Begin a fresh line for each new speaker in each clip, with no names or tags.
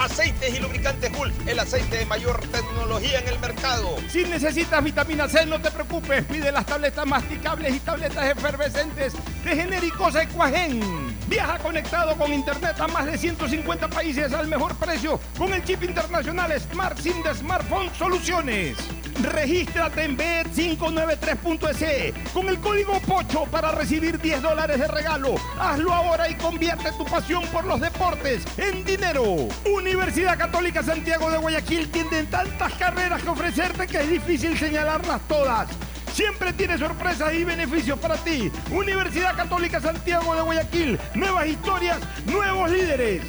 Aceites y lubricantes Gulf, el aceite de mayor tecnología en el mercado.
Si necesitas vitamina C, no te preocupes, pide las tabletas masticables y tabletas efervescentes de genéricos Equagen. Viaja conectado con internet a más de 150 países al mejor precio con el chip internacional Smart SIM de Smartphone Soluciones. Regístrate en bet593.es con el código POCHO para recibir 10 dólares de regalo. Hazlo ahora y convierte tu pasión por los deportes en dinero. Universidad Católica Santiago de Guayaquil tiene tantas carreras que ofrecerte que es difícil señalarlas todas. Siempre tiene sorpresas y beneficios para ti. Universidad Católica Santiago de Guayaquil. Nuevas historias, nuevos líderes.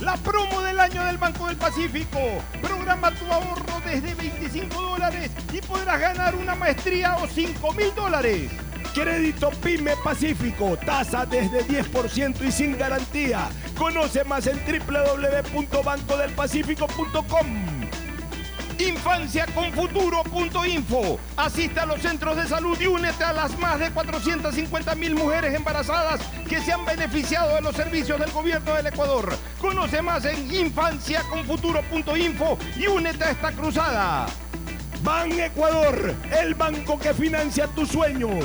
La promo del año del Banco del Pacífico. Programa tu ahorro desde 25 dólares y podrás ganar una maestría o 5 mil dólares. Crédito PYME Pacífico, tasa desde 10% y sin garantía. Conoce más en www.bancodelpacifico.com. Infanciaconfuturo.info. Asiste a los centros de salud y únete a las más de 450 mil mujeres embarazadas que se han beneficiado de los servicios del gobierno del Ecuador. Conoce más en infanciaconfuturo.info y únete a esta cruzada. Ban Ecuador, el banco que financia tus sueños.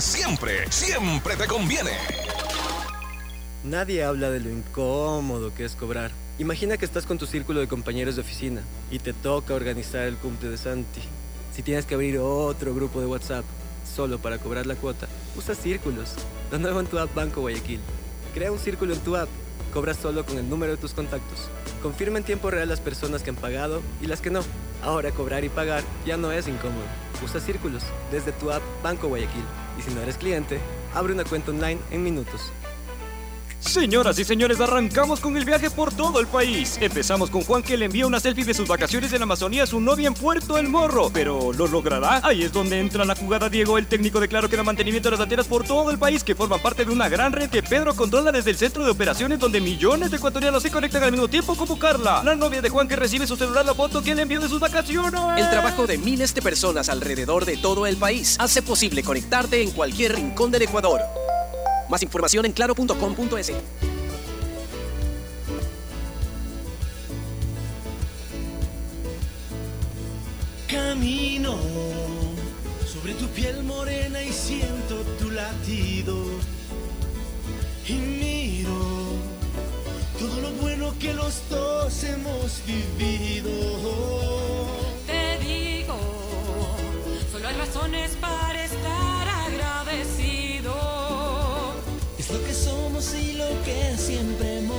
siempre, siempre te conviene.
Nadie habla de lo incómodo que es cobrar. Imagina que estás con tu círculo de compañeros de oficina y te toca organizar el cumple de Santi. Si tienes que abrir otro grupo de WhatsApp solo para cobrar la cuota, usa círculos. Lo nuevo en tu app Banco Guayaquil. Crea un círculo en tu app. Cobras solo con el número de tus contactos. Confirma en tiempo real las personas que han pagado y las que no. Ahora cobrar y pagar ya no es incómodo. Usa círculos desde tu app Banco Guayaquil. Y si no eres cliente, abre una cuenta online en minutos.
Señoras y señores, arrancamos con el viaje por todo el país. Empezamos con Juan que le envía una selfie de sus vacaciones en Amazonía a su novia en Puerto El Morro. Pero ¿lo logrará? Ahí es donde entra la jugada Diego, el técnico de Claro que da mantenimiento de las antenas por todo el país, que forma parte de una gran red que Pedro controla desde el centro de operaciones donde millones de ecuatorianos se conectan al mismo tiempo como Carla, la novia de Juan que recibe su celular la foto que le envió de sus vacaciones.
El trabajo de miles de personas alrededor de todo el país hace posible conectarte en cualquier rincón del Ecuador. Más información en claro.com.es.
Camino sobre tu piel morena y siento tu latido. Y miro todo lo bueno que los dos hemos vivido.
Te digo, solo hay razones para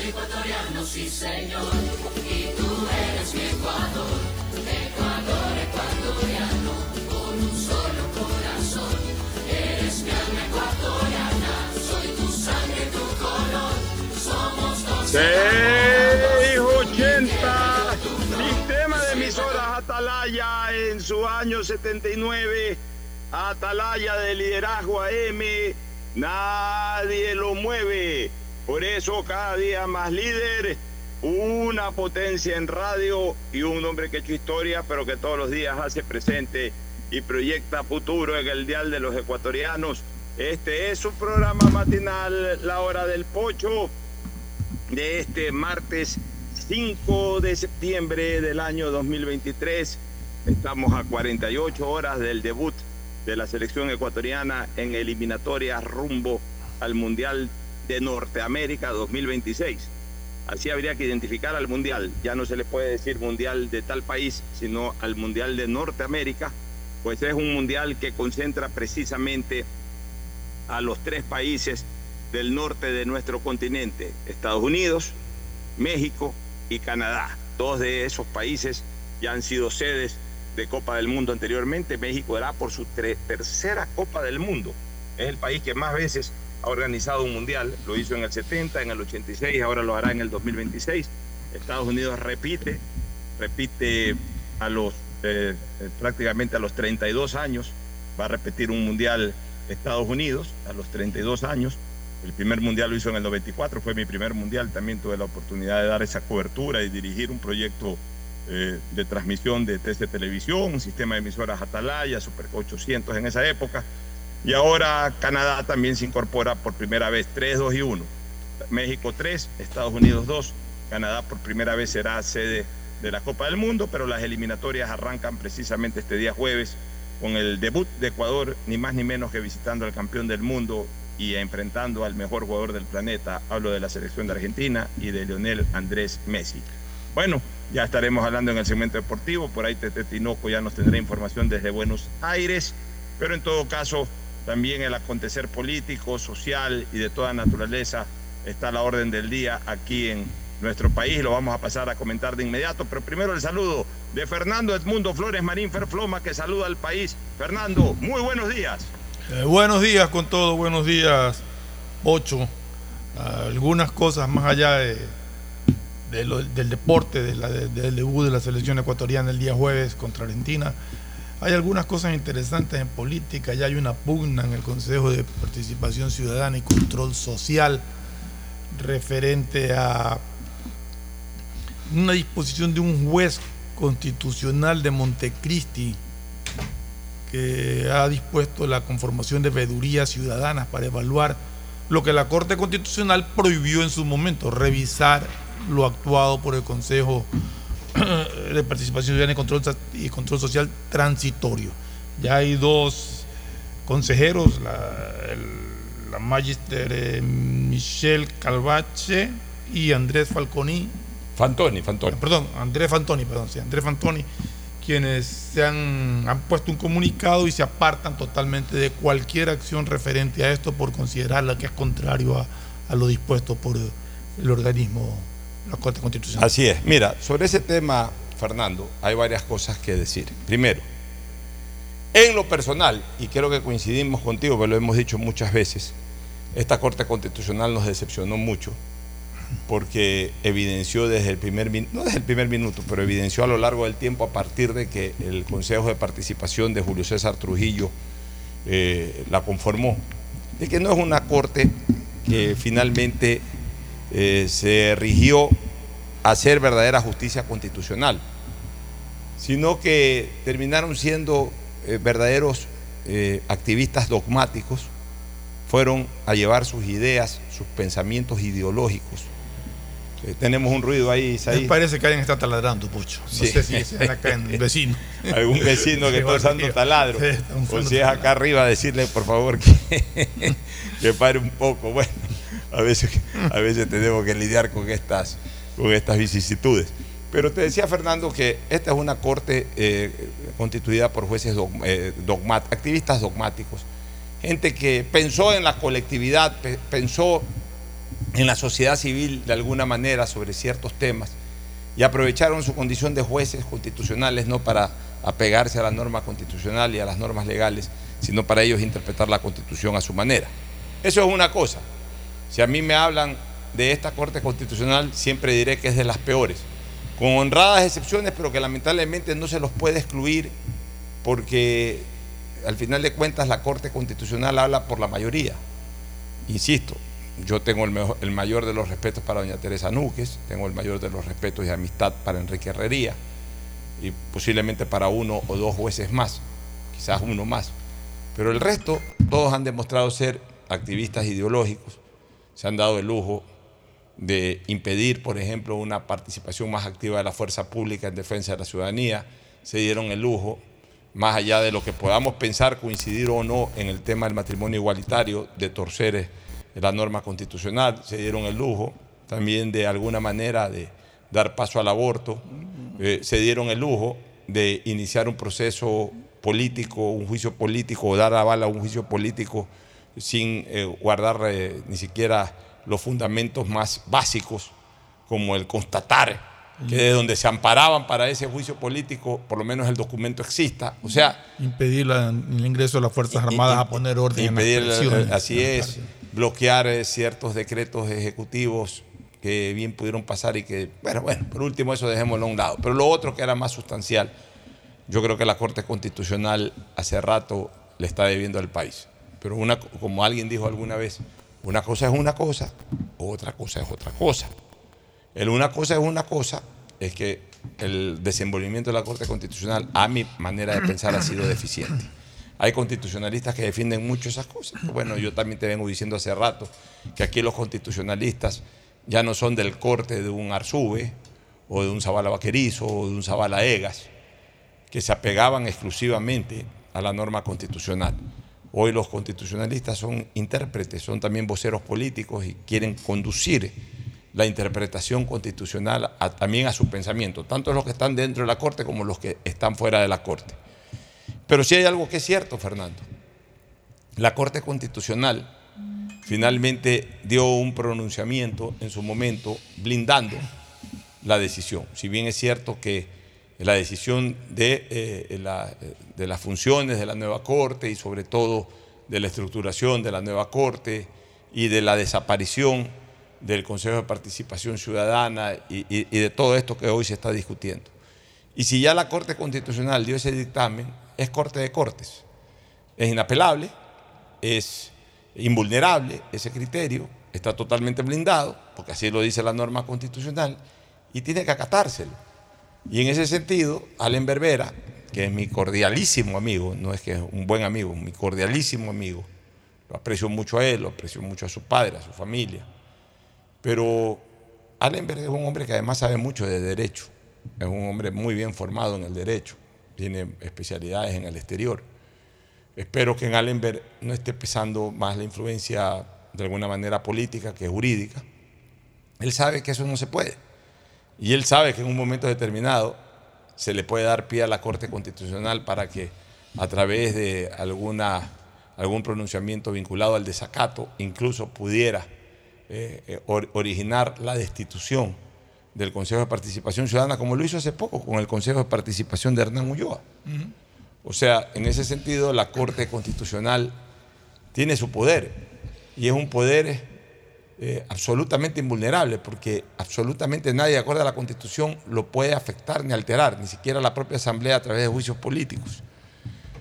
Soy ecuatoriano, sí señor, y tú eres mi Ecuador. Ecuador, ecuatoriano, con un solo corazón. Eres mi alma ecuatoriana, soy tu sangre, tu color. Somos dos.
680, sistema de emisoras Atalaya en su año 79, Atalaya de liderazgo AM, nadie lo mueve, por eso cada día más líder, una potencia en radio y un hombre que ha hecho historia, pero que todos los días hace presente y proyecta futuro en el dial de los ecuatorianos. Este es su programa matinal, La Hora del Pocho de este martes 5 de septiembre del año 2023. Estamos a 48 horas del debut de la selección ecuatoriana en eliminatoria rumbo al Mundial de Norteamérica 2026. Así habría que identificar al Mundial. Ya no se le puede decir Mundial de tal país, sino al Mundial de Norteamérica, pues es un Mundial que concentra precisamente a los tres países del norte de nuestro continente, Estados Unidos, México y Canadá. Dos de esos países ya han sido sedes de Copa del Mundo anteriormente. México era por su tercera Copa del Mundo. Es el país que más veces ha organizado un mundial. Lo hizo en el 70, en el 86, ahora lo hará en el 2026. Estados Unidos repite, repite a los eh, eh, prácticamente a los 32 años. Va a repetir un mundial Estados Unidos a los 32 años. El primer mundial lo hizo en el 94, fue mi primer mundial. También tuve la oportunidad de dar esa cobertura y dirigir un proyecto eh, de transmisión de TC Televisión, sistema de emisoras Atalaya, Super 800 en esa época. Y ahora Canadá también se incorpora por primera vez, 3, 2 y 1. México 3, Estados Unidos 2. Canadá por primera vez será sede de la Copa del Mundo, pero las eliminatorias arrancan precisamente este día jueves con el debut de Ecuador, ni más ni menos que visitando al campeón del mundo y enfrentando al mejor jugador del planeta. Hablo de la selección de Argentina y de Lionel Andrés Messi. Bueno, ya estaremos hablando en el segmento deportivo, por ahí Tete Tinoco ya nos tendrá información desde Buenos Aires, pero en todo caso también el acontecer político, social y de toda naturaleza está a la orden del día aquí en nuestro país. Lo vamos a pasar a comentar de inmediato, pero primero el saludo de Fernando Edmundo Flores Marín Ferfloma que saluda al país. Fernando, muy buenos días.
Eh, buenos días con todo, buenos días, Ocho. algunas cosas más allá de, del deporte, de la- de- del debut de la selección ecuatoriana el día jueves contra Argentina. Hay algunas cosas interesantes en política, ya hay una pugna en el Consejo de Participación Ciudadana y Control Social referente a una disposición de un juez constitucional de Montecristi que ha dispuesto la conformación de vedurías ciudadanas para evaluar lo que la Corte Constitucional prohibió en su momento, revisar lo actuado por el Consejo de Participación Ciudadana y Control, Sa- y Control Social transitorio. Ya hay dos consejeros, la, el- la magister eh, Michelle Calvache y Andrés Falconi,
Fantoni, Fantoni.
perdón, Andrés Fantoni, perdón, sí, Andrés Fantoni, quienes se han, han puesto un comunicado y se apartan totalmente de cualquier acción referente a esto por considerarla que es contrario a, a lo dispuesto por el organismo, la Corte Constitucional.
Así es. Mira, sobre ese tema, Fernando, hay varias cosas que decir. Primero, en lo personal, y creo que coincidimos contigo, pero lo hemos dicho muchas veces, esta Corte Constitucional nos decepcionó mucho porque evidenció desde el primer minuto, no desde el primer minuto, pero evidenció a lo largo del tiempo a partir de que el Consejo de Participación de Julio César Trujillo eh, la conformó, de que no es una Corte que finalmente eh, se rigió a hacer verdadera justicia constitucional, sino que terminaron siendo eh, verdaderos eh, activistas dogmáticos, fueron a llevar sus ideas, sus pensamientos ideológicos. Eh, tenemos un ruido ahí,
Me parece que alguien está taladrando, Pocho. No
Sí.
sé si es acá en el vecino.
Algún vecino que está usando taladro.
Sí, está
o
usando
si es
taladro.
acá arriba, decirle por favor que, que pare un poco. Bueno,
a veces, a veces tenemos que lidiar con estas, con estas vicisitudes. Pero te decía Fernando que esta es una corte eh, constituida por jueces dogma- eh, dogmat- activistas dogmáticos, gente que pensó en la colectividad, pe- pensó en la sociedad civil de alguna manera sobre ciertos temas y aprovecharon su condición de jueces constitucionales no para apegarse a la norma constitucional y a las normas legales, sino para ellos interpretar la constitución a su manera. Eso es una cosa. Si a mí me hablan de esta Corte Constitucional, siempre diré que es de las peores, con honradas excepciones, pero que lamentablemente no se los puede excluir porque al final de cuentas la Corte Constitucional habla por la mayoría. Insisto, yo tengo el, mayor de los respetos para doña Teresa Núquez, tengo el mayor de los respetos y amistad para Enrique Herrería y posiblemente para uno o dos jueces más, quizás uno más. Pero el resto, todos han demostrado ser activistas ideológicos, se han dado el lujo de impedir, por ejemplo, una participación más activa de la fuerza pública en defensa de la ciudadanía, se dieron el lujo, más allá de lo que podamos pensar, coincidir o no en el tema del matrimonio igualitario, de torcer eh, la norma constitucional, se dieron el lujo también de alguna manera de dar paso al aborto, eh, se dieron el lujo de iniciar un proceso político, un juicio político, o dar aval a un juicio político sin eh, guardar eh, ni siquiera los fundamentos más básicos, como el constatar que de donde se amparaban para ese juicio político, por lo menos el documento exista. O sea,
Impedir la- el ingreso de las Fuerzas Armadas a poner orden
impedir,
en
eh, así es, bloquear eh, ciertos decretos ejecutivos que bien pudieron pasar y que, bueno, bueno, por último eso dejémoslo a un lado. Pero lo otro que era más sustancial, yo creo que la Corte Constitucional hace rato le está debiendo al país. Pero una, como alguien dijo alguna vez, una cosa es una cosa, otra cosa es otra cosa. El una cosa es una cosa es que el desenvolvimiento de la Corte Constitucional, a mi manera de pensar, ha sido deficiente. Hay constitucionalistas que defienden mucho esas cosas. Bueno, yo también te vengo diciendo hace rato que aquí los constitucionalistas ya no son del corte de un Arzube o de un Zabala Vaquerizo o de un Zabala Egas, que se apegaban exclusivamente a la norma constitucional. Hoy los constitucionalistas son intérpretes, son también voceros políticos y quieren conducir la interpretación constitucional también a su pensamiento, tanto los que están dentro de la Corte como los que están fuera de la Corte. Pero sí hay algo que es cierto, Fernando. La Corte Constitucional finalmente dio un pronunciamiento en su momento blindando la decisión. Si bien es cierto que la decisión de, eh, la- de las funciones de la nueva Corte y sobre todo de la estructuración de la nueva Corte y de la desaparición del Consejo de Participación Ciudadana y de todo esto que hoy se está discutiendo. Y si ya la Corte Constitucional dio ese dictamen, es Corte de Cortes. Es inapelable, es invulnerable ese criterio, está totalmente blindado, porque así lo dice la norma constitucional, y tiene que acatárselo. Y en ese sentido, Allen Berbera, que es mi cordialísimo amigo, no es que es un buen amigo, mi cordialísimo amigo, lo aprecio mucho a él, lo aprecio mucho a su padre, a su familia, pero Allen Berbera es un hombre que además sabe mucho de derecho, es un hombre muy bien formado en el derecho, tiene especialidades en el exterior. Espero que en Allenberg no esté pesando más la influencia de alguna manera política que jurídica. Él sabe que eso no se puede. Y él sabe que en un momento determinado se le puede dar pie a la Corte Constitucional para que a través de alguna, algún pronunciamiento vinculado al desacato incluso pudiera eh, eh, or- originar la destitución del Consejo de Participación Ciudadana, como lo hizo hace poco con el Consejo de Participación de Hernán Ulloa. O sea, en ese sentido, la Corte Constitucional tiene su poder y es un poder eh, absolutamente invulnerable porque absolutamente nadie, de acuerdo a la Constitución, lo puede afectar ni alterar, ni siquiera la propia Asamblea a través de juicios políticos.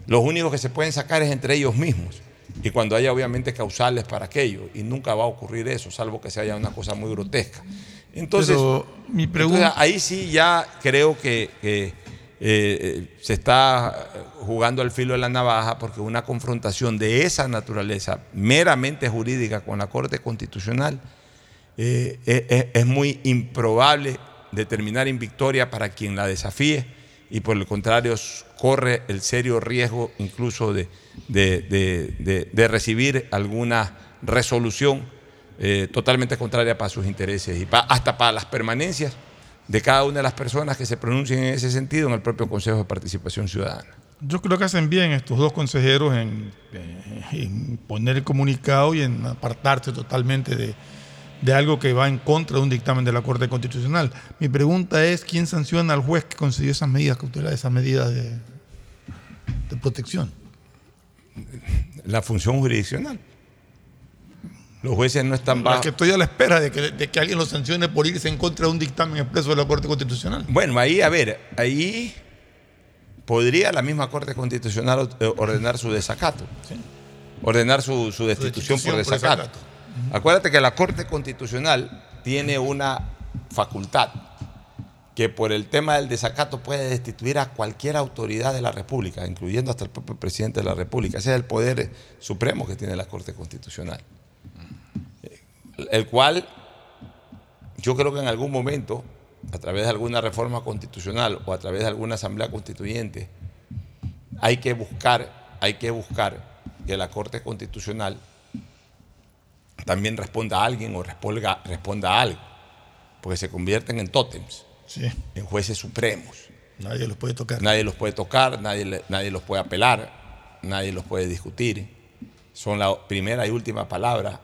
Los únicos que se pueden sacar es entre ellos mismos y cuando haya obviamente causales para aquello y nunca va a ocurrir eso, salvo que se haya una cosa muy grotesca. Entonces,
Pero mi
entonces,
pregunta.
ahí sí ya creo que, que, eh, se está jugando al filo de la navaja porque una confrontación de esa naturaleza meramente jurídica con la Corte Constitucional eh, es, muy improbable determinar en victoria para quien la desafíe y por el contrario corre el serio riesgo incluso de, recibir alguna resolución eh, totalmente contraria para sus intereses y hasta para las permanencias de cada una de las personas que se pronuncien en ese sentido en el propio Consejo de Participación Ciudadana.
Yo creo que hacen bien estos dos consejeros en, eh, en poner el comunicado y en apartarse totalmente de, de algo que va en contra de un dictamen de la Corte Constitucional. Mi pregunta es, ¿quién sanciona al juez que concedió esas medidas cautelares, esas medidas de, de protección?
La función jurisdiccional. Los jueces no están
Es
bajo.
que estoy a la espera de que, de que alguien lo sancione por irse en contra de un dictamen expreso de la Corte Constitucional.
Bueno, ahí, a ver, ahí podría la misma Corte Constitucional eh, ordenar su desacato. Ordenar su, su destitución por
destitución por
desacato.
desacato.
Acuérdate que la Corte Constitucional tiene una facultad que por el tema del desacato puede destituir a cualquier autoridad de la República, incluyendo hasta el propio presidente de la República. Ese es el poder supremo que tiene la Corte Constitucional. El cual yo creo que en algún momento, a través de alguna reforma constitucional o a través de alguna asamblea constituyente, hay que buscar, hay que buscar que la Corte Constitucional también responda a alguien o responda, responda a algo, porque se convierten en tótems,
Sí,
en jueces supremos.
nadie los puede tocar.
Nadie los puede tocar, nadie, nadie los puede apelar, nadie los puede discutir. Son la primera y última palabra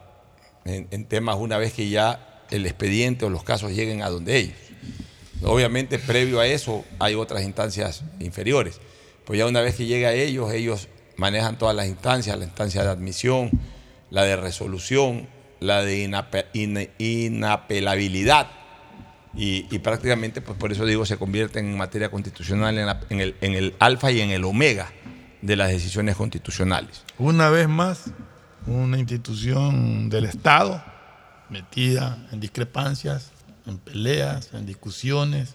en, temas una vez que ya el expediente o los casos lleguen a donde ellos. Obviamente, previo a eso, hay otras instancias inferiores. Pues ya una vez que llega a ellos, ellos manejan todas las instancias, la instancia de admisión, la de resolución, la de inape- ina- inapelabilidad. Y, y prácticamente, pues por eso digo, se convierten en materia constitucional en, la- en el, en el alfa y en el omega de las decisiones constitucionales.
Una vez más, una institución del Estado metida en discrepancias, en peleas, en discusiones.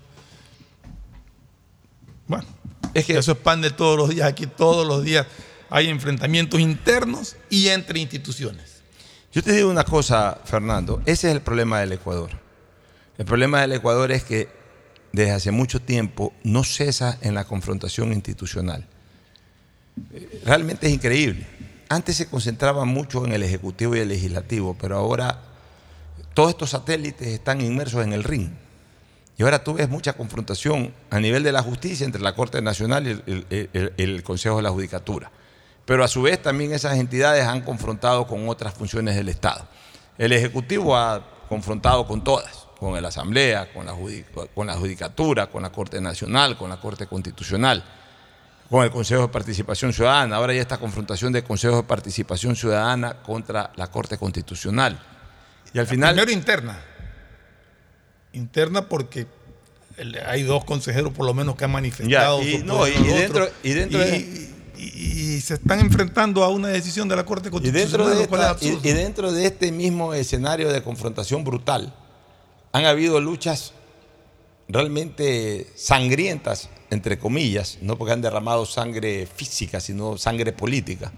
Bueno,
Es que
eso es pan de todos los días. Aquí todos los días hay enfrentamientos internos y entre instituciones.
Yo te digo una cosa, Fernando, ese es el problema del Ecuador. El problema del Ecuador es que desde hace mucho tiempo no cesa en la confrontación institucional. Eh, Realmente es increíble. Antes se concentraba mucho en el Ejecutivo y el Legislativo, pero ahora todos estos satélites están inmersos en el ring. Y ahora tú ves mucha confrontación a nivel de la justicia entre la Corte Nacional y el, Consejo de la Judicatura. Pero a su vez también esas entidades han confrontado con otras funciones del Estado. El Ejecutivo ha confrontado con todas, con la Asamblea, con la, con la Judicatura, con la Corte Nacional, con la Corte Constitucional, con el Consejo de Participación Ciudadana. Ahora ya esta confrontación de Consejo de Participación Ciudadana contra la Corte Constitucional. Y al final...
Primero interna. Interna porque hay dos consejeros por lo menos que han manifestado.
Ya, y no, y dentro- y dentro de-
y- y- y se están enfrentando a una decisión de la Corte
Y
Constitucional.
dentro, de esta-
es
y- y dentro de este mismo escenario de confrontación brutal, han habido luchas realmente sangrientas, entre comillas, no porque han derramado sangre física, sino sangre política.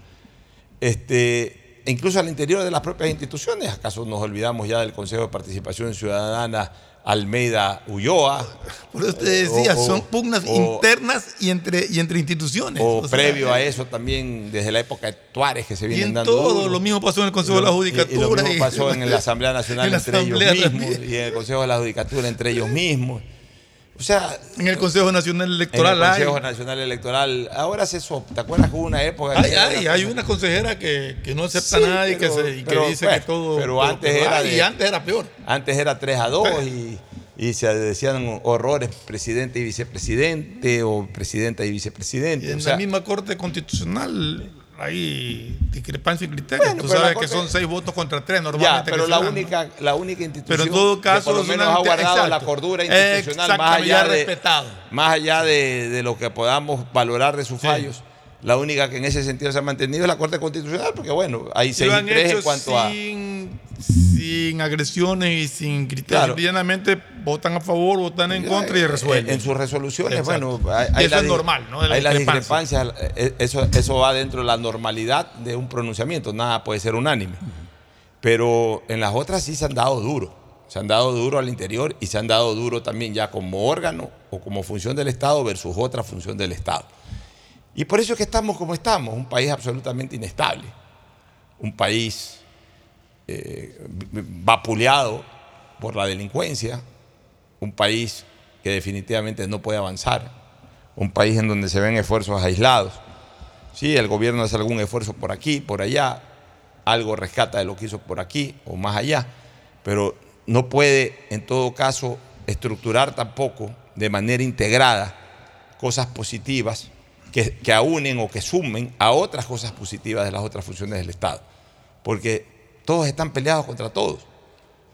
Este, e incluso al interior de las propias instituciones, ¿acaso nos olvidamos ya del Consejo de Participación Ciudadana Almeida Ulloa?
Por eso te decía,
O- o-
son pugnas
o-
internas y entre, y entre instituciones.
O,
O sea,
previo a eso también, desde la época de Tuárez, que se
Y
vienen
en
dando
todo, lo mismo pasó en el Consejo de la
Y- y-
Judicatura.
Y, lo mismo pasó en la Asamblea Nacional
en la
entre
Asamblea
ellos mismos
también.
y en el Consejo de la Judicatura entre ellos mismos. O sea,
En el Consejo Nacional
en
Electoral
el Consejo
hay.
Nacional Electoral, ahora se so- ¿te acuerdas que hubo una época?
Hay,
que
hay,
era-
hay una consejera que, que no acepta
Sí,
nada y que, se- y que dice que todo.
pero
todo-
antes era de-
Y antes era peor.
Antes era 3 a 2 y, y se decían horrores presidente y vicepresidente o presidenta y vicepresidente.
Y en
o sea,
la misma Corte Constitucional hay discrepancia en criterios.
Bueno,
Tú sabes que son seis votos contra tres
Ya,
normalmente.
pero
que
la única, la única institución
Pero en todo
que
caso
por lo menos ha guardado la cordura institucional más
Exactamente,
allá de,
respetado.
más allá de, de lo que podamos valorar de sus fallos. La única que en ese sentido se ha mantenido es la Corte Constitucional, porque bueno, hay seis y tres en cuanto a...
sin, sin agresiones y sin criterios.
Claro.
Simplemente votan a favor, votan en contra y resuelven.
En sus resoluciones,
Exacto.
bueno, hay,
eso
la
es normal, ¿no?
Hay las
discrepancia.
discrepancias, eh, eso, eso va dentro de la normalidad de un pronunciamiento, nada puede ser unánime. Pero en las otras sí se han dado duro, se han dado duro al interior y se han dado duro también ya como órgano o como función del Estado versus otra función del Estado. Y por eso es que estamos como estamos, un país absolutamente inestable, un país eh, vapuleado por la delincuencia, un país que definitivamente no puede avanzar, un país en donde se ven esfuerzos aislados. Sí, el gobierno hace algún esfuerzo por aquí, por allá, algo rescata de lo que hizo por aquí o más allá, pero no puede en todo caso estructurar tampoco de manera integrada cosas positivas que, que aúnen o que sumen a otras cosas positivas de las otras funciones del Estado. Porque todos están peleados contra todos.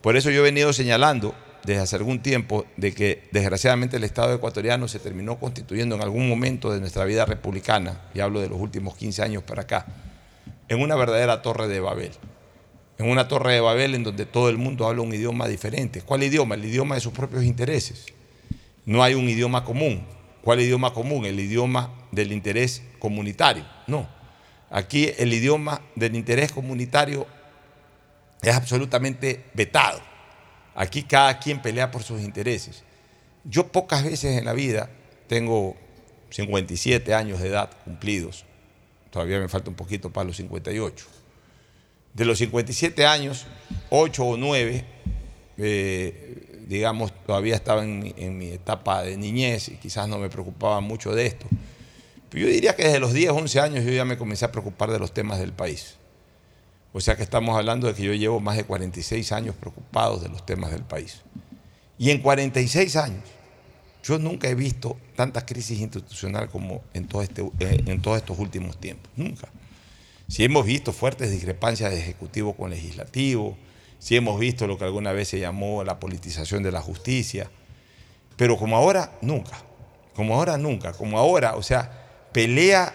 Por eso yo he venido señalando desde hace algún tiempo de que desgraciadamente el Estado ecuatoriano se terminó constituyendo en algún momento de nuestra vida republicana, y hablo de los últimos 15 años para acá, en una verdadera torre de Babel. En una torre de Babel en donde todo el mundo habla un idioma diferente. ¿Cuál idioma? El idioma de sus propios intereses. No hay un idioma común. ¿Cuál idioma común? El idioma del interés comunitario. No. Aquí el idioma del interés comunitario es absolutamente vetado. Aquí cada quien pelea por sus intereses. Yo pocas veces en la vida tengo 57 años de edad cumplidos. Todavía me falta un poquito para los 58. De los 57 años, 8 o 9, eh, digamos, todavía estaba en mi, en mi etapa de niñez y quizás no me preocupaba mucho de esto. Yo diría que desde los 10, 11 años yo ya me comencé a preocupar de los temas del país. O sea que estamos hablando de que yo llevo más de 46 años preocupados de los temas del país. Y en 46 años, yo nunca he visto tanta crisis institucional como en, este, eh, todos estos últimos tiempos. Nunca. Si hemos visto fuertes discrepancias de ejecutivo con legislativo, si hemos visto lo que alguna vez se llamó la politización de la justicia, pero como ahora, nunca. Como ahora, nunca. Como ahora, o sea, pelea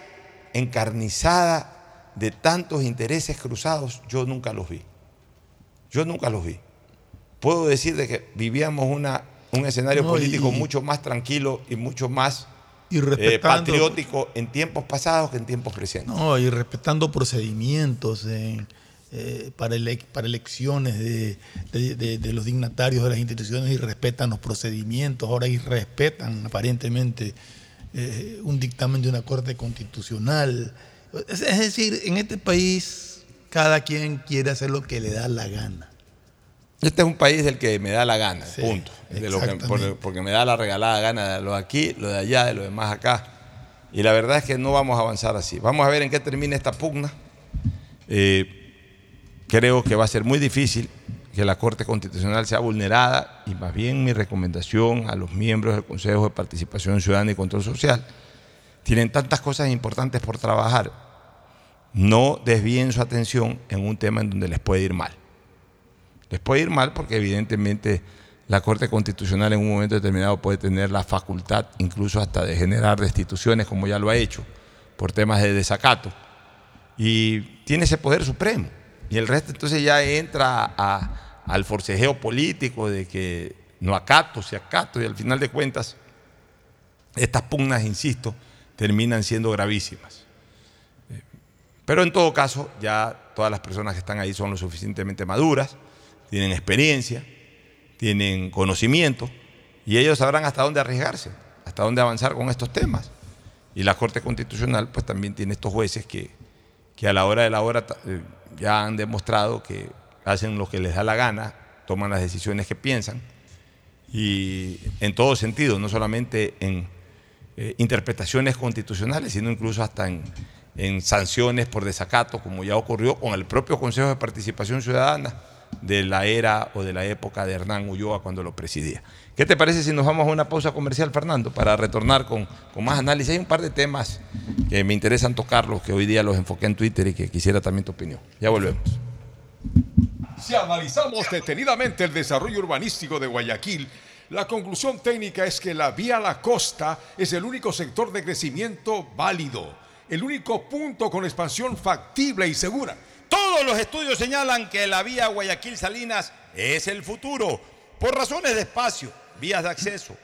encarnizada de tantos intereses cruzados, yo nunca los vi. Yo nunca los vi. Puedo decir de que vivíamos una, un escenario
No,
político
y-
mucho más tranquilo y mucho más
Y
eh, patriótico en tiempos pasados que en tiempos presentes.
No, y respetando procedimientos en, eh, para, ele- para elecciones de, de- de- de los dignatarios de las instituciones y respetan los procedimientos, ahora y respetan aparentemente eh, un dictamen de una corte constitucional. Es, es decir, en este país cada quien quiere hacer lo que le da la gana.
Este es un país del que me da la gana,
Sí,
punto. De lo que-
exactamente.
porque, porque me da la regalada gana de lo de aquí, lo de allá, de lo demás acá. Y la verdad es que no vamos a avanzar así. Vamos a ver en qué termina esta pugna. Eh, creo que va a ser muy difícil que la Corte Constitucional sea vulnerada y más bien mi recomendación a los miembros del Consejo de Participación Ciudadana y Control Social tienen tantas cosas importantes por trabajar, no desvíen su atención en un tema en donde les puede ir mal. Les puede ir mal porque evidentemente la Corte Constitucional en un momento determinado puede tener la facultad incluso hasta de generar destituciones como ya lo ha hecho por temas de desacato y tiene ese poder supremo y el resto entonces ya entra a- al forcejeo político de que no acato, si acato y al final de cuentas estas pugnas, insisto, terminan siendo gravísimas. Pero en todo caso, ya todas las personas que están ahí son lo suficientemente maduras, tienen experiencia, tienen conocimiento y ellos sabrán hasta dónde arriesgarse, hasta dónde avanzar con estos temas. Y la Corte Constitucional pues también tiene estos jueces que, que a la hora de la hora eh, ya han demostrado que hacen lo que les da la gana, toman las decisiones que piensan y en todo sentido, no solamente en eh, interpretaciones constitucionales, sino incluso hasta en, en sanciones por desacato, como ya ocurrió con el propio Consejo de Participación Ciudadana de la era o de la época de Hernán Ulloa cuando lo presidía. ¿Qué te parece si nos vamos a una pausa comercial, Fernando, para retornar con, con más análisis? Hay un par de temas que me interesan tocarlos, que hoy día los enfoqué en Twitter y que quisiera también tu opinión. Ya volvemos.
Si analizamos detenidamente el desarrollo urbanístico de Guayaquil, la conclusión técnica es que la vía la costa es el único sector de crecimiento válido, el único punto con expansión factible y segura.
Todos los estudios señalan que la vía Guayaquil-Salinas es el futuro, por razones de espacio, vías de acceso,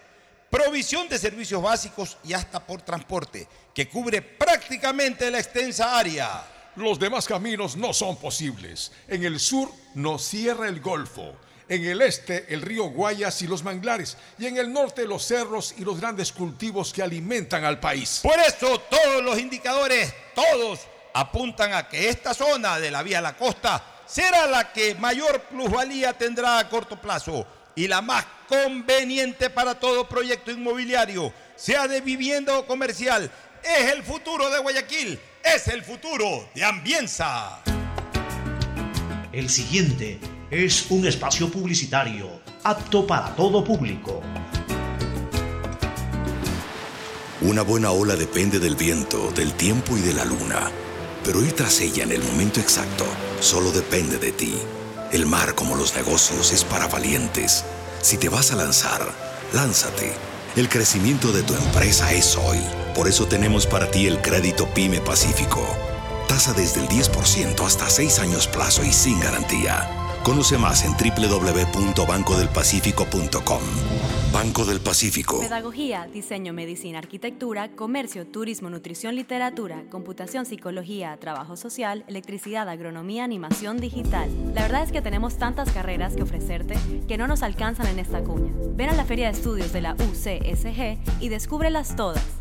provisión de servicios básicos y hasta por transporte, que cubre prácticamente la extensa área.
Los demás caminos no son posibles. En el sur nos cierra el Golfo. En el este, el río Guayas y los manglares. Y en el norte, los cerros y los grandes cultivos que alimentan al país.
Por eso todos los indicadores, todos, apuntan a que esta zona de la vía a la costa
será la que mayor plusvalía tendrá a corto plazo y la más conveniente para todo proyecto inmobiliario, sea de vivienda o comercial. Es el futuro de Guayaquil, es el futuro de Ambienza.
El siguiente es un espacio publicitario apto para todo público.
Una buena ola depende del viento, del tiempo y de la luna. Pero ir tras ella en el momento exacto solo depende de ti. El mar, como los negocios, es para valientes. Si te vas a lanzar, lánzate. El crecimiento de tu empresa es hoy. Por eso tenemos para ti el crédito Pyme Pacífico. Tasa desde el 10% hasta 6 años plazo y sin garantía. Conoce más en www.bancodelpacifico.com. Banco del Pacífico.
Pedagogía, diseño, medicina, arquitectura, comercio, turismo, nutrición, literatura, computación, psicología, trabajo social, electricidad, agronomía, animación digital. La verdad es que tenemos tantas carreras que ofrecerte que no nos alcanzan en esta cuña. Ven a la Feria de Estudios de la UCSG y descúbrelas todas.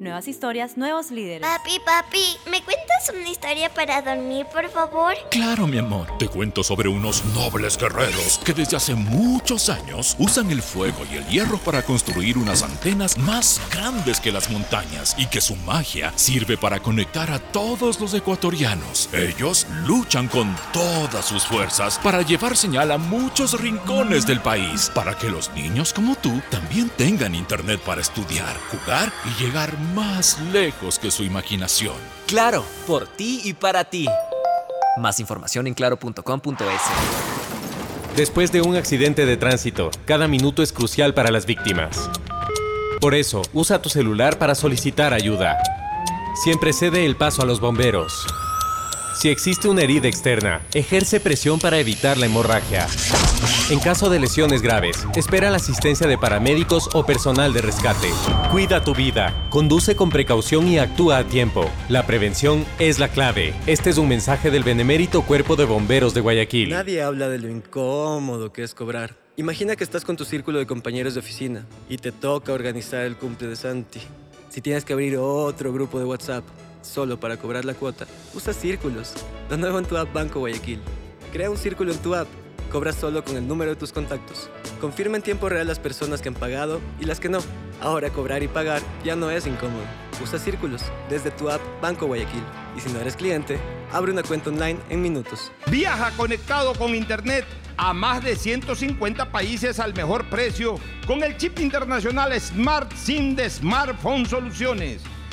Nuevas historias, nuevos líderes.
Papi, papi, ¿me cuentas una historia para dormir, por favor?
Claro, mi amor. Te cuento sobre unos nobles guerreros que desde hace muchos años usan el fuego y el hierro para construir unas antenas más grandes que las montañas y que su magia sirve para conectar a todos los ecuatorianos. Ellos luchan con todas sus fuerzas para llevar señal a muchos rincones del país, para que los niños como tú también tengan internet para estudiar, jugar y llegar más lejos que su imaginación.
Claro, por ti y para ti. Más información en claro.com.es.
Después de un accidente de tránsito, cada minuto es crucial para las víctimas. Por eso, usa tu celular para solicitar ayuda. Siempre cede el paso a los bomberos. Si existe una herida externa, ejerce presión para evitar la hemorragia. En caso de lesiones graves, espera la asistencia de paramédicos o personal de rescate. Cuida tu vida, conduce con precaución y actúa a tiempo. La prevención es la clave. Este es un mensaje del benemérito Cuerpo de Bomberos de Guayaquil.
Nadie habla de lo incómodo que es cobrar. Imagina que estás con tu círculo de compañeros de oficina y te toca organizar el cumple de Santi. Si tienes que abrir otro grupo de WhatsApp solo para cobrar la cuota, usa círculos. De nuevo en tu app Banco Guayaquil. Crea un círculo en tu app. Cobras solo con el número de tus contactos. Confirma en tiempo real las personas que han pagado y las que no. Ahora cobrar y pagar ya no es incómodo. Usa círculos desde tu app Banco Guayaquil. Y si no eres cliente, abre una cuenta online en minutos.
Viaja conectado con Internet a más de 150 países al mejor precio con el chip internacional Smart SIM de Smartphone Soluciones.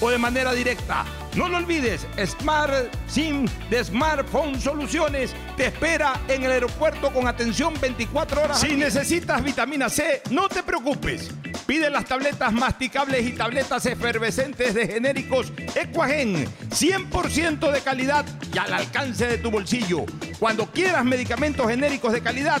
o de manera directa. No lo olvides, Smart SIM de Smartphone Soluciones te espera en el aeropuerto con atención 24 horas. Si necesitas vitamina C, no te preocupes. Pide las tabletas masticables y tabletas efervescentes de genéricos Equagen, 100% de calidad y al alcance de tu bolsillo. Cuando quieras medicamentos genéricos de calidad,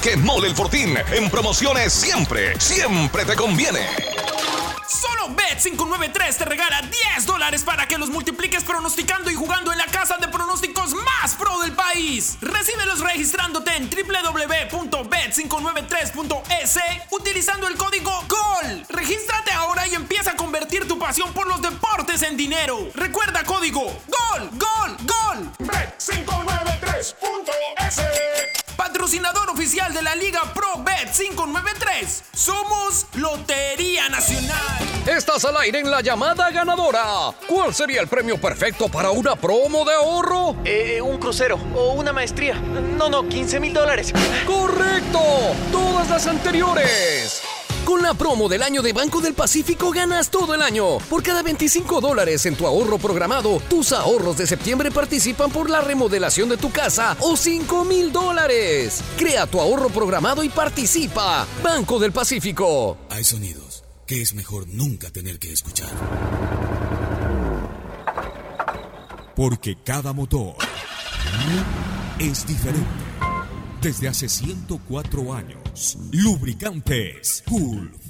que Mole el Fortín en promociones siempre, siempre te conviene.
Solo Bet593 te regala 10 dólares para que los multipliques pronosticando y jugando en la casa de pronósticos más pro del país. Recíbelos registrándote en www.bet593.es utilizando el código GOL. Regístrate ahora y empieza a convertir tu pasión por los deportes en dinero. Recuerda código GOL, GOL, GOL. Bet593.es Patrocinado
patrocinador oficial de la Liga Pro Bet 593. Somos Lotería Nacional.
Estás al aire en la llamada ganadora. ¿Cuál sería el premio perfecto para una promo de ahorro?
Eh, un crucero o una maestría. No, no, 15 mil dólares.
¡Correcto! Todas las anteriores. Con la promo del año de Banco del Pacífico ganas todo el año. Por cada 25 dólares en tu ahorro programado, tus ahorros de septiembre participan por la remodelación de tu casa o 5 mil dólares. Crea tu ahorro programado y participa. Banco del Pacífico.
Hay sonidos que es mejor nunca tener que escuchar. Porque cada motor es diferente. Desde hace 104 años, Lubricantes Gulf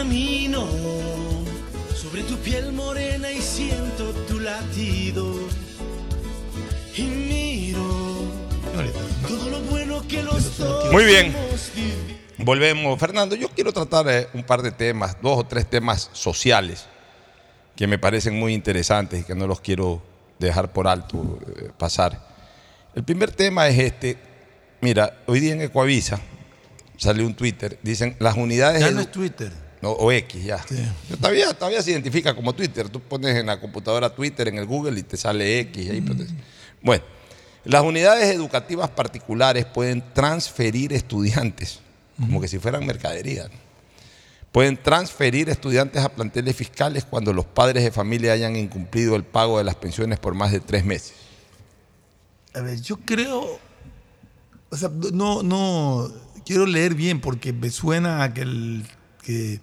Camino sobre tu piel morena y siento tu latido. Y miro todo lo bueno que los dos
Muy bien. Volvemos. Fernando, yo quiero tratar eh, un par de temas, dos o tres temas sociales que me parecen muy interesantes y que no los quiero dejar por alto eh, pasar. El primer tema es este. Mira, hoy día en Ecoavisa salió un Twitter, dicen las unidades...
Ya no es Twitter.
No, o X, ya. Todavía, todavía se identifica como Twitter. Tú pones en la computadora Twitter, en el Google y te sale X. ahí, pues, te- Bueno, las unidades educativas particulares pueden transferir estudiantes, como que si fueran mercadería. Pueden transferir estudiantes a planteles fiscales cuando los padres de familia hayan incumplido el pago de las pensiones por más de tres meses.
A ver, yo creo. O sea, no, no. Quiero leer bien porque me suena a que, el, que,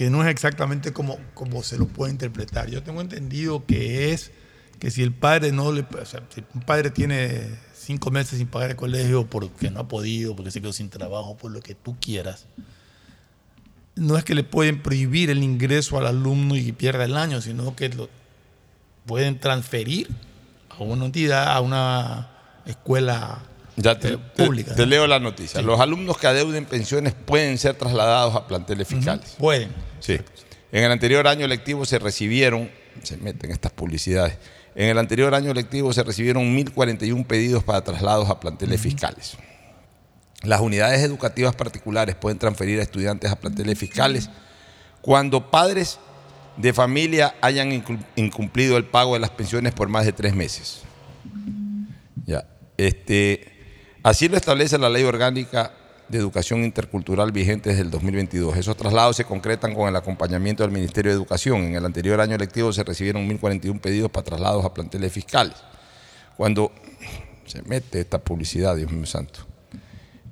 que no es exactamente como, como se lo puede interpretar. Yo tengo entendido que es que si el padre no le. O sea, si un padre tiene cinco meses sin pagar el colegio porque no ha podido, porque se quedó sin trabajo, por lo que tú quieras, no es que le pueden prohibir el ingreso al alumno y pierda el año, sino que lo pueden transferir a una entidad, a una escuela
Ya te,
eh, pública.
te leo la noticia. Los alumnos que adeuden pensiones pueden ser trasladados a planteles fiscales.
Pueden.
Sí. En el anterior año lectivo se recibieron, se meten estas publicidades, en el anterior año lectivo se recibieron 1.041 pedidos para traslados a planteles fiscales. Las unidades educativas particulares pueden transferir a estudiantes a planteles fiscales cuando padres de familia hayan incum- incumplido el pago de las pensiones por más de tres meses. Ya. Este, así lo establece la ley orgánica de educación intercultural vigente desde el 2022. Esos traslados se concretan con el acompañamiento del Ministerio de Educación. En el anterior año lectivo se recibieron 1.041 pedidos para traslados a planteles fiscales. Cuando se mete esta publicidad, Dios mío santo.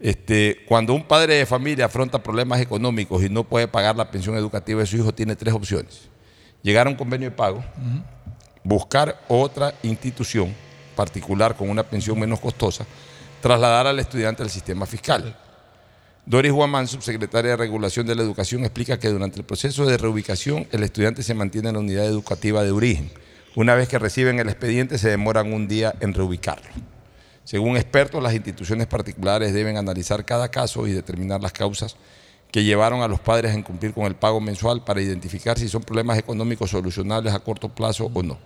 Este, cuando un padre de familia afronta problemas económicos y no puede pagar la pensión educativa de su hijo, tiene tres opciones. Llegar a un convenio de pago, buscar otra institución particular con una pensión menos costosa, trasladar al estudiante al sistema fiscal. Doris Guamán, subsecretaria de Regulación de la Educación, explica que durante el proceso de reubicación el estudiante se mantiene en la unidad educativa de origen. Una vez que reciben el expediente se demoran un día en reubicarlo. Según expertos, las instituciones particulares deben analizar cada caso y determinar las causas que llevaron a los padres a incumplir con el pago mensual para identificar si son problemas económicos solucionables a corto plazo o no.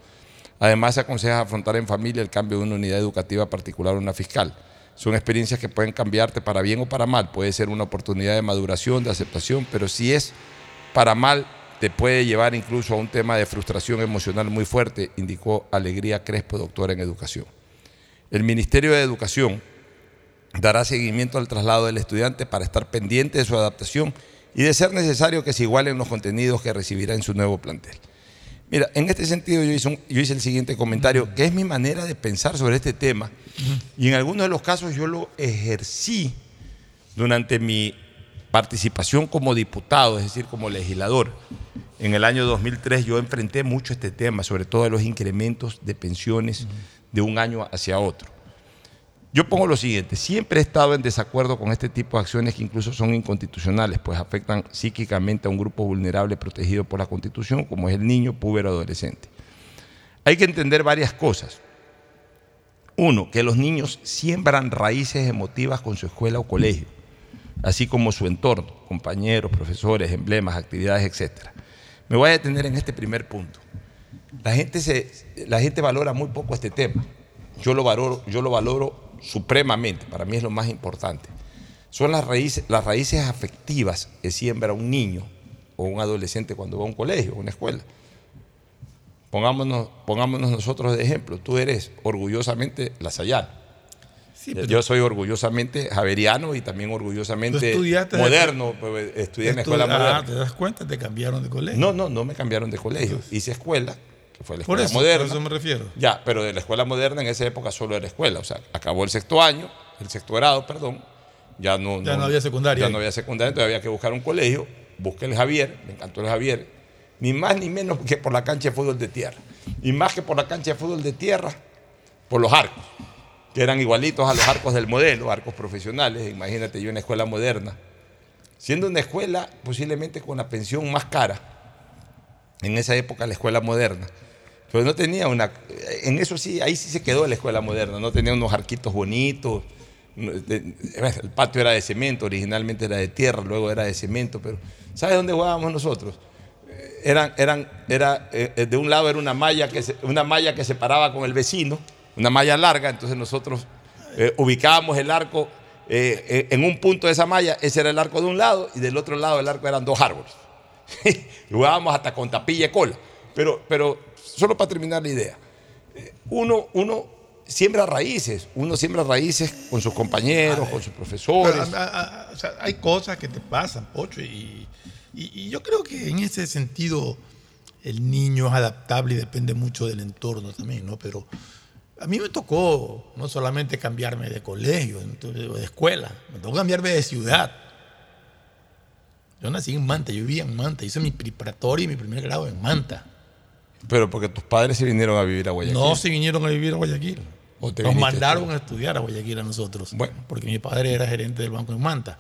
Además, se aconseja afrontar en familia el cambio de una unidad educativa particular a una fiscal. Son experiencias que pueden cambiarte para bien o para mal. Puede ser una oportunidad de maduración, de aceptación, pero si es para mal, te puede llevar incluso a un tema de frustración emocional muy fuerte, indicó Alegría Crespo, doctora en educación. El Ministerio de Educación dará seguimiento al traslado del estudiante para estar pendiente de su adaptación y de ser necesario que se igualen los contenidos que recibirá en su nuevo plantel. Mira, en este sentido yo hice, un- yo hice el siguiente comentario, que es mi manera de pensar sobre este tema, y en algunos de los casos yo lo ejercí durante mi participación como diputado, es decir, como legislador. En el año 2003 yo enfrenté mucho este tema, sobre todo los incrementos de pensiones de un año hacia otro. Yo pongo lo siguiente, siempre he estado en desacuerdo con este tipo de acciones que incluso son inconstitucionales, pues afectan psíquicamente a un grupo vulnerable protegido por la Constitución, como es el niño, púbero, adolescente. Hay que entender varias cosas. Uno, que los niños siembran raíces emotivas con su escuela o colegio, así como su entorno, compañeros, profesores, emblemas, actividades, etc. Me voy a detener en este primer punto. La gente, se, la gente valora muy poco este tema. Yo lo valoro, yo lo valoro supremamente, para mí es lo más importante. Son las raíces, las raíces afectivas que siembra un niño o un adolescente cuando va a un colegio, a una escuela. Pongámonos, pongámonos nosotros de ejemplo. Tú eres orgullosamente lasallano.
pero-
Yo soy orgullosamente javeriano y también orgullosamente moderno. pues, Estudié en la escuela
Estu-
moderna.
Ah, te das cuenta, te cambiaron de colegio.
No, no, no me cambiaron de colegio. Hice escuela, que fue la
Por
escuela
eso,
moderna.
por eso me refiero.
Ya, pero de la escuela moderna en esa época solo era escuela. O sea, acabó el sexto año, el sexto grado, perdón. Ya no,
Ya no había secundaria
Ya no había secundaria, entonces había que buscar un colegio. Busqué el Javier, me encantó el Javier. Ni más ni menos que por la cancha de fútbol de tierra. Y más que por la cancha de fútbol de tierra, por los arcos, que eran igualitos a los arcos del modelo, arcos profesionales. Imagínate yo en la escuela moderna. Siendo una escuela posiblemente con la pensión más cara, en esa época la escuela moderna. Pero no tenía una. En eso sí, ahí sí se quedó la escuela moderna. No tenía unos arquitos bonitos. El patio era de cemento, originalmente era de tierra, luego era de cemento. Pero ¿sabes dónde jugábamos nosotros? Eh, Eran, eran, era, eh, de un lado era una malla, que se, una malla que separaba con el vecino, una malla larga, entonces nosotros eh, ubicábamos el arco eh, eh, en un punto de esa malla, ese era el arco de un lado, y del otro lado del arco eran dos árboles. Jugábamos hasta con tapilla y cola. Pero, pero solo para terminar la idea, eh, uno, uno siembra raíces, uno siembra raíces con sus compañeros, con sus profesores.
O sea, hay cosas que te pasan, Pocho, y, y- y yo creo que en ese sentido el niño es adaptable y depende mucho del entorno también, ¿no? Pero a mí me tocó no solamente cambiarme de colegio, de escuela, me tocó cambiarme de ciudad. Yo nací en Manta, yo vivía en Manta, hice mi preparatoria y mi primer grado en Manta.
Pero porque tus padres se vinieron a vivir a Guayaquil.
No se vinieron a vivir a Guayaquil.
¿O te
Nos mandaron a estudiar a Guayaquil a nosotros. Porque mi padre era gerente del banco en Manta.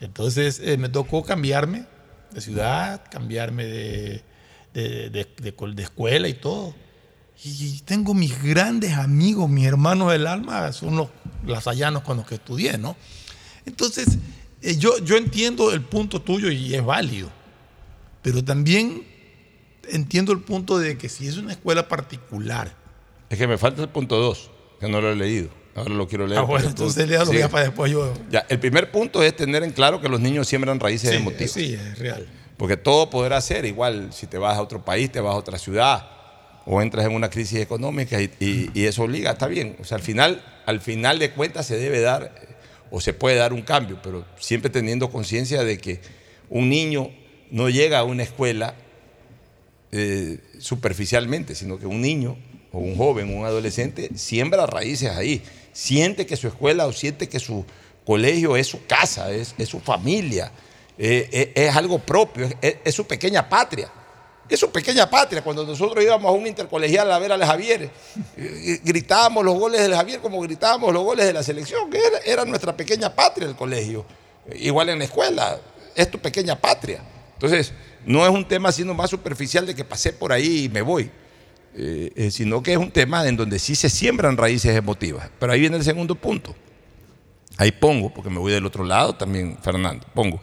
Entonces eh, me tocó cambiarme de ciudad, cambiarme de, de, de- de escuela y todo. Y tengo mis grandes amigos, mis hermanos del alma, son los lasallanos con los que estudié, ¿no? Entonces, yo, yo entiendo el punto tuyo y es válido. Pero también entiendo el punto de que si es una escuela particular,
Es que me falta el punto 2, que no lo he leído. Ahora lo quiero leer.
Ah, bueno, entonces léalo
Sí.
ya para después yo.
Ya, el primer punto es tener en claro que los niños siembran raíces
Sí,
emotivas.
sí, es real.
Porque todo podrá ser igual si te vas a otro país, te vas a otra ciudad o entras en una crisis económica y, y- y eso obliga, está bien. O sea, al final, al final de cuentas se debe dar eh, o se puede dar un cambio, pero siempre teniendo conciencia de que un niño no llega a una escuela eh, superficialmente, sino que un niño o un joven, un adolescente, siembra raíces ahí, siente que su escuela o siente que su colegio es su casa, es, su familia, eh, eh, es, algo propio, es su pequeña patria. Es su pequeña patria. Cuando nosotros íbamos a un intercolegial a ver al Javier, gritábamos los goles del Javier como gritábamos los goles de la selección, que era, era nuestra pequeña patria el colegio. Igual en la escuela, es tu pequeña patria. Entonces, no es un tema sino más superficial de que pasé por ahí y me voy, eh, eh, sino que es un tema en donde sí se siembran raíces emotivas. Pero ahí viene el segundo punto. Ahí pongo, porque me voy del otro lado también, Fernando, pongo.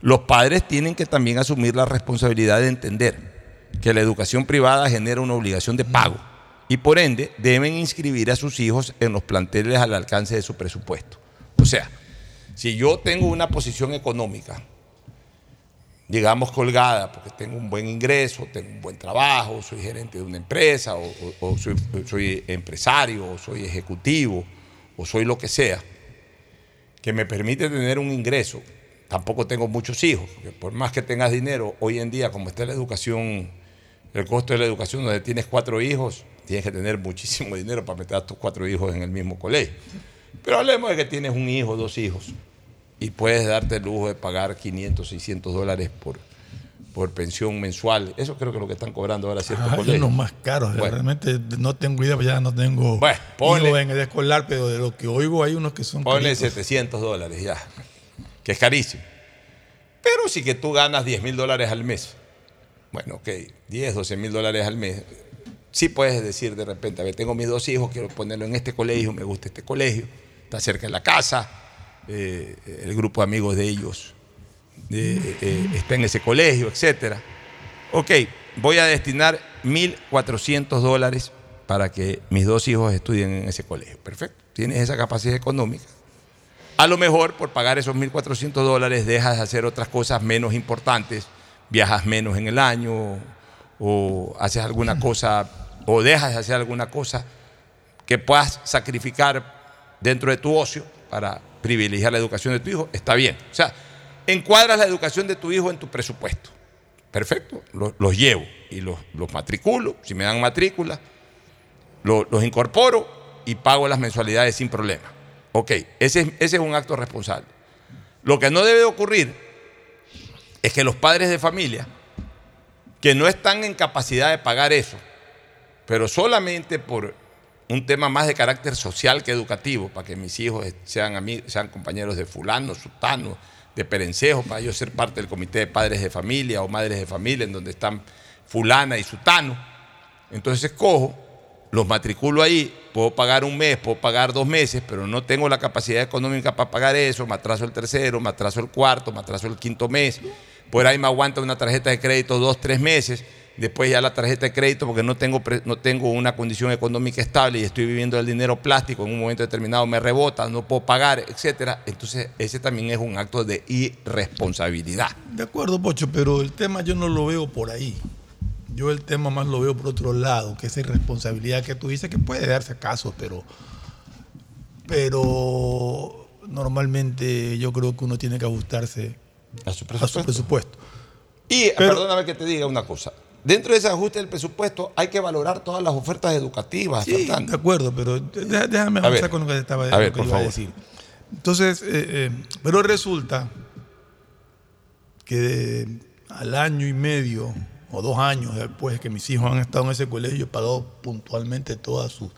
Los padres tienen que también asumir la responsabilidad de entender que la educación privada genera una obligación de pago y por ende deben inscribir a sus hijos en los planteles al alcance de su presupuesto. O sea, si yo tengo una posición económica digamos, colgada, porque tengo un buen ingreso, tengo un buen trabajo, soy gerente de una empresa, o, soy empresario, o soy ejecutivo, o soy lo que sea, que me permite tener un ingreso. Tampoco tengo muchos hijos, porque por más que tengas dinero, hoy en día, como está la educación, el costo de la educación, donde tienes cuatro hijos, tienes que tener muchísimo dinero para meter a tus cuatro hijos en el mismo colegio. Pero hablemos de que tienes un hijo, dos hijos, y puedes darte el lujo de pagar 500, 600 dólares por, por pensión mensual. Eso creo que es lo que están cobrando ahora ciertos
Hay
colegios.
unos más caros.
Bueno.
Realmente no tengo idea, pues ya no tengo
ponle-
hijos en el escolar, pero de lo que oigo hay unos que son
Ponle
caritos.
700 dólares ya, que es carísimo. Pero si que tú ganas 10 mil dólares al mes, bueno, ok, 10, 12 mil dólares al mes, sí puedes decir de repente, a ver, tengo mis dos hijos, quiero ponerlo en este colegio, me gusta este colegio, está cerca de la casa, eh, el grupo de amigos de ellos eh, está en ese colegio, etcétera. Ok, voy a destinar 1.400 dólares para que mis dos hijos estudien en ese colegio. Perfecto, tienes esa capacidad económica. A lo mejor por pagar esos 1.400 dólares dejas de hacer otras cosas menos importantes, viajas menos en el año o haces alguna cosa o dejas de hacer alguna cosa que puedas sacrificar dentro de tu ocio para privilegiar la educación de tu hijo, está bien. O sea, encuadras la educación de tu hijo en tu presupuesto. Perfecto, los, los llevo y los, los matriculo, si me dan matrícula, lo- los incorporo y pago las mensualidades sin problema. Ok, ese, es- un acto responsable. Lo que no debe ocurrir es que los padres de familia, que no están en capacidad de pagar eso, pero solamente por un tema más de carácter social que educativo, para que mis hijos sean, amigos, sean compañeros de fulano, sutano, de perencejo, para ellos ser parte del comité de padres de familia o madres de familia, en donde están fulana y sutano. Entonces escojo, los matriculo ahí, puedo pagar un mes, puedo pagar dos meses, pero no tengo la capacidad económica para pagar eso, me atraso el tercero, me atraso el cuarto, me atraso el quinto mes, por ahí me aguanta una tarjeta de crédito dos, tres meses, después ya la tarjeta de crédito porque no tengo, no tengo una condición económica estable y estoy viviendo del dinero plástico, en un momento determinado me rebota, no puedo pagar, etcétera. Entonces ese también es un acto de irresponsabilidad.
De acuerdo, Pocho, pero el tema yo no lo veo por ahí. Yo el tema más lo veo por otro lado, que esa irresponsabilidad que tú dices que puede darse casos, pero, pero normalmente yo creo que uno tiene que ajustarse
a su
presupuesto.
Y
Pero-
perdóname que te diga una cosa. Dentro de ese ajuste del presupuesto hay que valorar todas las ofertas educativas.
Sí, de acuerdo, pero déjame
A
avanzar
ver,
con lo que te estaba
a
lo
ver,
que
por
iba a
favor.
decir. Entonces, eh, eh, pero resulta que de- al año y medio o dos años después de que mis hijos han estado en ese colegio, he pagado puntualmente todas sus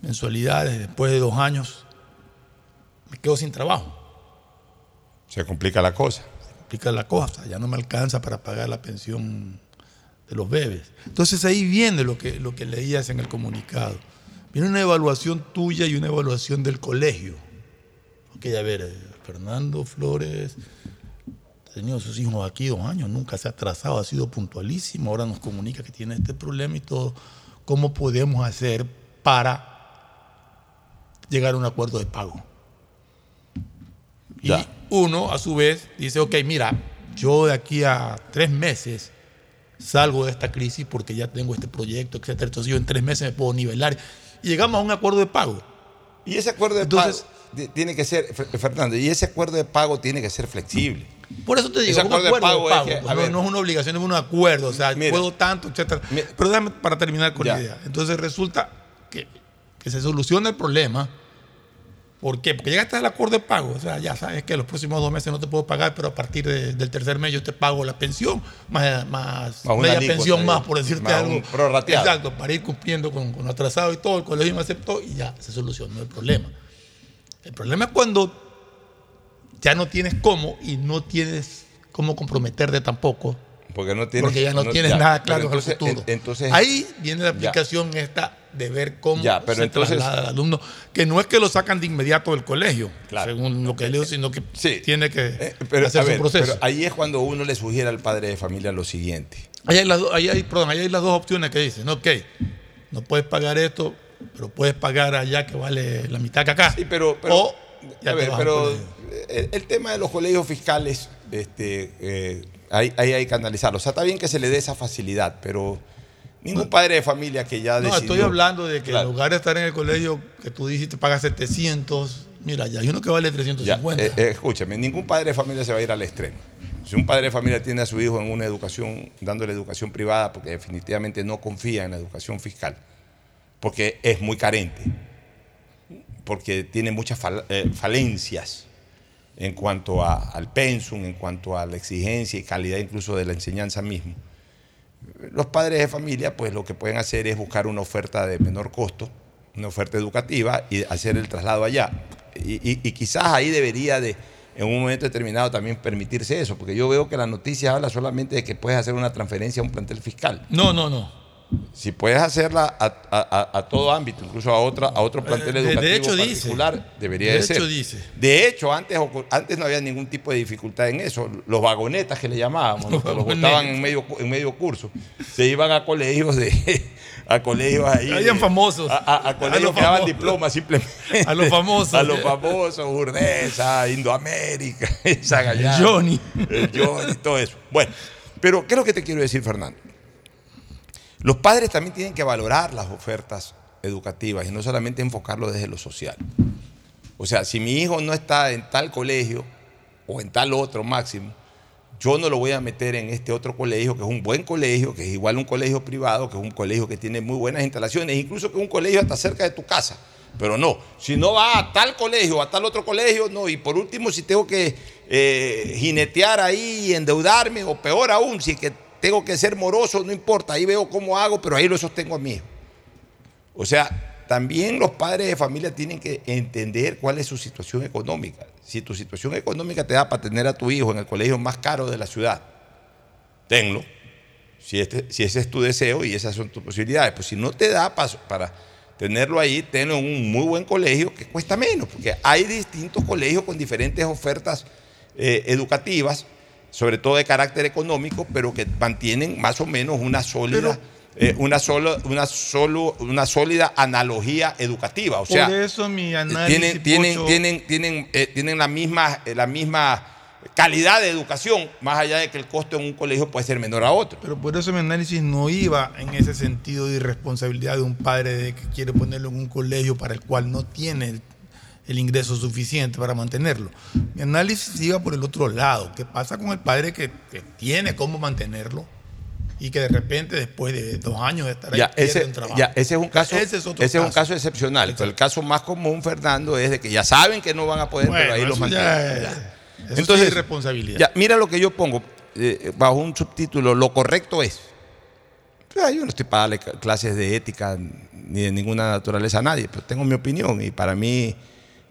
mensualidades. Después de dos años, me quedo sin trabajo.
Se complica la cosa.
Se complica la cosa, ya no me alcanza para pagar la pensión de los bebés. Entonces ahí viene lo que, lo que leías en el comunicado. Viene una evaluación tuya y una evaluación del colegio. Ok, a ver, eh, Fernando Flores tenido sus hijos aquí dos años, nunca se ha atrasado, ha sido puntualísimo, ahora nos comunica que tiene este problema y todo. ¿Cómo podemos hacer para llegar a un acuerdo de pago? Y uno, a su vez, dice, ok, mira, yo de aquí a tres meses salgo de esta crisis porque ya tengo este proyecto, etcétera. Entonces yo en tres meses me puedo nivelar. Y llegamos a un acuerdo de pago.
Y ese acuerdo de
Entonces-
pago ti- tiene que ser, Fer- Fernando, y ese acuerdo de pago tiene que ser flexible.
Por eso te digo, un
acuerdo de
acuerdo de
pago
pago.
es que, a
no,
ver.
no es una obligación, es un acuerdo. O sea,
Mira.
puedo tanto, etcétera. Pero déjame para terminar con
Ya.
la idea. Entonces resulta que, que se soluciona el problema. ¿Por qué? Porque llegaste al acuerdo de pago. O sea, ya sabes que los próximos dos meses no te puedo pagar, pero a partir de- del tercer mes yo te pago la pensión, más, más, media pensión más, por decirte
más
algo.
prorrateado.
Exacto, para ir cumpliendo con, con lo atrasado y todo. El colegio me aceptó y ya se solucionó el problema. El problema es cuando ya no tienes cómo y no tienes cómo comprometerte tampoco.
Porque no tienes,
porque ya no, tienes
ya,
nada claro en el
entonces-
futuro.
en- entonces-
Ahí viene la
Ya.
aplicación esta de ver cómo
Ya, pero
se
entonces-
traslada al alumno, que no es que lo sacan de inmediato del colegio,
Claro.
según lo que leo, sino que tiene que
Eh, Pero,
hacer su
ver,
proceso.
pero ahí es cuando uno le sugiere al padre de familia lo siguiente.
Ahí hay, las, ahí hay- perdón, ahí hay las dos opciones que dicen, ok, no puedes pagar esto, pero puedes pagar allá que vale la mitad que acá.
Sí, pero, pero-
o ya
a ver, pero
colegio.
el, el tema de los colegios fiscales, este, eh, ahí, ahí hay que analizarlo. O sea, está bien que se le dé esa facilidad, pero ningún padre de familia que ya
No,
decidió...
estoy hablando de que
Claro.
en lugar de estar en el colegio que tú dijiste pagas 700, mira, ya hay uno que vale
Ya,
350.
eh, eh, escúchame, ningún padre de familia se va a ir al extremo. Si un padre de familia tiene a su hijo en una educación, dándole educación privada, porque definitivamente no confía en la educación fiscal, porque es muy carente, porque tiene muchas eh, falencias en cuanto a- al pensum, en cuanto a la exigencia y calidad incluso de la enseñanza misma. Los padres de familia, pues lo que pueden hacer es buscar una oferta de menor costo, una oferta educativa y hacer el traslado allá. Y, y- y quizás ahí debería de, en un momento determinado, también permitirse eso, porque yo veo que la noticia habla solamente de que puedes hacer una transferencia a un plantel fiscal.
No, no, no.
Si puedes hacerla a, a- a- a todo ámbito, incluso a, otra, a otro plantel
Eh, de- de
educativo
hecho dice.
particular, debería
De
de, ser.
hecho dice.
De hecho, antes, antes no había ningún tipo de dificultad en eso. Los vagonetas que le llamábamos, los que los botaban en medio, en medio curso, se iban a colegios de a colegios ahí.
Habían famosos.
A, colegios
los
que daban diplomas simplemente.
A los famosos.
A los famosos, Urdesa, Indoamérica, Zagallán,
El Johnny.
El Johnny, todo eso. Bueno, pero ¿qué es lo que te quiero decir, Fernando? Los padres también tienen que valorar las ofertas educativas y no solamente enfocarlo desde lo social. O sea, si mi hijo no está en tal colegio o en tal otro máximo, yo no lo voy a meter en este otro colegio, que es un buen colegio, que es igual un colegio privado, que es un colegio que tiene muy buenas instalaciones, incluso que es un colegio hasta cerca de tu casa. Pero no, si no va a tal colegio, a tal otro colegio, no. Y por último, si tengo que eh, jinetear ahí y endeudarme, o peor aún, si que tengo que ser moroso, no importa, ahí veo cómo hago, pero ahí lo sostengo a hijo. O sea, también los padres de familia tienen que entender cuál es su situación económica. Si tu situación económica te da para tener a tu hijo en el colegio más caro de la ciudad, tenlo. Si, este, ese es tu deseo y esas son tus posibilidades. Pues si no te da pa- para tenerlo ahí, tenlo en un muy buen colegio que cuesta menos, porque hay distintos colegios con diferentes ofertas eh, educativas, sobre todo de carácter económico, pero que mantienen más o menos una sólida, eh, una, solo, una, solo, una sólida analogía educativa. O sea,
Por eso mi análisis.
tienen, tienen, tienen, tienen, eh, tienen la, misma, eh, la misma calidad de educación, más allá de que el costo en un colegio puede ser menor a otro.
Pero por eso mi análisis no iba en ese sentido de irresponsabilidad de un padre de que quiere ponerlo en un colegio para el cual no tiene el, ingreso suficiente para mantenerlo. Mi análisis iba por el otro lado. ¿Qué pasa con el padre que, que tiene cómo mantenerlo y que de repente después de dos años de estar ahí
Ya,
pierde
ese,
un trabajo?
ya, ese es un caso,
Ese es otro
ese es un
caso.
excepcional. Pero el caso más común, Fernando, es de que ya saben que no van a poder,
Bueno,
pero ahí los mantienen. Ya.
eso
Entonces,
es irresponsabilidad.
ya, mira lo que yo pongo eh, bajo un subtítulo, lo correcto es. Yo no estoy para darle clases de ética ni de ninguna naturaleza a nadie, pero tengo mi opinión y para mí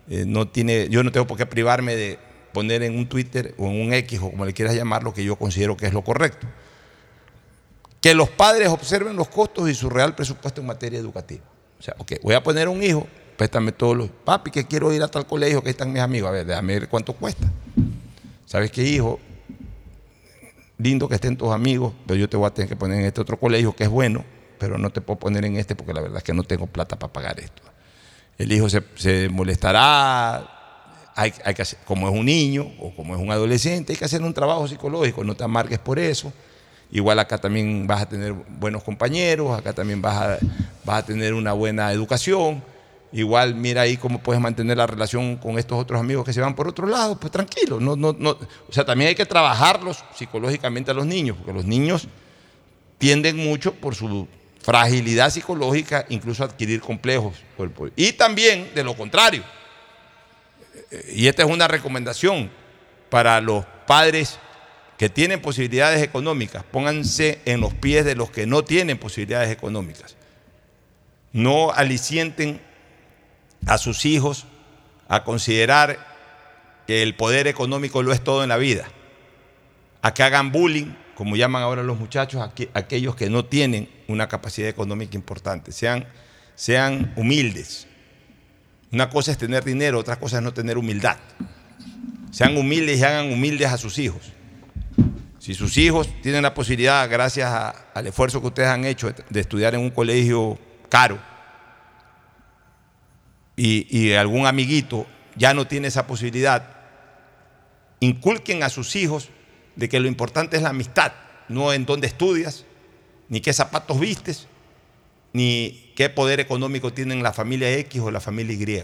eh, no tiene, yo no tengo por qué privarme de poner en un Twitter o en un X o como le quieras llamar lo que yo considero que es lo correcto. Que los padres observen los costos y su real presupuesto en materia educativa. O sea, ok, voy a poner un hijo, préstame todos los. Papi, que quiero ir a tal colegio, que están mis amigos. A ver, déjame ver cuánto cuesta. ¿Sabes qué, hijo? Lindo que estén tus amigos, pero yo te voy a tener que poner en este otro colegio que es bueno, pero no te puedo poner en este porque la verdad es que no tengo plata para pagar esto. El hijo se, molestará, hay que hacer, como es un niño o como es un adolescente, hay que hacer un trabajo psicológico, no te amargues por eso. Igual acá también vas a tener buenos compañeros, acá también vas a, vas a tener una buena educación. Igual mira ahí cómo puedes mantener la relación con estos otros amigos que se van por otro lado, pues tranquilo. No, no, no. O sea, también hay que trabajarlos psicológicamente a los niños, porque los niños tienden mucho por su fragilidad psicológica, incluso adquirir complejos. Y también, de lo contrario, eh, y esta es una recomendación para los padres que tienen posibilidades económicas, pónganse en los pies de los que no tienen posibilidades económicas. No alicienten a sus hijos a considerar que el poder económico lo es todo en la vida, a que hagan bullying, como llaman ahora los muchachos, aquellos que no tienen una capacidad económica importante, sean, sean humildes. Una cosa es tener dinero, otra cosa es no tener humildad. Sean humildes y hagan humildes a sus hijos. Si sus hijos tienen la posibilidad, gracias al esfuerzo que ustedes han hecho de estudiar en un colegio caro, y, y algún amiguito ya no tiene esa posibilidad, inculquen a sus hijos de que lo importante es la amistad, no en dónde estudias, ni qué zapatos vistes, ni qué poder económico tienen la familia X o la familia Y.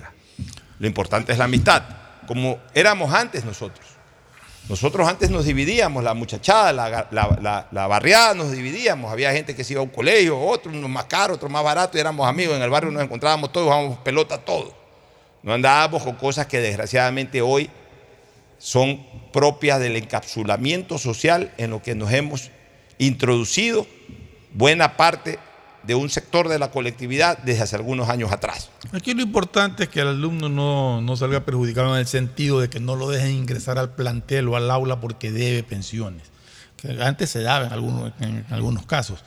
Lo importante es la amistad, como éramos antes nosotros. Nosotros antes nos dividíamos, la muchachada, la, la- la- la barriada nos dividíamos. Había gente que se iba a un colegio, otro uno más caro, otro más barato, y éramos amigos. En el barrio nos encontrábamos todos, jugábamos pelota todos. No andábamos con cosas que desgraciadamente hoy son propias del encapsulamiento social en lo que nos hemos introducido buena parte de un sector de la colectividad desde hace algunos años atrás.
Aquí lo importante es que el alumno no, no salga perjudicado en el sentido de que no lo dejen ingresar al plantel o al aula porque debe pensiones, que antes se daba en algunos, en algunos casos.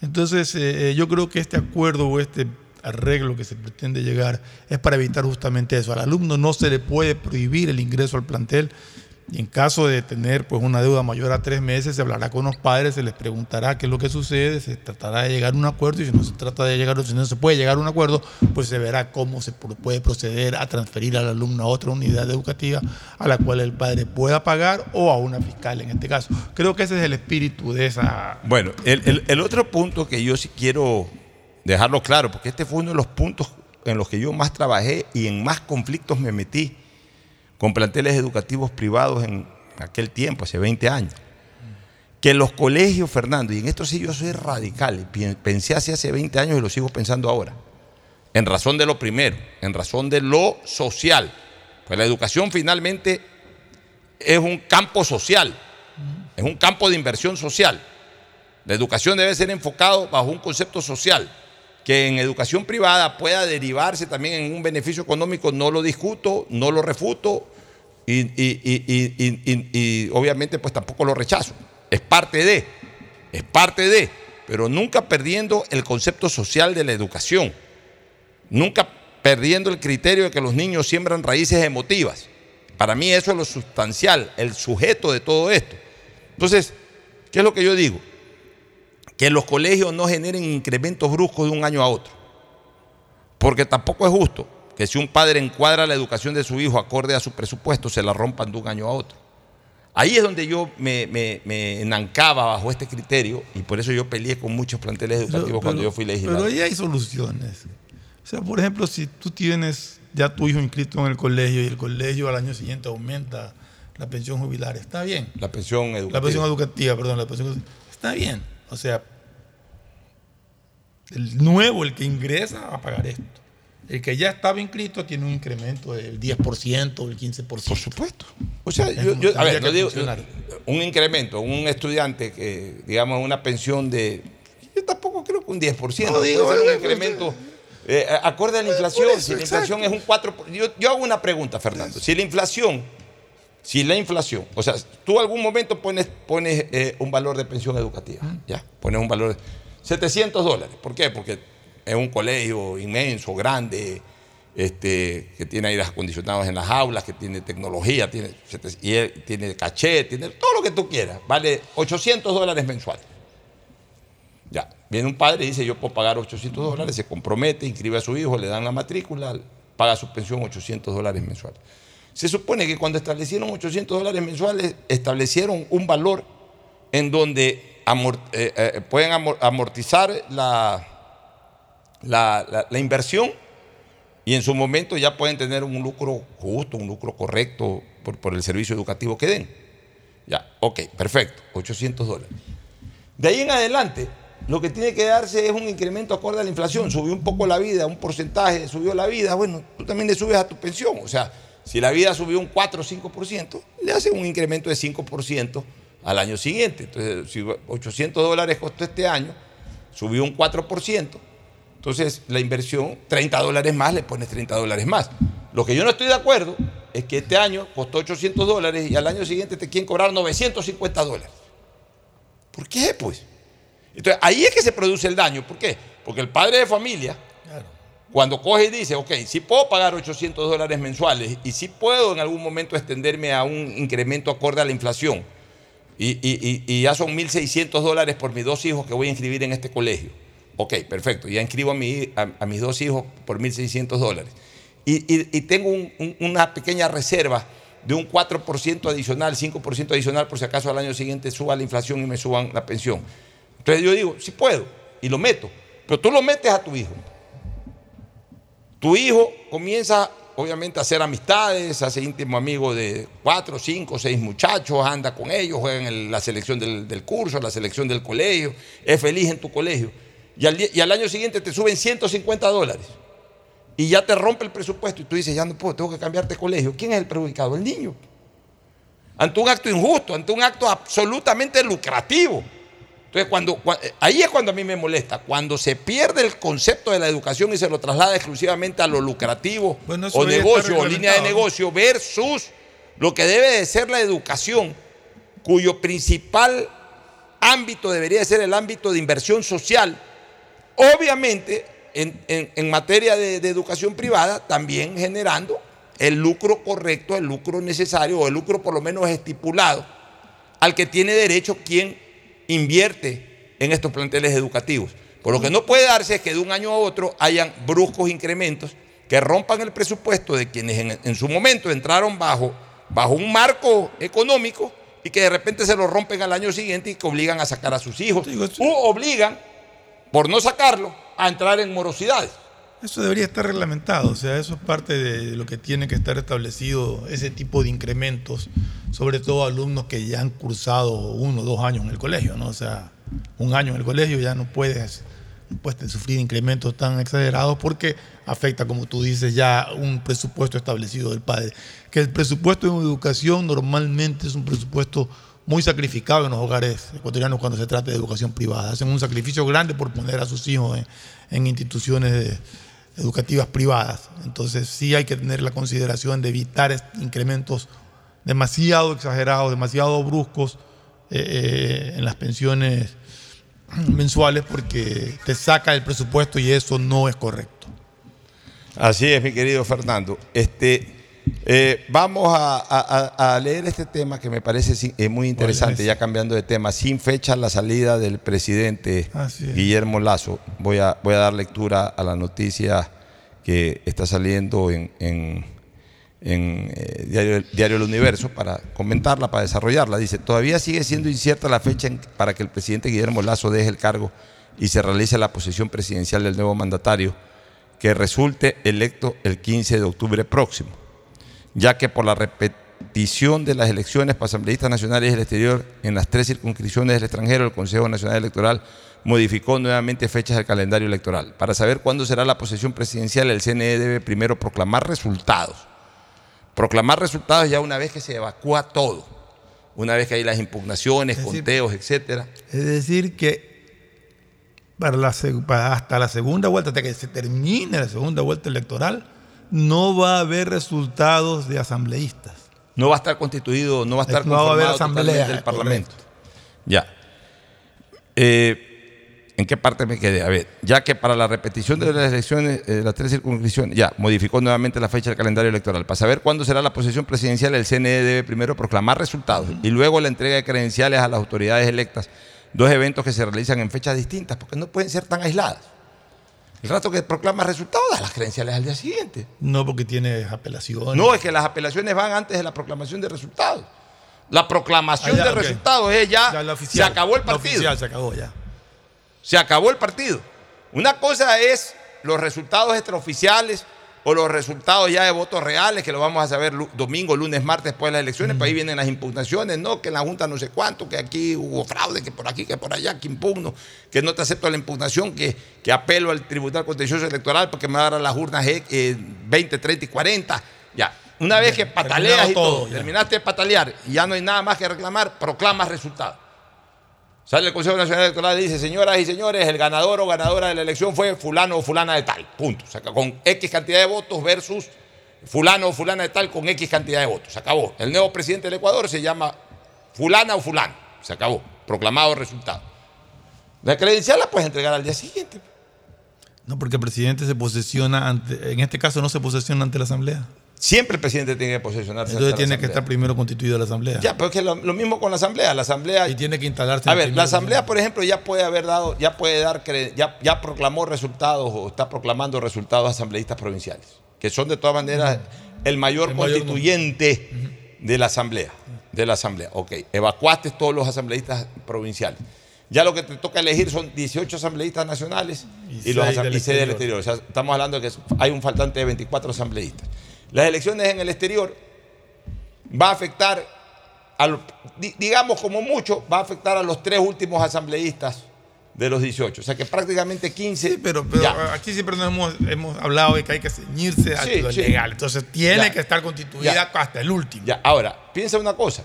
Entonces, eh, eh, yo creo que este acuerdo o este arreglo que se pretende llegar es para evitar justamente eso. Al alumno no se le puede prohibir el ingreso al plantel y en caso de tener pues, una deuda mayor a tres meses, se hablará con los padres, se les preguntará qué es lo que sucede, se tratará de llegar a un acuerdo y si no se trata de llegar, si no se puede llegar a un acuerdo, pues se verá cómo se puede proceder a transferir al alumno a otra unidad educativa a la cual el padre pueda pagar o a una fiscal en este caso. Creo que ese es el espíritu de esa...
Bueno, el- el otro punto que yo sí quiero dejarlo claro, porque este fue uno de los puntos en los que yo más trabajé y en más conflictos me metí con planteles educativos privados en aquel tiempo, hace 20 años. Que los colegios, Fernando, y en esto sí yo soy radical, pensé hace hace 20 años y lo sigo pensando ahora, en razón de lo primero, en razón de lo social. Pues la educación finalmente es un campo social, es un campo de inversión social. La educación debe ser enfocado bajo un concepto social. Que en educación privada pueda derivarse también en un beneficio económico, no lo discuto, no lo refuto y, y- y- y- obviamente pues tampoco lo rechazo. Es parte de, es parte de, pero nunca perdiendo el concepto social de la educación. Nunca perdiendo el criterio de que los niños siembran raíces emotivas. Para mí eso es lo sustancial, el sujeto de todo esto. Entonces, ¿qué es lo que yo digo? Que los colegios no generen incrementos bruscos de un año a otro. Porque tampoco es justo que si un padre encuadra la educación de su hijo acorde a su presupuesto, se la rompan de un año a otro. Ahí es donde yo me, me, me enancaba bajo este criterio y por eso yo peleé con muchos planteles educativos cuando yo fui legislador.
Pero ahí hay soluciones. O sea, por ejemplo, si tú tienes ya tu hijo inscrito en el colegio y el colegio al año siguiente aumenta la pensión jubilar, está bien.
La pensión educativa.
La pensión educativa, perdón, la pensión está bien. O sea, el nuevo, el que ingresa, va a pagar esto. El que ya estaba inscrito tiene un incremento del 10% o del 15%. Por
supuesto. O sea, yo, yo- a ver, no digo, un incremento, un estudiante que, digamos, una pensión de. Yo tampoco creo que un 10%.
No, digo,
un incremento. eh, acorde a la inflación,
eso,
si la
exacto.
inflación es un 4%. Yo, yo hago una pregunta, Fernando. Si la inflación, si la inflación, o sea, tú algún momento pones, pones eh, un valor de pensión educativa, ¿ya? Pones un valor de 700 dólares. ¿Por qué? Porque es un colegio inmenso, grande, este, que tiene aires acondicionados en las aulas, que tiene tecnología, tiene, tiene caché, tiene todo lo que tú quieras. Vale 800 dólares mensuales. Ya, viene un padre y dice, yo puedo pagar 800 dólares, se compromete, inscribe a su hijo, le dan la matrícula, paga su pensión 800 dólares mensuales. Se supone que cuando establecieron 800 dólares mensuales, establecieron un valor en donde eh, eh, pueden amor- amortizar la, la, la- la inversión y en su momento ya pueden tener un lucro justo, un lucro correcto por, por el servicio educativo que den. Ya, ok, perfecto, 800 dólares. De ahí en adelante, lo que tiene que darse es un incremento acorde a la inflación. Subió un poco la vida, un porcentaje subió la vida. Bueno, tú también le subes a tu pensión. O sea, si la vida subió un 4 o 5%, le hacen un incremento de 5% al año siguiente. Entonces, si 800 dólares costó este año, subió un 4%. Entonces, la inversión, 30 dólares más, le pones 30 dólares más. Lo que yo no estoy de acuerdo es que este año costó 800 dólares y al año siguiente te quieren cobrar 950 dólares. ¿Por qué, pues? Entonces, ahí es que se produce el daño. ¿Por qué? Porque el padre de familia, cuando coge y dice, ok, sí puedo pagar 800 dólares mensuales y sí puedo en algún momento extenderme a un incremento acorde a la inflación, y, ya son 1.600 dólares por mis dos hijos que voy a inscribir en este colegio. Ok, perfecto, ya inscribo a, mi- a- a mis dos hijos por 1.600 dólares. Y, tengo un- un- una pequeña reserva de un 4% adicional, 5% adicional, por si acaso al año siguiente suba la inflación y me suban la pensión. Entonces yo digo, sí puedo, y lo meto. Pero tú lo metes a tu hijo. Tu hijo comienza, obviamente, a hacer amistades, hace íntimo amigo de cuatro, cinco, seis muchachos, anda con ellos, juega en la selección del, curso, la selección del colegio, es feliz en tu colegio. Y al, y al año siguiente te suben 150 dólares. Y ya te rompe el presupuesto y tú dices, ya no puedo, tengo que cambiarte de colegio. ¿Quién es el perjudicado? El niño. Ante un acto injusto, ante un acto absolutamente lucrativo. Entonces, cuando, cua- ahí es cuando a mí me molesta, cuando se pierde el concepto de la educación y se lo traslada exclusivamente a lo lucrativo
Bueno,
o negocio o línea de negocio versus lo que debe de ser la educación, cuyo principal ámbito debería de ser el ámbito de inversión social. Obviamente, en, en- en materia de, de educación privada, también generando el lucro correcto, el lucro necesario, o el lucro por lo menos estipulado, al que tiene derecho quien invierte en estos planteles educativos. Por lo que no puede darse es que de un año a otro hayan bruscos incrementos que rompan el presupuesto de quienes en, en su momento entraron bajo, bajo un marco económico y que de repente se lo rompen al año siguiente y que obligan a sacar a sus hijos. O obligan, por no sacarlo, a entrar en morosidades.
Eso debería estar reglamentado, o sea, eso es parte de lo que tiene que estar establecido, ese tipo de incrementos, sobre todo alumnos que ya han cursado uno o dos años en el colegio, ¿no? O sea, un año en el colegio ya no puedes, no puedes sufrir incrementos tan exagerados porque afecta, como tú dices, ya un presupuesto establecido del padre. Que el presupuesto en educación normalmente es un presupuesto muy sacrificado en los hogares ecuatorianos cuando se trata de educación privada. Hacen un sacrificio grande por poner a sus hijos en, en instituciones de- educativas privadas. Entonces sí hay que tener la consideración de evitar incrementos demasiado exagerados, demasiado bruscos eh, eh, en las pensiones mensuales porque te saca el presupuesto y eso no es correcto.
Así es, mi querido Fernando. Este, eh, vamos a, a- a- a leer este tema que me parece eh, muy interesante, ya cambiando de tema. Sin fecha la salida del presidente. Guillermo Lazo. Voy a, voy a dar lectura a la noticia que está saliendo en, en- en, eh, Diario, Diario El Universo para comentarla, para desarrollarla. Dice, todavía sigue siendo incierta la fecha en- para que el presidente Guillermo Lazo deje el cargo y se realice la posesión presidencial del nuevo mandatario que resulte electo el 15 de octubre próximo, ya que por la repetición de las elecciones para asambleístas nacionales y del exterior en las tres circunscripciones del extranjero, el Consejo Nacional Electoral modificó nuevamente fechas del calendario electoral. Para saber cuándo será la posesión presidencial, el CNE debe primero proclamar resultados. Proclamar resultados ya una vez que se evacúa todo, una vez que hay las impugnaciones,
decir,
conteos, etcétera.
Es decir, que para la, para hasta la segunda vuelta, hasta que se termine la segunda vuelta electoral, no va a haber resultados de asambleístas.
No va a estar constituido, no va a estar
No va a haber
conformado
asamblea,
totalmente el Parlamento. Ya. Eh, ¿En qué parte me quedé? A ver, ya que para la repetición de las elecciones, eh, las tres circunscripciones, ya, modificó nuevamente la fecha del calendario electoral. Para saber cuándo será la posesión presidencial, el CNE debe primero proclamar resultados y luego la entrega de credenciales a las autoridades electas. Dos eventos que se realizan en fechas distintas, porque no pueden ser tan aisladas. El rato que proclama resultados, da las credenciales al día siguiente.
No porque tiene apelaciones.
No, es que las apelaciones van antes de la proclamación de resultados. La proclamación
Ah, ya,
de resultados es ya, se acabó el partido.
oficial se acabó ya.
Se acabó el partido. Una cosa es los resultados extraoficiales o los resultados ya de votos reales, que lo vamos a saber domingo, lunes, martes después de las elecciones, pues ahí vienen las impugnaciones, no, que en la Junta no sé cuánto, que aquí hubo fraude, que por aquí, que por allá, que impugno, que no te acepto la impugnación, que, que apelo al Tribunal Contencioso Electoral porque me va a dar las urnas eh, eh, 20, 30 y 40. Ya, una vez que pataleas y
todo,
terminaste de patalear y ya no hay nada más que reclamar, proclamas resultados. Sale el Consejo Nacional Electoral y dice, señoras y señores, el ganador o ganadora de la elección fue fulano o fulana de tal. Punto. Acabó. con X cantidad de votos versus fulano o fulana de tal con X cantidad de votos. Se acabó. El nuevo presidente del Ecuador se llama fulana o fulano. Se acabó. Proclamado resultado. La credencial la puedes entregar al día siguiente.
No, porque el presidente se posesiona ante, en este caso no se posesiona ante la asamblea.
Siempre el presidente tiene que posesionarse.
Entonces tiene que estar primero constituida la asamblea.
Ya, pero es que lo, lo mismo con la asamblea. La asamblea.
Y tiene que instalarse.
A ver, la asamblea, por ejemplo, ya puede haber dado, ya puede dar, ya, ya proclamó resultados o está proclamando resultados asambleístas provinciales, que son de todas maneras el mayor
El mayor
constituyente De la asamblea. De la asamblea. Ok. Evacuaste todos los asambleístas provinciales. Ya lo que te toca elegir son 18 asambleístas nacionales y,
Y
los y seis del
exterior.
exterior. O sea, estamos hablando de que hay un faltante de 24 asambleístas. Las elecciones en el exterior va a afectar, a digamos como mucho, va a afectar a los tres últimos asambleístas de los 18. O sea que prácticamente 15.
Pero, pero
ya.
aquí siempre nos hemos, hemos hablado de que hay que ceñirse a
Sí,
lo
sí.
legal. Entonces tiene
Ya.
que estar constituida
Ya.
hasta el último.
Ya, ahora, piensa una cosa.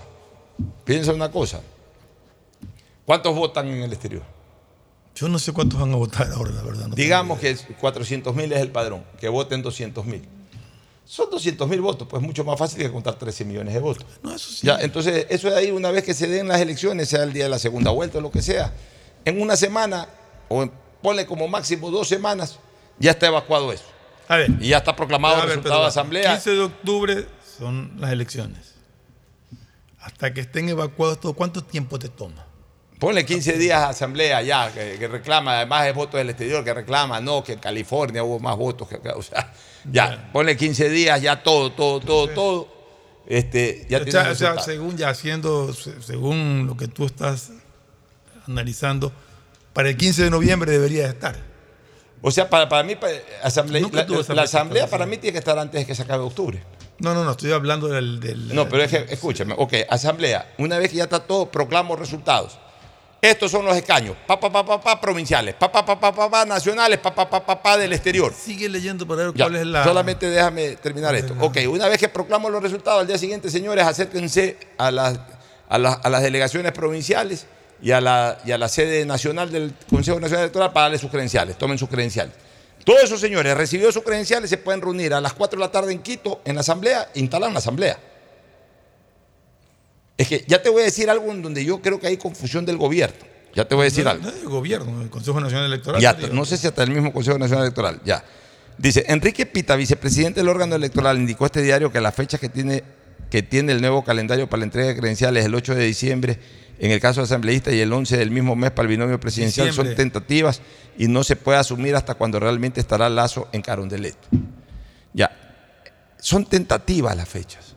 Piensa una cosa. ¿Cuántos votan en el exterior?
Yo no sé cuántos van a votar ahora, la verdad. no
Digamos que 400 mil es el padrón, que voten 200 mil. Son 200 mil votos, pues mucho más fácil que contar 13 millones de votos.
No, eso sí.
Ya, entonces, eso de ahí, una vez que se den las elecciones, sea el día de la segunda vuelta o lo que sea, en una semana, o ponle como máximo dos semanas, ya está evacuado eso.
A ver.
Y ya está proclamado el resultado de asamblea.
15 de octubre son las elecciones. Hasta que estén evacuados todos, ¿cuánto tiempo te toma?
Ponle 15 días a asamblea ya, que, que reclama, además es votos del exterior, que reclama, no, que en California hubo más votos que acá. O sea, ya, ponle 15 días, ya todo, todo, todo, todo. Este, ya
o sea, o sea, según ya haciendo, se- según lo que tú estás analizando, para el 15 de noviembre debería estar.
O sea, para, para mí, pa- asamblea, la,
esa
la asamblea para mí tiene que estar antes de que se acabe octubre.
No, no, no, estoy hablando del... del-
No, pero es que, escúchame, ok, asamblea, una vez que ya está todo, proclamo resultados. Estos son los escaños, pa, pa, pa, pa, pa, provinciales, pa, pa, pa, nacionales, pa, pa, pa, del exterior.
Sigue leyendo para ver
Ya,
cuál es la...
Solamente déjame terminar esto. Ok, una vez que proclamo los resultados, al día siguiente, señores, acérquense a las, a las, a las delegaciones provinciales y a, la, y a la sede nacional del Consejo Nacional Electoral para darle sus credenciales. Tomen sus credenciales. Todos esos señores recibió sus credenciales se pueden reunir a las 4 de la tarde en Quito, en la asamblea, e instalan la asamblea. Es que ya te voy a decir algo en donde yo creo que hay confusión del gobierno. Ya te voy a decir
No,
algo.
no es el gobierno, el Consejo Nacional Electoral.
Ya, no sé si hasta el mismo Consejo Nacional Electoral. Ya. Dice, Enrique Pita, vicepresidente del órgano electoral, indicó a este diario que la fecha que tiene, que tiene el nuevo calendario para la entrega de credenciales es el 8 de diciembre en el caso de asambleístas y el 11 del mismo mes para el binomio presidencial son tentativas y no se puede asumir hasta cuando realmente estará Lazo en Carondelet. Ya. Son tentativas las fechas.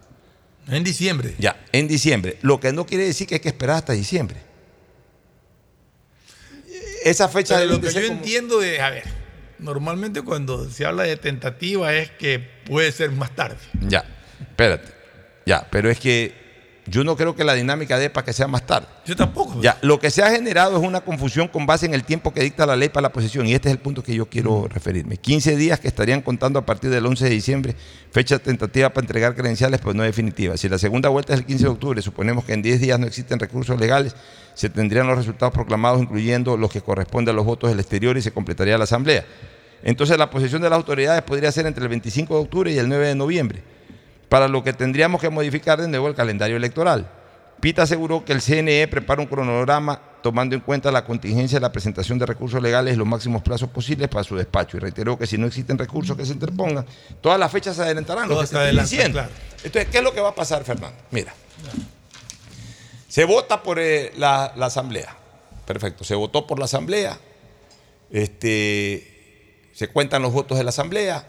En diciembre.
Ya, en diciembre. Lo que no quiere decir que hay que esperar hasta diciembre. Esa fecha
Pero
deben
lo
de
que yo
como-
entiendo de, a ver, normalmente cuando se habla de tentativa es que puede ser más tarde.
Ya, espérate. Ya, pero es que yo no creo que la dinámica dé para que sea más tarde.
Yo tampoco.
Ya, lo que se ha generado es una confusión con base en el tiempo que dicta la ley para la posesión y este es el punto que yo quiero referirme. 15 días que estarían contando a partir del 11 de diciembre, fecha tentativa para entregar credenciales, pero no definitiva. Si la segunda vuelta es el 15 de octubre, suponemos que en 10 días no existen recursos legales, se tendrían los resultados proclamados, incluyendo los que corresponden a los votos del exterior y se completaría la asamblea. Entonces la posesión de las autoridades podría ser entre el 25 de octubre y el 9 de noviembre para lo que tendríamos que modificar de nuevo el calendario electoral. Pita aseguró que el CNE prepara un cronograma tomando en cuenta la contingencia de la presentación de recursos legales en los máximos plazos posibles para su despacho y reiteró que si no existen recursos que se interpongan, todas las fechas se adelantarán, lo que
se
diciendo.
claro.
Entonces, ¿qué es lo que va a pasar, Fernando? Mira, se vota por eh, la, la asamblea. Perfecto, se votó por la asamblea. Este, se cuentan los votos de la asamblea.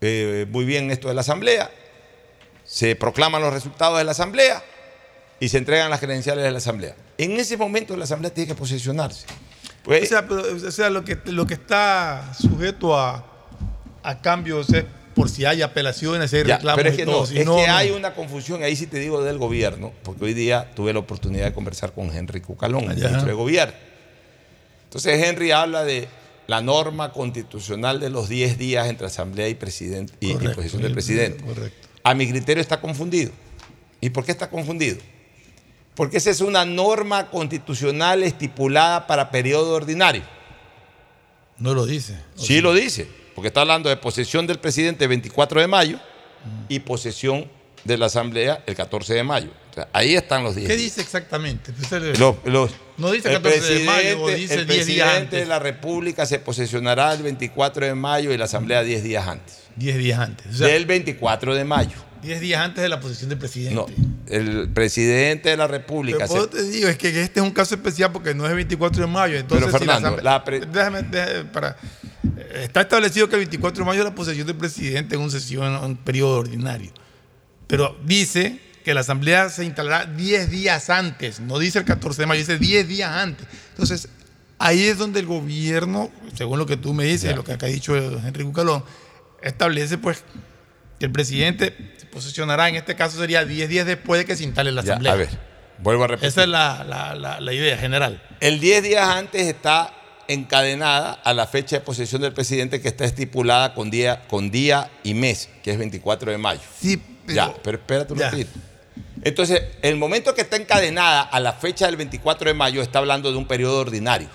Eh, muy bien esto de la asamblea. Se proclaman los resultados de la asamblea y se entregan las credenciales de la asamblea. En ese momento la asamblea tiene que posesionarse. Pues,
o sea, pero, o sea, lo, que, lo que está sujeto a, a cambios es por si hay apelaciones, hay
Ya,
reclamos
pero es
y
que,
todo.
no,
Si
es
no,
que
no.
hay una confusión, ahí sí te digo del gobierno, porque hoy día tuve la oportunidad de conversar con Henry Cucalón, el ministro de gobierno. Entonces Henry habla de la norma constitucional de los 10 días entre asamblea y, presidente, y, del
el-
presidente.
correcto.
A mi criterio está confundido. ¿Y por qué está confundido? Porque esa es una norma constitucional estipulada para periodo ordinario.
No lo dice.
Sí lo dice, porque está hablando de posesión del presidente el 24 de mayo y posesión de la asamblea el 14 de mayo. O sea, ahí están los 10.
¿Qué dice exactamente? Pues el-
Los- los-
no dice
el
14 de mayo, o dice
el
10 días
presidente de
antes.
la República se posesionará el 24 de mayo y la asamblea 10 días antes.
10 días antes. O sea,
del 24 de mayo.
10 días antes de la posición del presidente.
No, el presidente de la República.
Pero
se-
te digo, es que este es un caso especial porque no es el 24 de mayo. Entonces,
Pero,
si la
Fernando,
asamblea-
la pre-
déjame, déjame, para, está establecido que el 24 de mayo es la posesión del presidente en una sesión, en un periodo ordinario. Pero dice que la asamblea se instalará 10 días antes, no dice el 14 de mayo, dice 10 días antes. Entonces, ahí es donde el gobierno, según lo que tú me dices, lo que acá ha dicho Enrique Bucalón, establece pues que el presidente se posicionará, en este caso sería 10 días después de que se instale la asamblea.
a ver, vuelvo a repetir.
Esa es la, la- la- la idea general.
El 10 días antes está encadenada a la fecha de posesión del presidente que está estipulada con día, con día y mes, que es 24 de mayo.
Sí,
ya, pero espérate un
ya.
ratito. Entonces, el momento que está encadenada a la fecha del 24 de mayo está hablando de un periodo ordinario,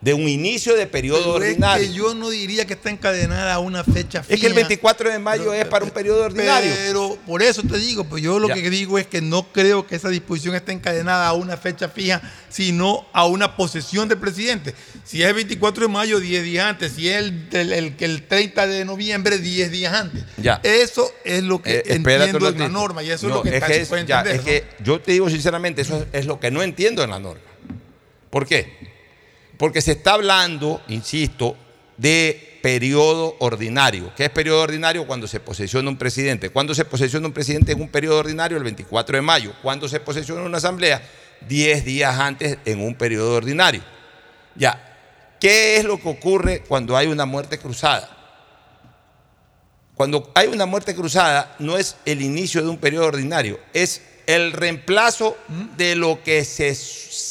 de un inicio de periodo
Pero es
ordinario.
que yo no diría que está encadenada a una fecha fija.
Es que el 24 de mayo es para un periodo ordinario.
Pero por eso te digo, pues yo lo
Ya.
que digo es que no creo que esa disposición esté encadenada a una fecha fija, sino a una posesión del presidente. Si es el 24 de mayo, 10 días antes. Si es el, el, el- el 30 de noviembre, 10 días antes.
Ya.
Eso es lo que
Eh,
entiendo en la norma y eso
No,
es lo que
es que
puede
ya,
entender.
que yo te digo sinceramente, eso es, es lo que no entiendo en la norma. ¿Por qué? Porque se está hablando, insisto, de periodo ordinario. ¿Qué es periodo ordinario? Cuando se posesiona un presidente. ¿Cuándo se posesiona un presidente en un periodo ordinario? El 24 de mayo. ¿Cuándo se posesiona una asamblea? 10 días antes en un periodo ordinario. Ya. ¿Qué es lo que ocurre cuando hay una muerte cruzada? Cuando hay una muerte cruzada, no es el inicio de un periodo ordinario, es el reemplazo de lo que se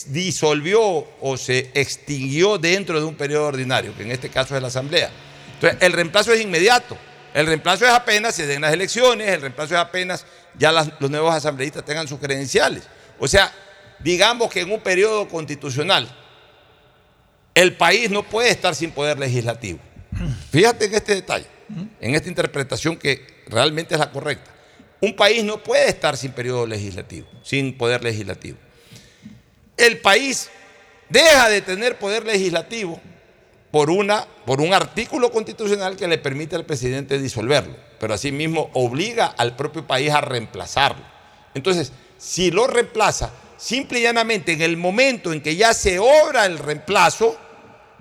disolvió o se extinguió dentro de un periodo ordinario, que en este caso es la Asamblea. Entonces, el reemplazo es inmediato. El reemplazo es apenas se den las elecciones, el reemplazo es apenas ya las- los nuevos asambleístas tengan sus credenciales. O sea, digamos que en un periodo constitucional, el país no puede estar sin poder legislativo. Fíjate en este detalle, en esta interpretación que realmente es la correcta. Un país no puede estar sin periodo legislativo, sin poder legislativo. El país deja de tener poder legislativo por, una, por un artículo constitucional que le permite al presidente disolverlo, pero asimismo obliga al propio país a reemplazarlo. Entonces, si lo reemplaza, simple y llanamente en el momento en que ya se obra el reemplazo,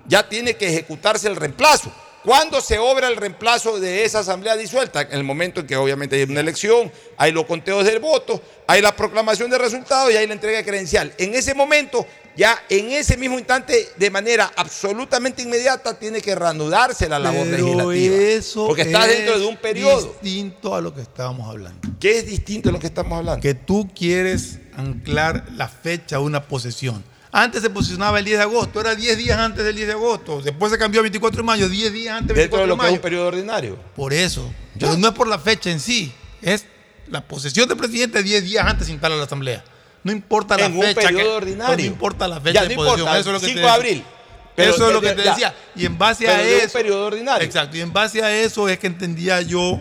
ya tiene que ejecutarse el reemplazo. ¿Cuándo se obra el reemplazo de esa asamblea disuelta? En el momento en que obviamente hay una elección, hay los conteos del voto, hay la proclamación de resultados y hay la entrega de credencial. En ese momento, ya en ese mismo instante, de manera absolutamente inmediata, tiene que reanudarse la labor
Pero
legislativa.
eso
porque está
es
dentro de un periodo.
distinto a lo que estábamos hablando.
¿Qué es distinto a lo que estamos hablando?
Que tú quieres anclar la fecha a una posesión. Antes se posicionaba el 10 de agosto, era 10 días antes del 10 de agosto. Después se cambió a 24 de mayo, 10 días antes del
Dentro
24
de
de
lo que es
mayo.
un periodo ordinario.
Por eso. Pero no es por la fecha en sí, es la posesión del presidente 10 días antes se instala la asamblea. No importa la
En un
fecha.
periodo
que-
ordinario.
No importa la fecha
Ya,
de
no
posesión.
importa,
eso es lo que
5
te
de abril. Pero
eso es lo que
de-
te
ya.
decía. Y en base
Pero
a
de un
eso.
periodo ordinario.
Exacto. Y en base a eso es que entendía yo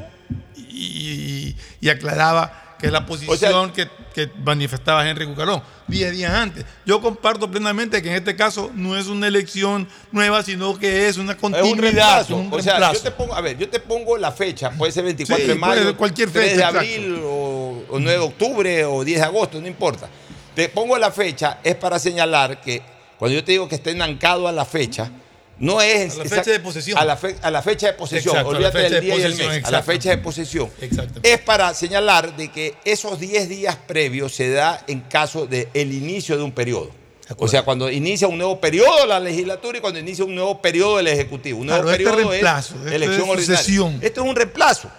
y, y aclaraba que la posición que, que manifestaba Henry Cucarón 10 días antes. Yo comparto plenamente que en este caso no es una elección nueva, sino que es una
Es
continuidad.
un reemplazo.
un
o sea, yo te pongo, a ver, yo te pongo la fecha, puede ser 24
Sí,
de mayo,
ser cualquier
3 de
fecha,
abril o, o 9 de octubre o 10 de agosto, no importa. Te pongo la fecha, es para señalar que cuando yo te digo que esté enancado a la fecha, no es
A la fecha de posesión.
A la, fe- a la fecha de posesión,
Exacto,
olvídate del
de
día y el mes, a la
exacto.
fecha de posesión.
Exacto.
Es para señalar de que esos 10 días previos se da en caso del inicio de un periodo. O sea, cuando inicia un nuevo periodo la legislatura y cuando inicia un nuevo periodo el Ejecutivo. Un nuevo
Claro, este
periodo
reemplazo,
es
esto
elección
es
ordinaria.
sucesión.
Esto es un reemplazo.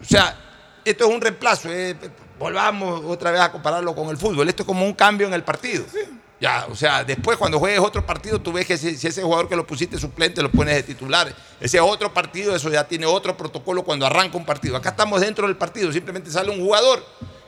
O sea, esto es un reemplazo. eh, volvamos otra vez a compararlo con el fútbol. Esto es como un cambio en el partido. Ya, o sea, después cuando juegues otro partido, tú ves que si, si ese jugador que lo pusiste suplente lo pones de titular. Ese otro partido, eso ya tiene otro protocolo cuando arranca un partido. Acá estamos dentro del partido, simplemente sale un jugador,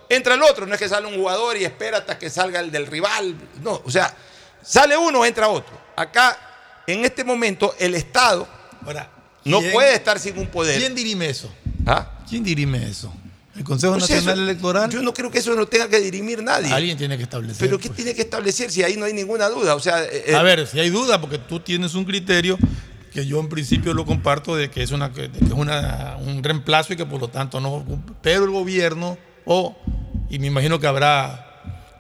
entra el otro. No es que sale un jugador y espera hasta que salga el del rival. No, o sea, sale uno, entra otro. Acá, en este momento, el Estado
Ahora,
no
¿quién-
puede estar sin un poder.
¿Quién dirime eso?
¿Ah?
¿Quién dirime eso? ¿El Consejo
Pues
Nacional
eso-
Electoral?
Yo no creo que eso lo tenga que dirimir nadie.
Alguien tiene que establecer. pues.
Pero ¿qué tiene que establecer si ahí no hay ninguna duda? O sea, eh,
A ver, si hay duda, porque tú tienes un criterio que yo en principio lo comparto de que es, una, que es una, un reemplazo y que por lo tanto no. Pero el gobierno, o, y me imagino que habrá.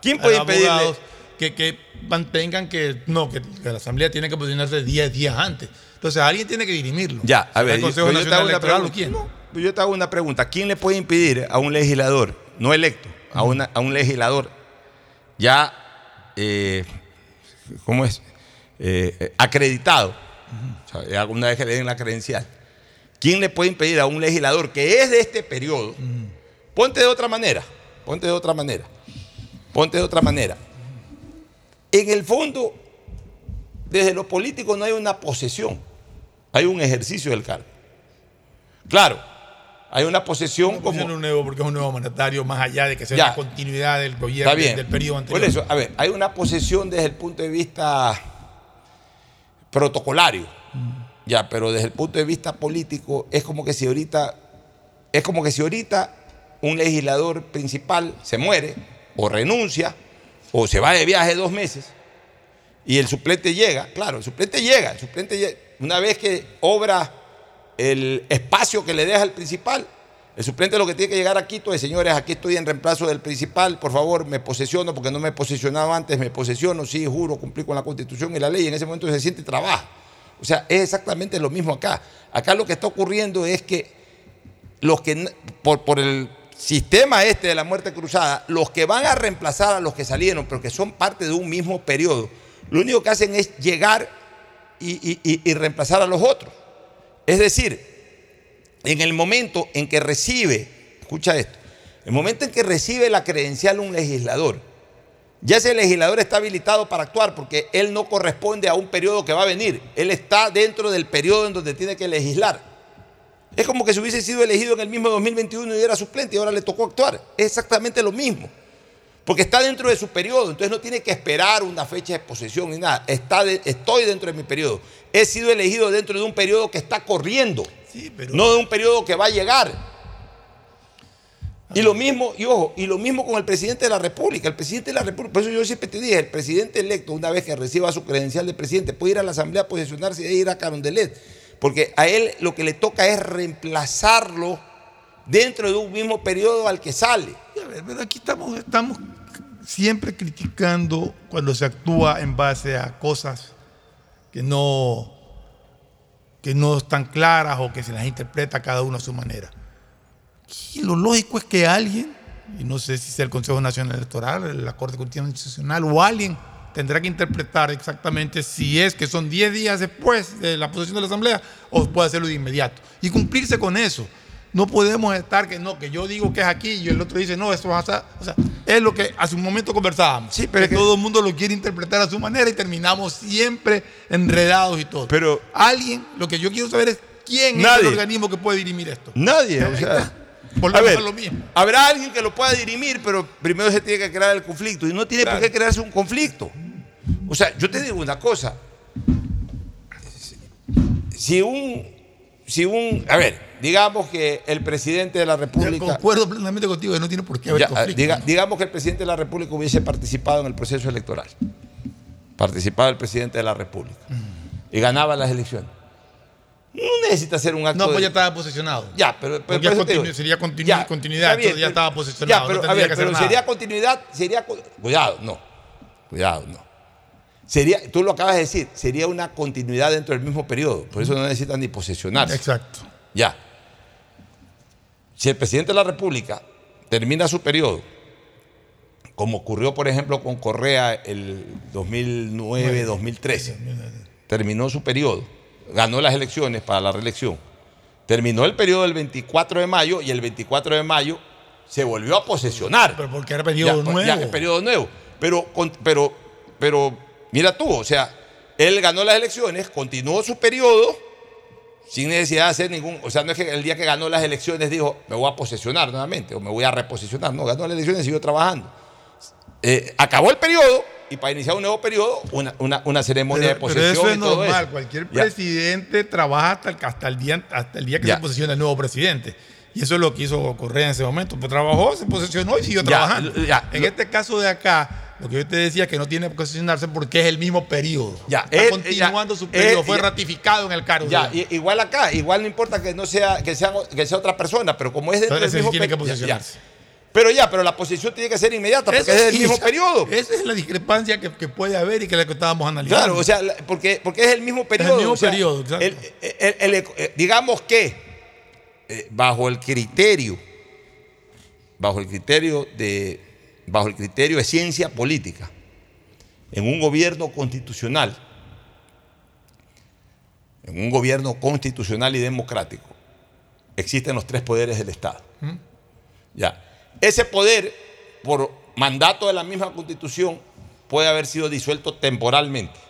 ¿Quién puede impedirle?
Que, que mantengan que no, que, que la Asamblea tiene que posicionarse 10 días antes. Entonces alguien tiene que dirimirlo.
Ya, a
¿Será
ver,
el
yo-
Consejo
pero yo te
Nacional
hago
Electoral
pregunta.
quién?
No, yo te hago una pregunta. ¿Quién le puede impedir a un legislador, no electo, a, a un legislador ya, eh, ¿cómo es? Eh, eh, acreditado, alguna vez que le den la credencial, ¿quién le puede impedir a un legislador que es de este periodo? Ponte de otra manera, ponte de otra manera, ponte de otra manera. En el fondo, desde lo político no hay una posesión, hay un ejercicio del cargo. Claro, hay una posesión como...
un nuevo porque es un nuevo mandatario más allá de que sea
Ya.
una continuidad del gobierno
Está bien.
del periodo anterior.
Por eso, a ver, hay una posesión desde el punto de vista protocolario. Ya, pero desde el punto de vista político es como que si ahorita es como que si ahorita un legislador principal se muere o renuncia o se va de viaje dos meses y el suplente llega, claro, el suplente llega, el suplente lle- una vez que obra el espacio que le deja el principal, el suplente lo que tiene que llegar a Quito es, señores, aquí estoy en reemplazo del principal, por favor, me posesiono porque no me he posesionado antes, me posesiono, sí, juro, cumplir con la constitución y la ley, en ese momento se siente y trabaja. O sea, es exactamente lo mismo acá. Acá lo que está ocurriendo es que los que, por, por el sistema este de la muerte cruzada, los que van a reemplazar a los que salieron, pero que son parte de un mismo periodo, lo único que hacen es llegar y- y reemplazar a los otros. Es decir, en el momento en que recibe, escucha esto, el momento en que recibe la credencial un legislador, ya ese legislador está habilitado para actuar porque él no corresponde a un periodo que va a venir. Él está dentro del periodo en donde tiene que legislar. Es como que si hubiese sido elegido en el mismo 2021 y era suplente y ahora le tocó actuar. Es exactamente lo mismo. Porque está dentro de su periodo, entonces no tiene que esperar una fecha de posesión ni nada. Está de- estoy dentro de mi periodo. He sido elegido dentro de un periodo que está corriendo, no de un periodo que va a llegar. Y lo mismo, y ojo, y lo mismo con el presidente de la República. El presidente de la República, por eso yo siempre te dije, el presidente electo, una vez que reciba su credencial de presidente, puede ir a la Asamblea a posesionarse y ir a Carondelet. Porque a él lo que le toca es reemplazarlo dentro de un mismo periodo al que sale.
Aquí estamos, estamos siempre criticando cuando se actúa en base a cosas que no, que no están claras o que se las interpreta cada uno a su manera. Lo lógico es que alguien, y no sé si sea el Consejo Nacional Electoral, la Corte Constitucional o alguien, tendrá que interpretar exactamente si es que son 10 días después de la posesión de la Asamblea o puede hacerlo de inmediato. Y cumplirse con eso. No podemos estar que no, que yo digo que es aquí y el otro dice no, esto va a estar. O sea, es lo que hace un momento conversábamos. Sí, pero que, todo el mundo lo quiere interpretar a su manera y terminamos siempre enredados y todo.
Pero
alguien, lo que yo quiero saber es quién es el organismo que puede dirimir esto.
Nadie, o sea.
Volvemos
a ver,
lo mismo.
Habrá alguien que lo pueda dirimir, pero primero se tiene que crear el conflicto. Y no tiene
Claro.
por qué crearse un conflicto. O sea, yo te digo una cosa. Si un. Si un. A ver, digamos que el presidente de la República.
Concuerdo plenamente contigo que no tiene por qué haber
Ya,
conflicto.
diga- digamos que el presidente de la República hubiese participado en el proceso electoral. Participaba el presidente de la República. Y ganaba las elecciones. No necesita hacer un acto.
No, pues ya estaba posesionado.
Ya, pero, digo,
sería continu-
ya,
continuidad,
está bien,
entonces ya
pero-
estaba posesionado,
Ya, pero,
no
a
tendría
ver,
que hacer
pero
nada.
sería continuidad, sería cu- cuidado, no. Cuidado, no. Sería, tú lo acabas de decir, sería una continuidad dentro del mismo periodo. Por eso no necesitan ni posesionarse.
Exacto.
Ya. Si el presidente de la República termina su periodo, como ocurrió, por ejemplo, con Correa el 2009-2013, terminó su periodo, ganó las elecciones para la reelección, terminó el periodo del 24 de mayo y el 24 de mayo se volvió a posesionar.
Pero porque era periodo
Ya, pues,
nuevo.
ya, es periodo nuevo. Pero, pero, pero, mira tú, o sea, él ganó las elecciones, continuó su periodo sin necesidad de hacer ningún. O sea, no es que el día que ganó las elecciones dijo, me voy a posesionar nuevamente o me voy a reposicionar. No, ganó las elecciones y siguió trabajando. Eh, acabó el periodo y para iniciar un nuevo periodo, una, una- una ceremonia de
pero
posesión.
eso es
y todo
normal.
eso.
Cualquier
Ya.
presidente trabaja hasta el, hasta el día, hasta el día que
Ya.
se posiciona el nuevo presidente. Y eso es lo que hizo Correa en ese momento. Pues trabajó, se posesionó y siguió trabajando.
ya.
En este caso de acá, lo que yo te decía es que no tiene que posesionarse porque es el mismo periodo.
Ya,
Está
él-
continuando
ya,
su periodo.
él-
Fue ratificado en el cargo.
Ya, igual acá, igual no importa que no sea, que sea, que sea otra persona, pero como es dentro
Entonces,
del mismo
sí tiene que posesionarse.
Pero ya, pero la posición tiene que ser inmediata porque
Eso
es
sí,
mismo
esa-
periodo.
Esa es la discrepancia que, que puede haber y que es la que estábamos analizando.
Claro, o sea, porque, porque es el mismo periodo.
mismo
o sea,
periodo, exacto.
el- el- el- el- eh, digamos que eh, bajo el criterio, bajo el criterio de, bajo el criterio de ciencia política, en un gobierno constitucional, en un gobierno constitucional y democrático, existen los tres poderes del Estado. Ya. Ese poder, por mandato de la misma constitución, puede haber sido disuelto temporalmente.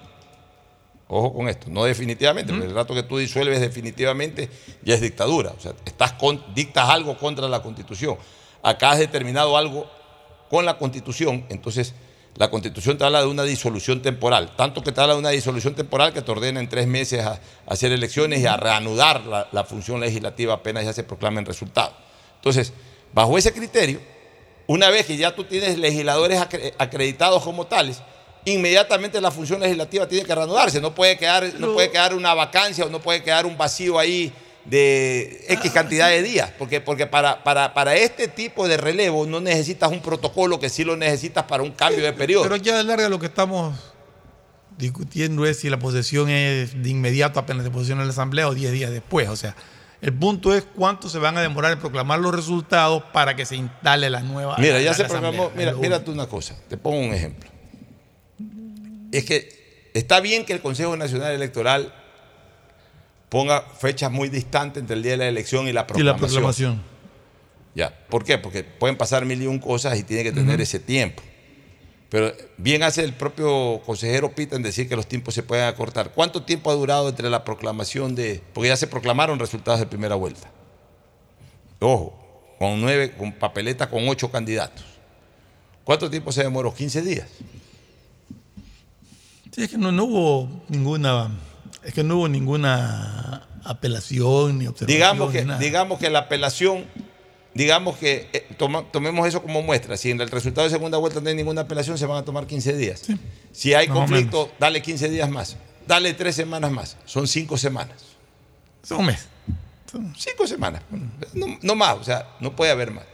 Ojo con esto, no definitivamente, porque el rato que tú disuelves definitivamente ya es dictadura. O sea, estás con- dictas algo contra la constitución. Acá has determinado algo con la constitución, entonces la constitución te habla de una disolución temporal. Tanto que te habla de una disolución temporal que te ordena en tres meses a, a hacer elecciones y a reanudar la, la función legislativa apenas ya se proclamen resultados. Entonces, bajo ese criterio, una vez que ya tú tienes legisladores acre- acreditados como tales, inmediatamente la función legislativa tiene que reanudarse. No puede quedar, no puede quedar una vacancia o no puede quedar un vacío ahí de X cantidad de días. Porque, porque para, para, para este tipo de relevo no necesitas un protocolo que sí lo necesitas para un cambio de periodo.
Pero aquí a la larga lo que estamos discutiendo es si la posesión es de inmediato apenas se posesiona en la asamblea o 10 días después. O sea, el punto es cuánto se van a demorar en proclamar los resultados para que se instale la nueva.
Mira, ya se programó. Mira, mira tú una cosa, te pongo un ejemplo. Es que está bien que el Consejo Nacional Electoral ponga fechas muy distantes entre el día de la elección y la
Y
proclamación.
la proclamación.
Ya, ¿por qué? Porque pueden pasar mil y un cosas y tiene que tener ese tiempo. Pero bien hace el propio consejero Pita en decir que los tiempos se pueden acortar. ¿Cuánto tiempo ha durado entre la proclamación de.? Porque ya se proclamaron resultados de primera vuelta. Ojo, con nueve, con papeleta con ocho candidatos. ¿Cuánto tiempo se demoró? 15 días.
Sí, es que no, no hubo ninguna. Es que no hubo ninguna apelación ni observación.
Digamos que,
nada.
digamos que la apelación, digamos que eh, toma- tomemos eso como muestra. Si en el resultado de segunda vuelta no hay ninguna apelación, se van a tomar 15 días. Si hay conflicto, dale 15 días más. Dale tres semanas más. Son cinco semanas.
Son un mes.
Cinco semanas. No, no más, o sea, no puede haber más.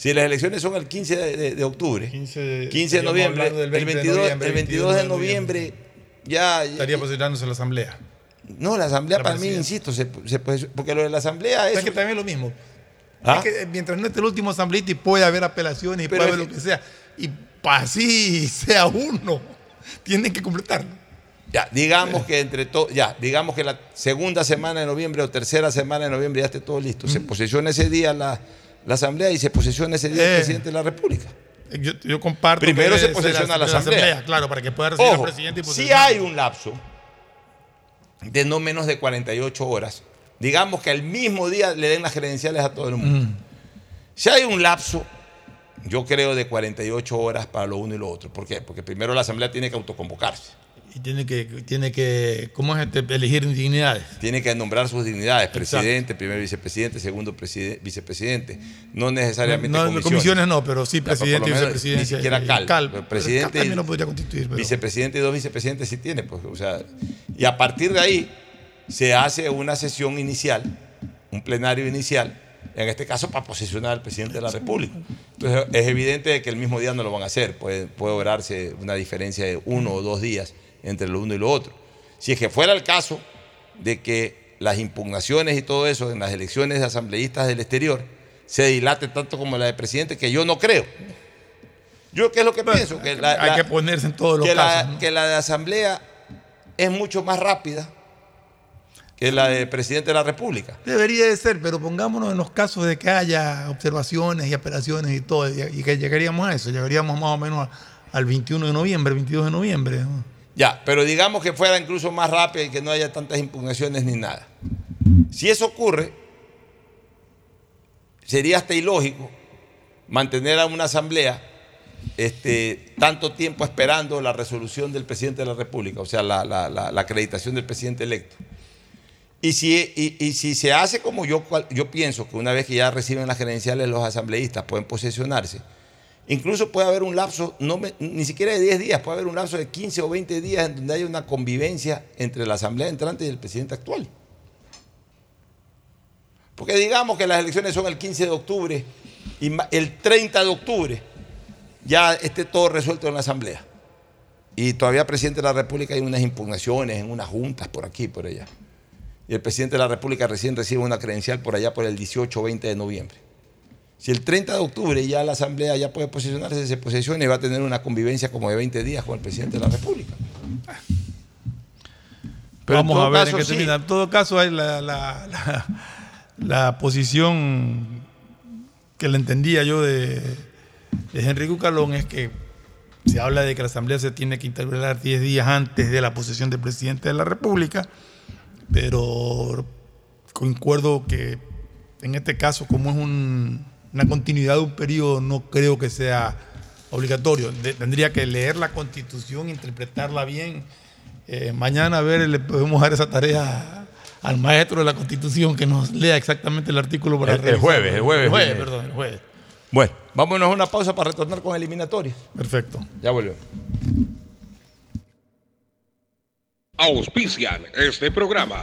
Si las elecciones son el 15 de, de- de octubre, 15 de, noviembre, el
20 de
22,
noviembre,
el 22 de noviembre, ya, ya-
Estaría posicionándose la asamblea.
No, la asamblea
La
para mí, insisto, se, se puede- porque lo de la asamblea es...
Es que también es lo mismo.
¿Ah?
Es que mientras no esté el último asambleísta y puede haber apelaciones y
Pero
puede haber lo que sea, y para así sea uno, tienen que completarlo.
Ya, digamos que entre todos, ya, digamos que la segunda semana de noviembre o tercera semana de noviembre ya esté todo listo. Se posesiona ese día la, la asamblea y se posesiona ese día el
Eh.
presidente de la República.
Yo, yo comparto.
Primero
que
se posesiona la asamblea.
Claro, para que pueda recibir
Ojo,
al presidente y
si hay un lapso de no menos de 48 horas, digamos que al mismo día le den las credenciales a todo el mundo.
Mm.
Si hay un lapso, yo creo de 48 horas para lo uno y lo otro. ¿Por qué? Porque primero la asamblea tiene que autoconvocarse.
Y tiene que, tiene que ¿cómo es este? elegir dignidades?
Tiene que nombrar sus dignidades,
Exacto.
presidente, primer vicepresidente, segundo preside- vicepresidente. No necesariamente
No,
comisiones.
comisiones no, pero sí presidente y vicepresidente.
Ni siquiera cal.
cal.
Presidente
cal también lo podría constituir. pero-
Vicepresidente y dos vicepresidentes sí tiene. Pues, o sea, y a partir de ahí se hace una sesión inicial, un plenario inicial, en este caso para posesionar al presidente de la República. Entonces es evidente de que el mismo día no lo van a hacer, puede, puede obrarse una diferencia de uno o dos días entre lo uno y lo otro. Si es que fuera el caso de que las impugnaciones y todo eso en las elecciones de asambleístas del exterior se dilate tanto como la de presidente, que yo no creo. Yo qué es lo que pienso, que la-
hay
la-
que ponerse en todos los
que la,
casos. ¿no?
que la de asamblea es mucho más rápida que la de presidente de la República.
Debería de ser, pero pongámonos en los casos de que haya observaciones y apelaciones y todo, y, que llegaríamos a eso, llegaríamos más o menos al 21 de noviembre, 22 de noviembre. ¿no?
Ya, pero digamos que fuera incluso más rápida y que no haya tantas impugnaciones ni nada. Si eso ocurre, sería hasta ilógico mantener a una asamblea este, tanto tiempo esperando la resolución del presidente de la República, o sea, la, la- la- acreditación del presidente electo. Y si, y- y si se hace como yo, yo pienso, que una vez que ya reciben las credenciales los asambleístas pueden posesionarse, incluso puede haber un lapso, no ni siquiera de 10 días, puede haber un lapso de 15 o 20 días en donde haya una convivencia entre la asamblea entrante y el presidente actual. Porque digamos que las elecciones son el 15 de octubre y el 30 de octubre ya esté todo resuelto en la asamblea. Y todavía presidente de la República hay unas impugnaciones en unas juntas por aquí y por allá.
y el presidente de la República recién recibe una credencial por allá por el 18 o 20 de noviembre. Si el 30 de octubre ya la Asamblea ya puede posicionarse, se posiciona y va a tener una convivencia como de 20 días con el presidente de la República.
Pero Vamos a ver
caso,
en qué
sí.
termina. En todo caso, hay la, la- la- la posición que le entendía yo de, de Henry Cucalón es que se habla de que la Asamblea se tiene que interpelar 10 días antes de la posesión del presidente de la República, pero concuerdo que en este caso, como es un- una continuidad de un periodo, no creo que sea obligatorio. De- tendría que leer la Constitución, interpretarla bien. Eh, mañana, a ver, le podemos dar esa tarea al maestro de la Constitución que nos lea exactamente el artículo para
El- el jueves, el jueves
El jueves, perdón, el jueves.
Bueno, vámonos a una pausa para retornar con eliminatorias.
Perfecto.
Ya volvemos.
Auspician este programa.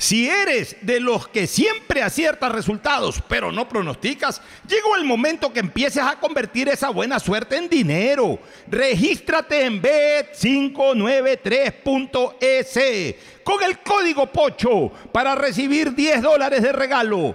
Si eres de los que siempre aciertas resultados, pero no pronosticas, llegó el momento que empieces a convertir esa buena suerte en dinero. Regístrate en bet593.es con el código POCHO para recibir 10 dólares de regalo.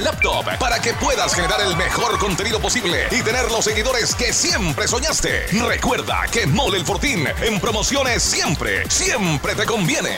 laptop para que puedas generar el mejor contenido posible y tener los seguidores que siempre soñaste. Recuerda que Mole el Fortín en promociones siempre, siempre te conviene.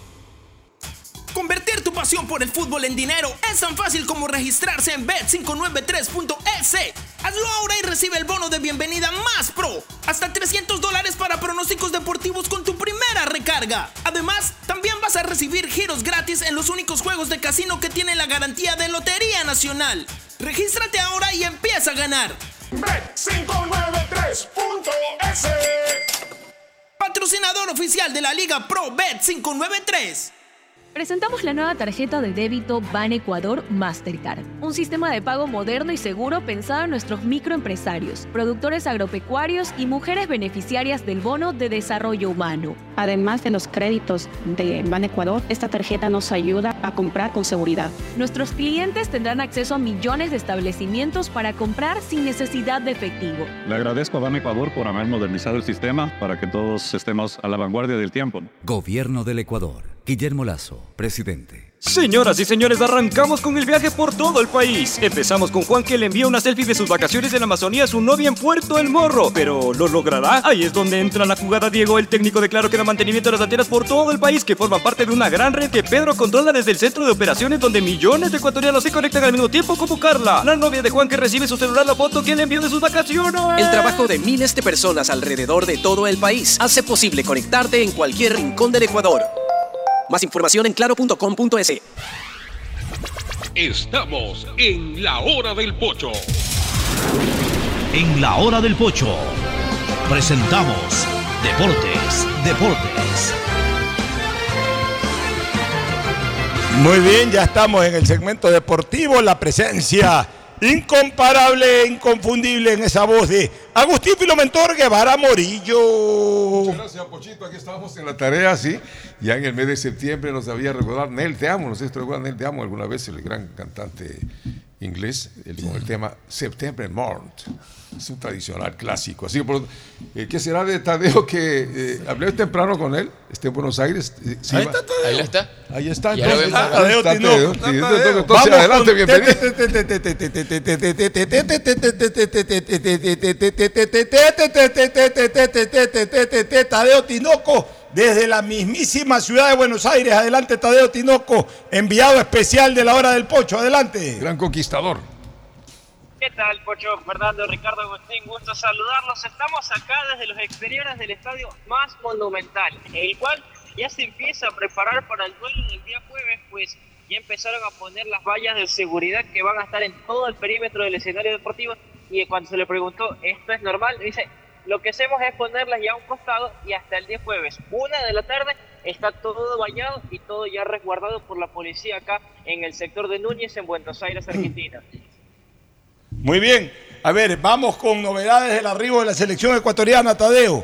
Pasión por el fútbol en dinero es tan fácil como registrarse en bet593.es. Hazlo ahora y recibe el bono de bienvenida más pro. Hasta 300 dólares para pronósticos deportivos con tu primera recarga. Además, también vas a recibir giros gratis en los únicos juegos de casino que tienen la garantía de Lotería Nacional. Regístrate ahora y empieza a ganar.
Bet593.es
Patrocinador oficial de la Liga Pro Bet 593.
Presentamos la nueva tarjeta de débito Ban Ecuador Mastercard, un sistema de pago moderno y seguro pensado en nuestros microempresarios, productores agropecuarios y mujeres beneficiarias del bono de desarrollo humano.
Además de los créditos de Ban Ecuador, esta tarjeta nos ayuda a comprar con seguridad.
Nuestros clientes tendrán acceso a millones de establecimientos para comprar sin necesidad de efectivo.
Le agradezco a Ban Ecuador por haber modernizado el sistema para que todos estemos a la vanguardia del tiempo.
Gobierno del Ecuador. Guillermo Lazo, presidente.
Señoras y señores, arrancamos con el viaje por todo el país. Empezamos con Juan que le envía una selfie de sus vacaciones en la Amazonía a su novia en Puerto El Morro. Pero ¿lo logrará? Ahí es donde entra la jugada Diego, el técnico declaró que da mantenimiento de las antenas por todo el país que forman parte de una gran red que Pedro controla desde el centro de operaciones donde millones de ecuatorianos se conectan al mismo tiempo como Carla, la novia de Juan que recibe su celular la foto que le envió de sus vacaciones.
El trabajo de miles de personas alrededor de todo el país hace posible conectarte en cualquier rincón del Ecuador. Más información en claro.com.es.
Estamos en la hora del pocho.
En la hora del pocho presentamos Deportes, Deportes.
Muy bien, ya estamos en el segmento deportivo, la presencia incomparable, inconfundible en esa voz de Agustín Filomentor Guevara Morillo.
Muchas gracias, Pochito. Aquí estamos en la tarea, sí. Ya en el mes de septiembre nos había recordar Nel Te Amo. No sé si te Nel Te Amo alguna vez, el gran cantante inglés, el, con el tema September Month. Es un tradicional clásico. Así que, por- eh, ¿qué será de Tadeo que eh, hablé temprano con él? Está en Buenos Aires. eh, sí,
Ahí está Tadeo.
Ahí está. Ahí está. Entonces, ahí
Tadeo
está
Tinoco.
Tadeo.
Está Tadeo.
entonces, adelante, bienvenido.
Tadeo Tinoco, desde la mismísima ciudad de Buenos Aires. Adelante, Tadeo Tinoco, enviado especial de la hora del pocho. Adelante.
Gran conquistador.
¿Qué tal, Pocho? Fernando, Ricardo, Agustín, gusto saludarlos. Estamos acá desde los exteriores del estadio más monumental, el cual ya se empieza a preparar para el duelo del día jueves, pues ya empezaron a poner las vallas de seguridad que van a estar en todo el perímetro del escenario deportivo y cuando se le preguntó, ¿esto es normal? Dice, lo que hacemos es ponerlas ya a un costado y hasta el día jueves, una de la tarde, está todo vallado y todo ya resguardado por la policía acá en el sector de Núñez en Buenos Aires, Argentina.
Muy bien. A ver, vamos con novedades del arribo de la selección ecuatoriana, Tadeo.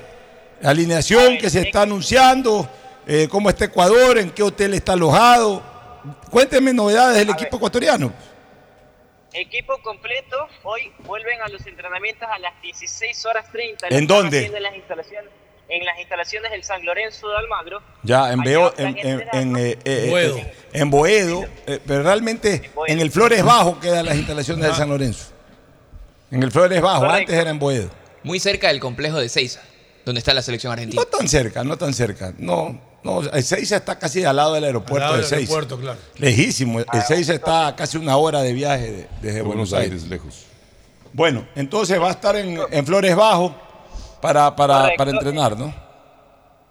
La alineación que se está anunciando, eh, cómo está Ecuador, en qué hotel está alojado. Cuénteme novedades del equipo ecuatoriano.
Equipo completo, hoy vuelven a los entrenamientos a las 16 horas 30.
¿En dónde?
haciendo las instalaciones en las instalaciones del San Lorenzo de Almagro.
Ya, en, Beo- en, en, en,
entrenando.
eh, eh,
Boedo.
eh, en Boedo, eh, pero realmente en el Flores Bajo quedan las instalaciones del San Lorenzo. En el Flores Bajo,
Correcto.
antes era en Boedo.
Muy cerca del complejo de Seiza, donde está la selección argentina.
No tan cerca, no tan cerca. No, no, el Seiza está casi al lado del aeropuerto
Al lado
de
del
Seiza.
aeropuerto, claro.
Lejísimo.
Ah,
El Seiza está a casi una hora de viaje de- desde Buenos, Aires.
lejos.
Bueno, entonces va a estar en, en Flores Bajo para, para,
Correcto.
para entrenar, ¿no?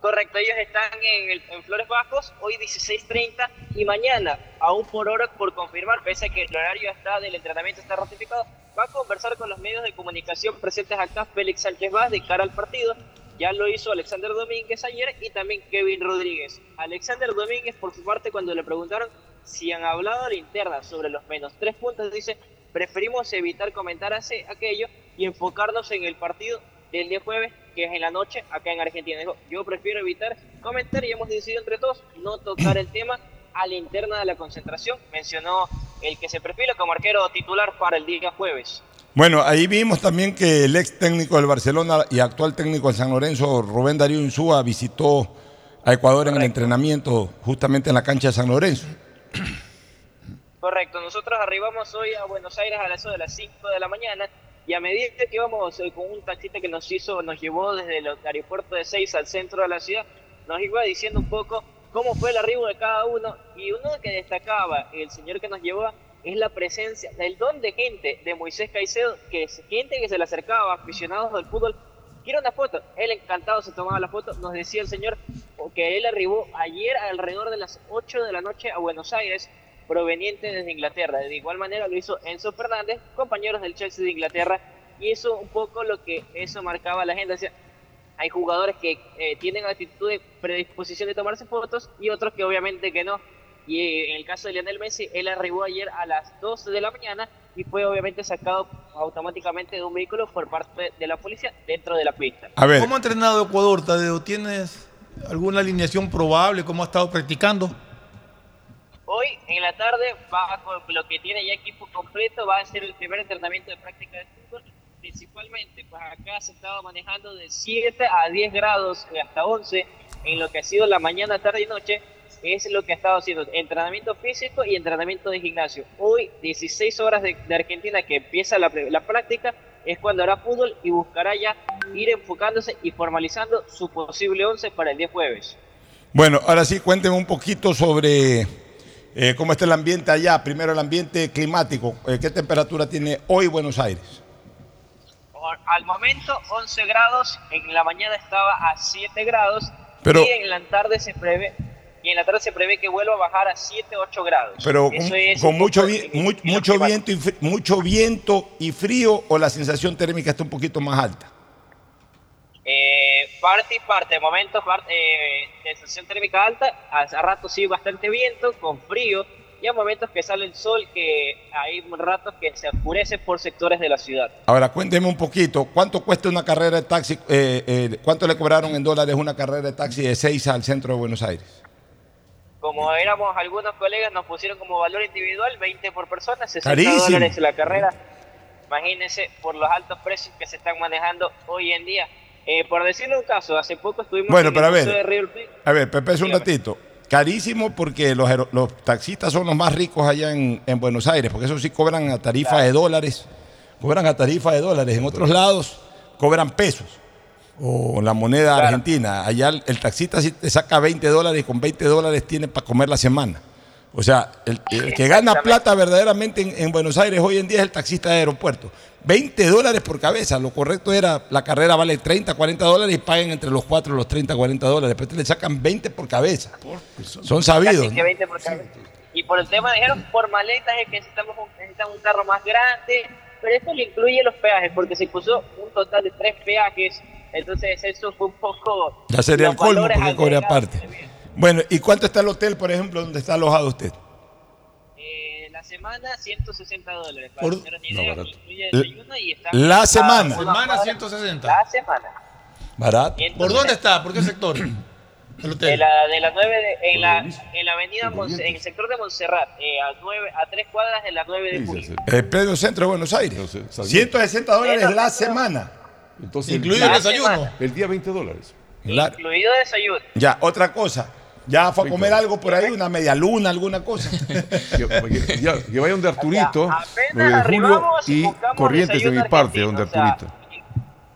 Correcto, ellos están en, el- en Flores Bajos hoy 16.30 y mañana, aún por hora por confirmar, pese a que el horario está del entrenamiento está ratificado, va a conversar con los medios de comunicación presentes acá Félix Sánchez Vaz de cara al partido. Ya lo hizo Alexander Domínguez ayer y también Kevin Rodríguez. Alexander Domínguez, por su parte, cuando le preguntaron si han hablado a la interna sobre los menos tres puntos, dice, preferimos evitar comentar ase- aquello y enfocarnos en el partido del día jueves, que es en la noche acá en Argentina. Dijo, yo prefiero evitar comentar y hemos decidido entre todos no tocar el tema a la interna de la concentración. Mencionó el que se perfila como arquero titular para el día jueves.
Bueno, ahí vimos también que el ex técnico del Barcelona y actual técnico del San Lorenzo, Rubén Darío Insúa, visitó a Ecuador en el entrenamiento justamente en la cancha de San Lorenzo.
Correcto, nosotros arribamos hoy a Buenos Aires a eso de las 5 de la mañana y a medida que íbamos eh, con un taxista que nos hizo, nos llevó desde el aeropuerto de Seis al centro de la ciudad, nos iba diciendo un poco cómo fue el arribo de cada uno y uno que destacaba el señor que nos llevó es la presencia del don de gente de Moisés Caicedo, que es gente que se le acercaba, aficionados del fútbol, quiero una foto, él encantado se tomaba la foto, nos decía el señor que él arribó ayer alrededor de las 8 de la noche a Buenos Aires, proveniente desde Inglaterra. De igual manera lo hizo Enzo Fernández, compañeros del Chelsea de Inglaterra, y eso un poco lo que eso marcaba la agenda. Decía, hay jugadores que eh, tienen actitud de predisposición de tomarse fotos y otros que obviamente que no. Y eh, en el caso de Lionel Messi, él arribó ayer a las 12 de la mañana y fue obviamente sacado automáticamente de un vehículo por parte de la policía dentro de la pista.
¿Cómo ha entrenado Ecuador, Tadeo? ¿Tienes alguna alineación probable? ¿Cómo ha estado practicando?
Hoy en la tarde va con lo que tiene ya equipo completo, va a ser el primer entrenamiento de práctica de fútbol. Principalmente, pues acá se ha estado manejando de 7 a 10 grados hasta 11 en lo que ha sido la mañana, tarde y noche. Es lo que ha estado haciendo entrenamiento físico y entrenamiento de gimnasio. Hoy, 16 horas de, de Argentina que empieza la, la práctica, es cuando hará fútbol y buscará ya ir enfocándose y formalizando su posible 11 para el día jueves.
Bueno, ahora sí, cuénteme un poquito sobre eh, cómo está el ambiente allá. Primero, el ambiente climático. Eh, ¿Qué temperatura tiene hoy Buenos Aires?
Al momento 11 grados, en la mañana estaba a 7 grados
Pero-
y en la tarde se prevé y en la tarde se prevé que vuelva a bajar a 7 8 grados.
Pero
Eso
con,
es
con
un
mucho, vi- mucho, viento y mucho viento y frío o la sensación térmica está un poquito más alta.
Eh, parte y parte, de momentos parte, eh, sensación térmica alta, a, a ratos sí bastante viento, con frío, y a momentos que sale el sol, que hay ratos que se oscurece por sectores de la ciudad.
Ahora, cuénteme un poquito, ¿cuánto cuesta una carrera de taxi? eh, eh, ¿Cuánto le cobraron en dólares una carrera de taxi de Seiza al centro de Buenos Aires?
Como éramos algunos colegas, nos pusieron como valor individual 20 por persona, 60
Carísimo.
dólares la carrera. Imagínense por los altos precios que se están manejando hoy en día. Eh, por decirle un caso, hace poco estuvimos
Bueno,
en
pero a
el
ver.
De River Plate.
A ver, Pepe, es un
Dígame.
ratito. Carísimo porque los, los taxistas son los más ricos allá en, en Buenos Aires, porque eso sí cobran a tarifa de dólares. Cobran a tarifa de dólares. En otros lados cobran pesos o la moneda argentina. Allá el, taxista si te saca 20 dólares y con 20 dólares tiene para comer la semana. O sea, el, el que gana plata verdaderamente en, en Buenos Aires hoy en día es el taxista de aeropuerto. 20 dólares por cabeza. Lo correcto era, la carrera vale 30, 40 dólares y paguen entre los cuatro los 30, 40 dólares. Después te le sacan 20 por cabeza. Son sabidos.
Casi que 20 por cabeza. Y por el tema, dijeron, por maletas es que necesitamos un, necesitan un carro más grande, pero esto le incluye los peajes, porque se puso un total de tres peajes, entonces eso fue un poco...
Ya sería el colmo porque cobre
agregados.
aparte. Bueno, ¿y cuánto está el hotel, por ejemplo, donde está alojado usted?
Eh, la semana, 160 dólares. Para
Por-
tener una
No,
idea,
La-
desayuno y está-
la semana.
una
Semana,
cuadra-
160.
La semana.
Barato.
¿Por dónde está? ¿Por qué sector? El hotel.
De la, de la 9 de- en, la, en la avenida, Monse- en el sector de Montserrat, eh, a, nueve, a tres cuadras de la 9 de julio.
El pleno centro de Buenos Aires. 160 dólares la semana.
Entonces,
Incluido el
día-
desayuno.
El día 20 dólares.
Claro.
incluido desayuno.
Ya, otra cosa. Ya fue a comer algo por ahí, una media luna, alguna cosa.
Que, ya- que vaya donde Arturito,
apenas
9 de julio
arribamos y
y Corrientes de mi parte, donde
argentino, o sea,
Arturito.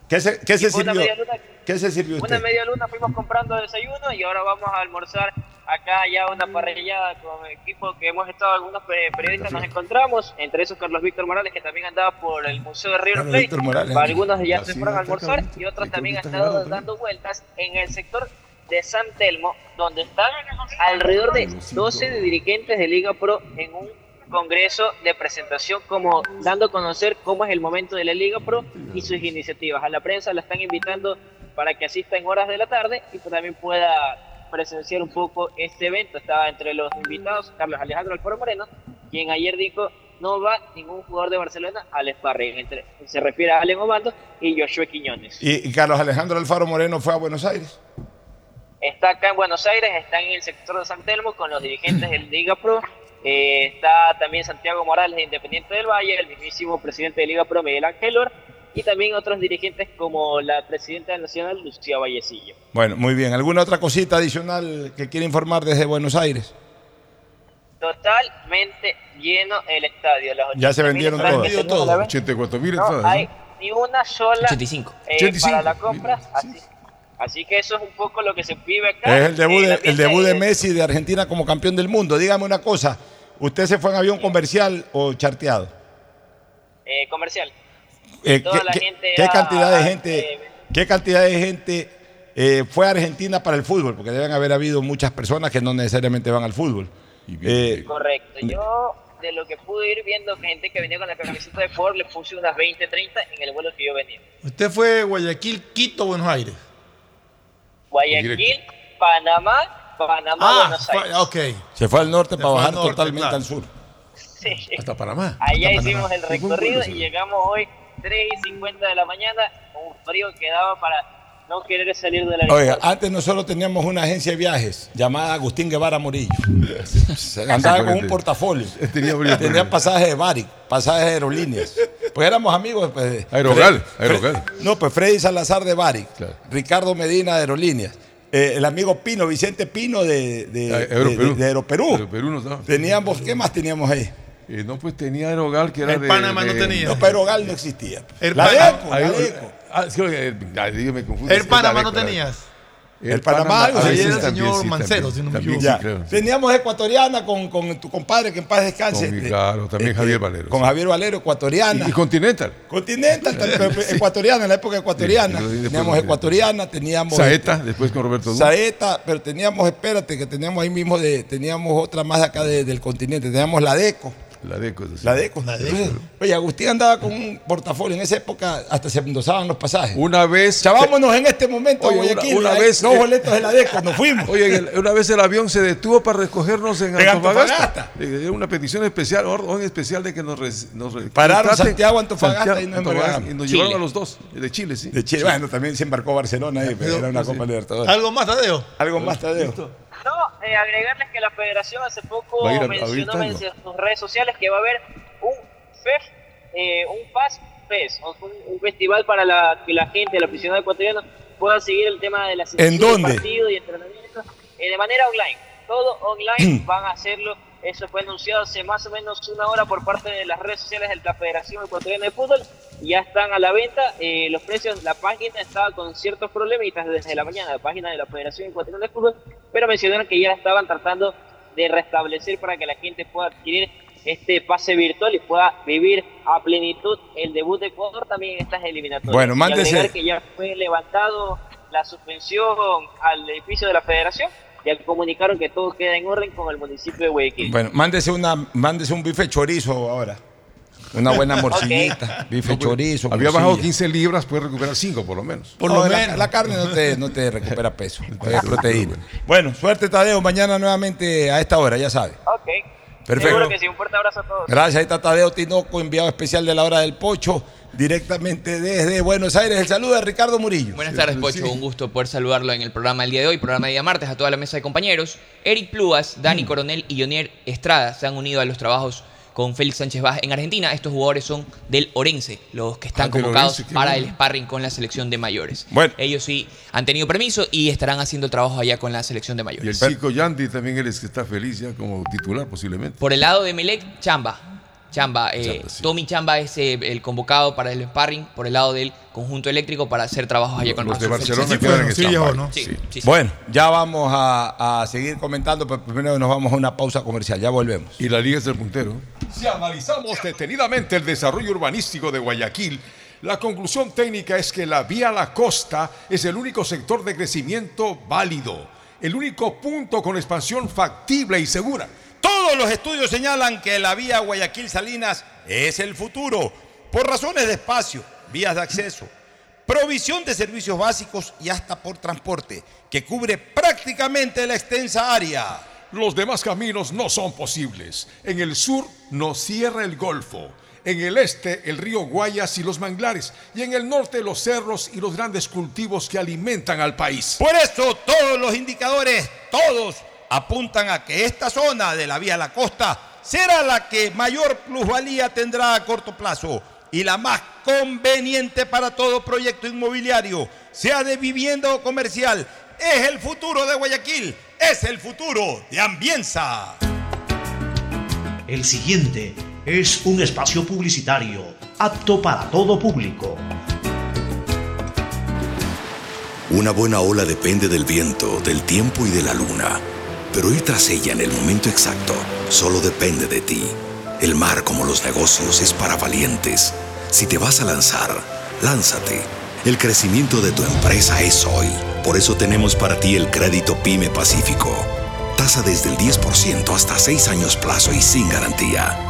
¿Qué se, qué se
una
sirvió?
luna-
¿Qué se sirvió
Una
usted?
media luna fuimos comprando desayuno y ahora vamos a almorzar acá ya una parrillada con el equipo que hemos estado, algunos pe- periodistas nos encontramos, entre esos Carlos Víctor Morales que también andaba por el Museo de River Plate.
Morales.
Algunos ya
Ya,
se fueron a almorzar y otros también han estado dando vueltas en el sector de San Telmo, donde están alrededor de 12 de dirigentes de Liga Pro en un congreso de presentación como dando a conocer cómo es el momento de la Liga Pro y sus iniciativas. A la prensa la están invitando para que asista en horas de la tarde y también pueda presenciar un poco este evento. Estaba entre los invitados Carlos Alejandro Alfaro Moreno, quien ayer dijo no va ningún jugador de Barcelona al sparring. Entre, se refiere a Allen Obando y Joshua Quiñones.
¿Y, y Carlos Alejandro Alfaro Moreno fue a Buenos Aires?
Está acá en Buenos Aires, está en el sector de San Telmo con los dirigentes del Liga Pro. Eh, está también Santiago Morales de Independiente del Valle, el mismísimo presidente de Liga Pro, Miguel Ángel Or, y también otros dirigentes como la presidenta Nacional, Lucía Vallecillo.
Bueno, muy bien. ¿Alguna otra cosita adicional que quiere informar desde Buenos Aires?
Totalmente lleno el estadio. Las
Ya se
80.000
vendieron todas.
la venta.
84 mil
No
entradas.
hay ni una sola
85.
eh,
85.
para la compra. Así, así que eso es un poco lo que se vive acá.
Es el debut,
Eh,
de, el debut de
es-
Messi de Argentina como campeón del mundo. Dígame una cosa. ¿Usted se fue en avión comercial o charteado?
eh, comercial.
Eh,
Toda
¿qué,
la
qué-
gente
qué
era,
cantidad de gente,
eh,
qué cantidad de gente eh, fue a Argentina para el fútbol? Porque deben haber habido muchas personas que no necesariamente van al fútbol. Eh,
Correcto. Yo, de lo que pude ir viendo, gente que venía con la camiseta de Ford, le puse unas 20, 30 en el vuelo que yo venía.
Usted fue Guayaquil, Quito, Buenos Aires.
Guayaquil, Panamá, Panamá,
Ah,
Buenos
fue-
Aires.
ok.
se fue al norte
Se
para bajar
norte,
totalmente
claro.
al sur.
Sí.
Hasta Panamá.
Allá
Hasta
hicimos
Panamá.
el recorrido y llegamos hoy 3 y 50 de la mañana, un frío que daba para no querer salir de la
Oiga, antes nosotros teníamos una agencia de viajes llamada Agustín Guevara Murillo. Andaba con un portafolio.
Tenía
pasajes de Baric, pasajes de aerolíneas. Pues éramos amigos. Pues,
Aerogal,
Fre-
Aerogal.
Fre- no, pues Freddy Salazar de Baric, Ricardo Medina de Aerolíneas, eh, el amigo Pino, Vicente Pino de, de,
Ah,
de-
Aeroperú.
de Aeroperú.
Aeroperú no estaba.
Teníamos, ¿qué más teníamos ahí?
Eh, no, pues tenía Aerogal que era
El
de.
Panamá no
de-
tenía.
No, pero Aerogal no existía.
El
la
Panamá-
DECO, la DECO.
Ah, eh, ah, yo me confundo.
El Panamá no tenías.
Deco.
El Panamá,
ah,
ahí
sí,
era el
también,
señor
sí,
Mancero,
también,
si no me equivoco.
sí.
Teníamos ecuatoriana con, con tu compadre, que en paz descanse.
Con claro, también
eh,
Javier Valero,
Con
sí.
Javier Valero, ecuatoriana.
Y, y Continental.
Continental, también, ecuatoriana, en la época ecuatoriana.
Sí,
teníamos ecuatoriana, teníamos.
Saeta, después con Roberto Duque.
Saeta, pero teníamos, espérate, que teníamos ahí mismo, de, teníamos otra más acá de- del continente. Teníamos la DECO.
La Deco. es así.
La DECO.
La DECO.
Entonces, oye, Agustín andaba con un portafolio. En esa época hasta se endosaban los pasajes.
Una vez.
Chavámonos en este momento,
Oye,
a Guayaquil,
una- vez-
Dos boletos de la DECO, nos fuimos.
Oye, el- una vez el avión se detuvo para recogernos en
En
Antofagasta.
Antofagasta.
Era una petición especial, orden especial de que nos, res- nos
Pararon
traten-
Santiago, Antofagasta
Santiago,
y nos
Antofagasta, y nos
Chile.
llevaron a los dos, de Chile, sí.
De Chile. Bueno, también se embarcó Barcelona ahí, pero era una Copa Libertadores.
¿Algo más, Tadeo?
Algo más, Tadeo.
No, eh, agregarles que la federación hace poco
a
mencionó en sus redes sociales que va a haber un FEF, eh, un FAS Fest, o un, un festival para la, que la gente, el aficionado ecuatoriano, pueda seguir el tema de la
¿En dónde?
partido y entrenamiento eh, de manera online. Todo online van a hacerlo. Eso fue anunciado hace más o menos una hora por parte de las redes sociales de la Federación Ecuatoriana de Fútbol. Ya están a la venta. eh, los precios, la página estaba con ciertos problemitas desde la mañana, la página de la Federación Ecuatoriana de Fútbol, pero mencionaron que ya estaban tratando de restablecer para que la gente pueda adquirir este pase virtual y pueda vivir a plenitud el debut de Ecuador también en estas eliminatorias.
Bueno, mándese-
que ya fue levantado la suspensión al edificio de la Federación. Ya comunicaron que todo queda en orden con el municipio de Guayaquil.
Bueno, mándese, una, mándese un bife chorizo ahora. Una buena morcillita, bife chorizo.
Había bajado
morcilla.
15 libras, puede recuperar 5 por lo menos.
Por lo menos. La, carne no te, no te recupera peso, es proteína. Bueno, suerte Tadeo, mañana nuevamente a esta hora, ya sabes.
Ok.
Perfecto.
Seguro que sí. Un fuerte abrazo a todos.
Gracias, ahí está Tadeo Tinoco, enviado especial de la hora del pocho, directamente desde Buenos Aires. El saludo de Ricardo Murillo.
Buenas tardes, Pocho. Un gusto poder saludarlo en el programa del día de hoy, programa de día martes, a toda la mesa de compañeros. Eric Pluas, Dani Coronel y Jonier Estrada se han unido a los trabajos con Félix Sánchez Vaz en Argentina. Estos jugadores son del Orense, los que están
Ah,
convocados
Orense,
para
bueno.
el sparring con la selección de mayores.
Bueno.
Ellos sí han tenido permiso y estarán haciendo el trabajo allá con la selección de
Y el
mayores.
chico Yandy también él es que está feliz ya como titular posiblemente.
Por el lado de Melec, Chamba. Chamba, eh, Tommy Chamba es eh, el convocado para el sparring por el lado del conjunto eléctrico para hacer trabajos allá con
Los de Barcelona.
Bueno, ya vamos a, a seguir comentando, pero primero nos vamos a una pausa comercial. Ya volvemos.
Y la liga es el puntero. Si analizamos detenidamente el desarrollo urbanístico de Guayaquil, la conclusión técnica es que la vía la costa es el único sector de crecimiento válido, el único punto con expansión factible y segura.
Todos los estudios señalan que la vía Guayaquil-Salinas es el futuro, por razones de espacio, vías de acceso, provisión de servicios básicos y hasta por transporte, que cubre prácticamente la extensa área.
Los demás caminos no son posibles. En el sur nos cierra el Golfo. En el este, el río Guayas y los manglares. Y en el norte, los cerros y los grandes cultivos que alimentan al país.
Por eso todos los indicadores, todos, apuntan a que esta zona de la vía la costa será la que mayor plusvalía tendrá a corto plazo y la más conveniente para todo proyecto inmobiliario, sea de vivienda o comercial. Es el futuro de Guayaquil, es el futuro de Ambienza.
El siguiente es un espacio publicitario apto para todo público.
Una buena ola depende del viento, del tiempo y de la luna. Pero ir tras ella en el momento exacto solo depende de ti. El mar, como los negocios, es para valientes. Si te vas a lanzar, lánzate. El crecimiento de tu empresa es hoy. Por eso tenemos para ti el crédito Pyme Pacífico. Tasa desde el 10% hasta 6 años plazo y sin garantía.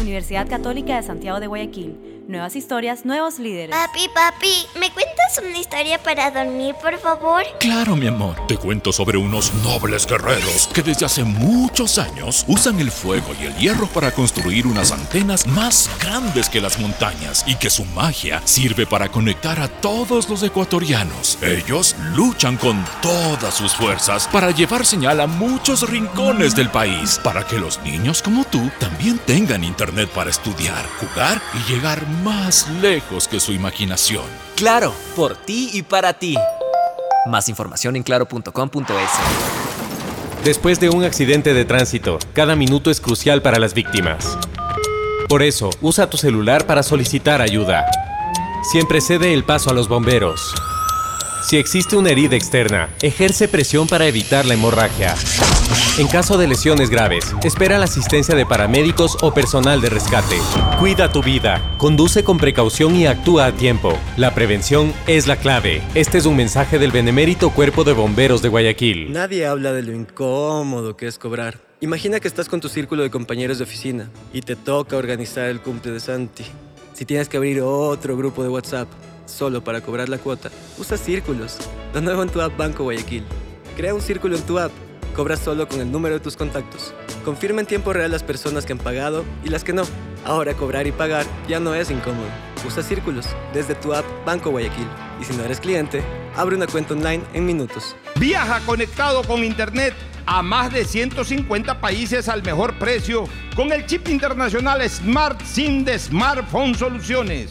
Universidad Católica de Santiago de Guayaquil. Nuevas historias, nuevos líderes.
Papi, papi, ¿me cuentas una historia para dormir, por favor?
Claro, mi amor. Te cuento sobre unos nobles guerreros que desde hace muchos años usan el fuego y el hierro para construir unas antenas más grandes que las montañas y que su magia sirve para conectar a todos los ecuatorianos. Ellos luchan con todas sus fuerzas para llevar señal a muchos rincones del país, para que los niños como tú también tengan internet para estudiar, jugar y llegar más lejos que su imaginación.
Claro, por ti y para ti. Más información en claro.com.es.
Después de un accidente de tránsito, cada minuto es crucial para las víctimas. Por eso, usa tu celular para solicitar ayuda. Siempre cede el paso a los bomberos. Si existe una herida externa, ejerce presión para evitar la hemorragia. En caso de lesiones graves, espera la asistencia de paramédicos o personal de rescate. Cuida tu vida, conduce con precaución y actúa a tiempo. La prevención es la clave. Este es un mensaje del benemérito Cuerpo de Bomberos de Guayaquil.
Nadie habla de lo incómodo que es cobrar. Imagina que estás con tu círculo de compañeros de oficina y te toca organizar el cumple de Santi. Si tienes que abrir otro grupo de WhatsApp solo para cobrar la cuota, usa círculos. Lo nuevo en tu app Banco Guayaquil. Crea un círculo en tu app. Cobras solo con el número de tus contactos. Confirma en tiempo real las personas que han pagado y las que no. Ahora cobrar y pagar ya no es incómodo. Usa círculos desde tu app Banco Guayaquil. Y si no eres cliente, abre una cuenta online en minutos.
Viaja conectado con Internet a más de 150 países al mejor precio con el chip internacional Smart SIM de Smartphone Soluciones.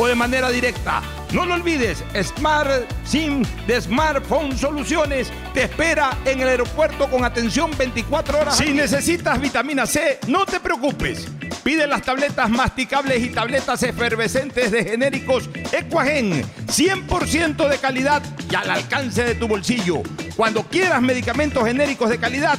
o de manera directa. No lo olvides, Smart SIM de Smartphone Soluciones te espera en el aeropuerto con atención 24 horas. Si necesitas vitamina C, no te preocupes.
Pide las tabletas masticables y tabletas efervescentes de genéricos Equagen, 100% de calidad y al alcance de tu bolsillo. Cuando quieras medicamentos genéricos de calidad,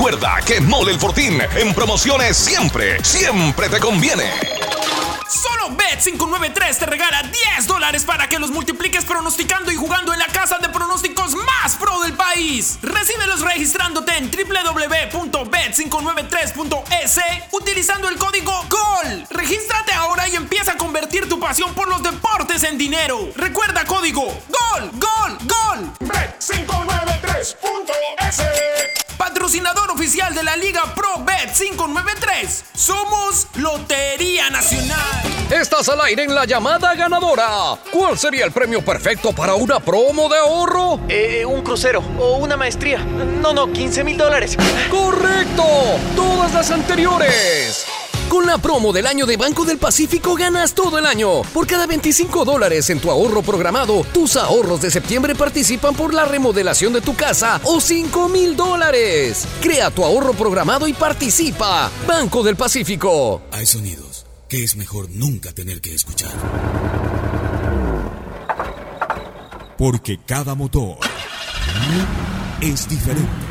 que Mole el Fortín en promociones siempre, siempre te conviene.
Solo Bet593 te regala 10 dólares para que los multipliques pronosticando y jugando en la casa de pronósticos más pro del país. Recíbelos registrándote en www.bet593.es utilizando el código GOL. Regístrate ahora y empieza a convertir tu pasión por los deportes en dinero. Recuerda código GOL, GOL, GOL. Bet593.es Patrocinador oficial de la Liga Pro Bet 593. Somos Lotería Nacional.
Estás al aire en la llamada ganadora. ¿Cuál sería el premio perfecto para una promo de ahorro?
Eh, un crucero o una maestría. No, no, 15 mil dólares.
¡Correcto! Todas las anteriores. Con la promo del año de Banco del Pacífico ganas todo el año. Por cada 25 dólares en tu ahorro programado, tus ahorros de septiembre participan por la remodelación de tu casa o 5 mil dólares. Crea tu ahorro programado y participa. Banco del Pacífico.
Hay sonidos que es mejor nunca tener que escuchar. Porque cada motor es diferente.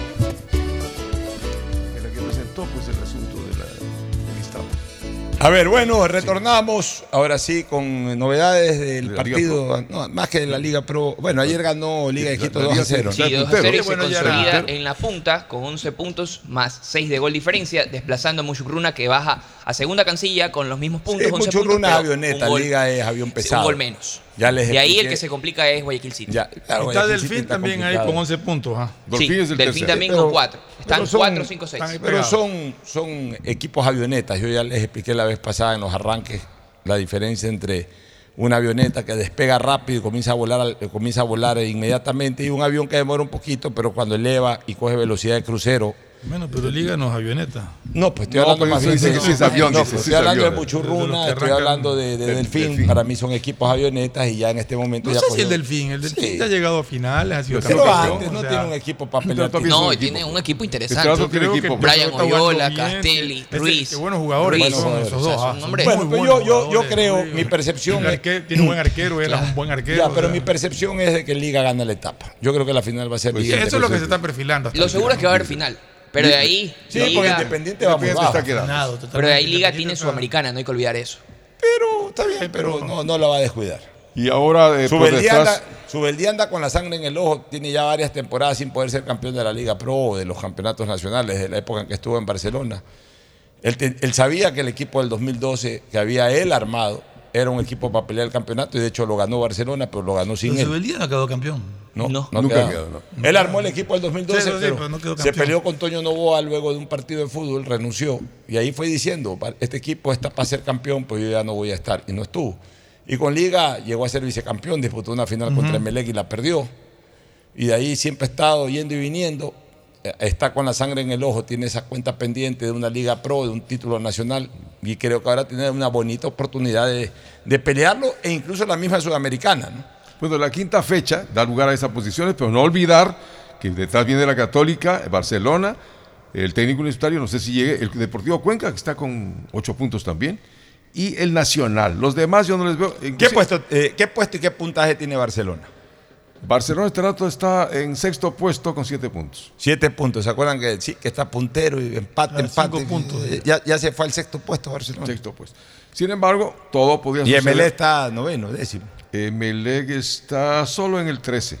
A ver, bueno, retornamos ahora sí con novedades del partido, no, más que de la Liga Pro. Bueno, ayer ganó Liga de Quito
la
2 a
Liga
0.
Sí, 2 a 0 y se
Bueno,
consolida en la punta con 11 puntos más 6 de gol diferencia, desplazando a Muchukruna que baja a segunda cancilla con los mismos puntos.
Sí,
11
mucho
puntos,
runa
pero
avioneta, Liga es avión pesado.
un gol menos.
Ya les
y ahí el que se complica es Guayaquil City.
Ya, claro,
Está
Guayaquil City
Delfín
está
también ahí con 11 puntos. ¿ah?
Sí, Delfín también con 4. Están
pero son-
4, 5, 6.
Pero son, son equipos avionetas. Yo ya les expliqué la vez pasada en los arranques la diferencia entre una avioneta que despega rápido y comienza a volar, comienza a volar inmediatamente y un avión que demora un poquito, pero cuando eleva y coge velocidad de crucero.
Bueno, pero Liga no es avioneta.
No, pues estoy
No,
hablando
pero
más bien
dice
de
que sí es avión,
No,
dice,
pues
sí
estoy
es
hablando de
avión. De
Muchurruna,
que
estoy hablando de, de
Del-
Delfín.
Delfín.
Para mí son equipos avionetas y ya en este momento
No
ya
sé si
cogió-
el Delfín, el Delfín
Sí.
ya ha llegado a finales, ha sido
Pero
campeón,
antes no
o sea,
tiene un equipo para pelear.
No, tiene un equipo interesante.
Yo creo que
Brian Oyola, Castelli,
que-
Ruiz.
Qué buenos jugadores son esos dos. ah,
Bueno, pero
buenos
yo, creo, mi percepción
Tiene, un buen arquero, él es un buen arquero.
Pero mi percepción es de que Liga gana la etapa. Yo creo que la final va a ser
Pues
Liga
eso es lo que se está perfilando.
Lo seguro es que va a
¿no?
haber final. Pero de ahí.
Sí, porque Independiente va muy bajo.
Ganado,
Pero de ahí. Liga tiene Sudamericana, no hay que olvidar eso.
Pero está bien, pero no, no la va a descuidar.
Y ahora, eh,
Subeldía
detrás,
anda, Subeldía anda con la sangre en el ojo, tiene ya varias temporadas sin poder ser campeón de la Liga Pro o de los campeonatos nacionales, de la época en que estuvo en Barcelona. Él sabía que el equipo del 2012 que había él armado era un equipo para pelear el campeonato y de hecho lo ganó Barcelona, pero lo ganó sin
Pero
él.
Subeldía no quedó campeón.
No,
No.
no
Nunca quedó, no.
Él armó el equipo del 2012,
Sí, eso sí,
pero
pero no quedó
se peleó con Toño Novoa luego de un partido de fútbol, renunció. Y ahí fue diciendo, "Pa- este equipo está para ser campeón, pues yo ya no voy a estar. Y no estuvo. Y con Liga llegó a ser vicecampeón, disputó una final contra
Ujú.
Emelec y la perdió. Y de ahí siempre ha estado yendo y viniendo. Eh, Está con la sangre en el ojo, tiene esa cuenta pendiente de una Liga Pro, de un título nacional. Y creo que ahora tiene una bonita oportunidad de, de pelearlo e incluso la misma Sudamericana. ¿no?
Bueno, la quinta fecha da lugar a esas posiciones, pero no olvidar que detrás viene la Católica, Barcelona, el técnico universitario, no sé si llegue, el Deportivo Cuenca, que está con ocho puntos también, y el Nacional. Los demás yo no les veo.
¿Qué puesto, eh, ¿Qué puesto y qué puntaje tiene Barcelona?
Barcelona este rato está en sexto puesto con siete puntos.
Siete puntos. ¿Se acuerdan que sí, que está puntero y empate,
Ah,
empate?
cinco puntos.
Eh, Ya, ya se fue al sexto puesto Barcelona.
Sexto puesto. Sin embargo, todo podría
Y
suceder.
Emelec está noveno, décimo.
Emelec está solo en el 13.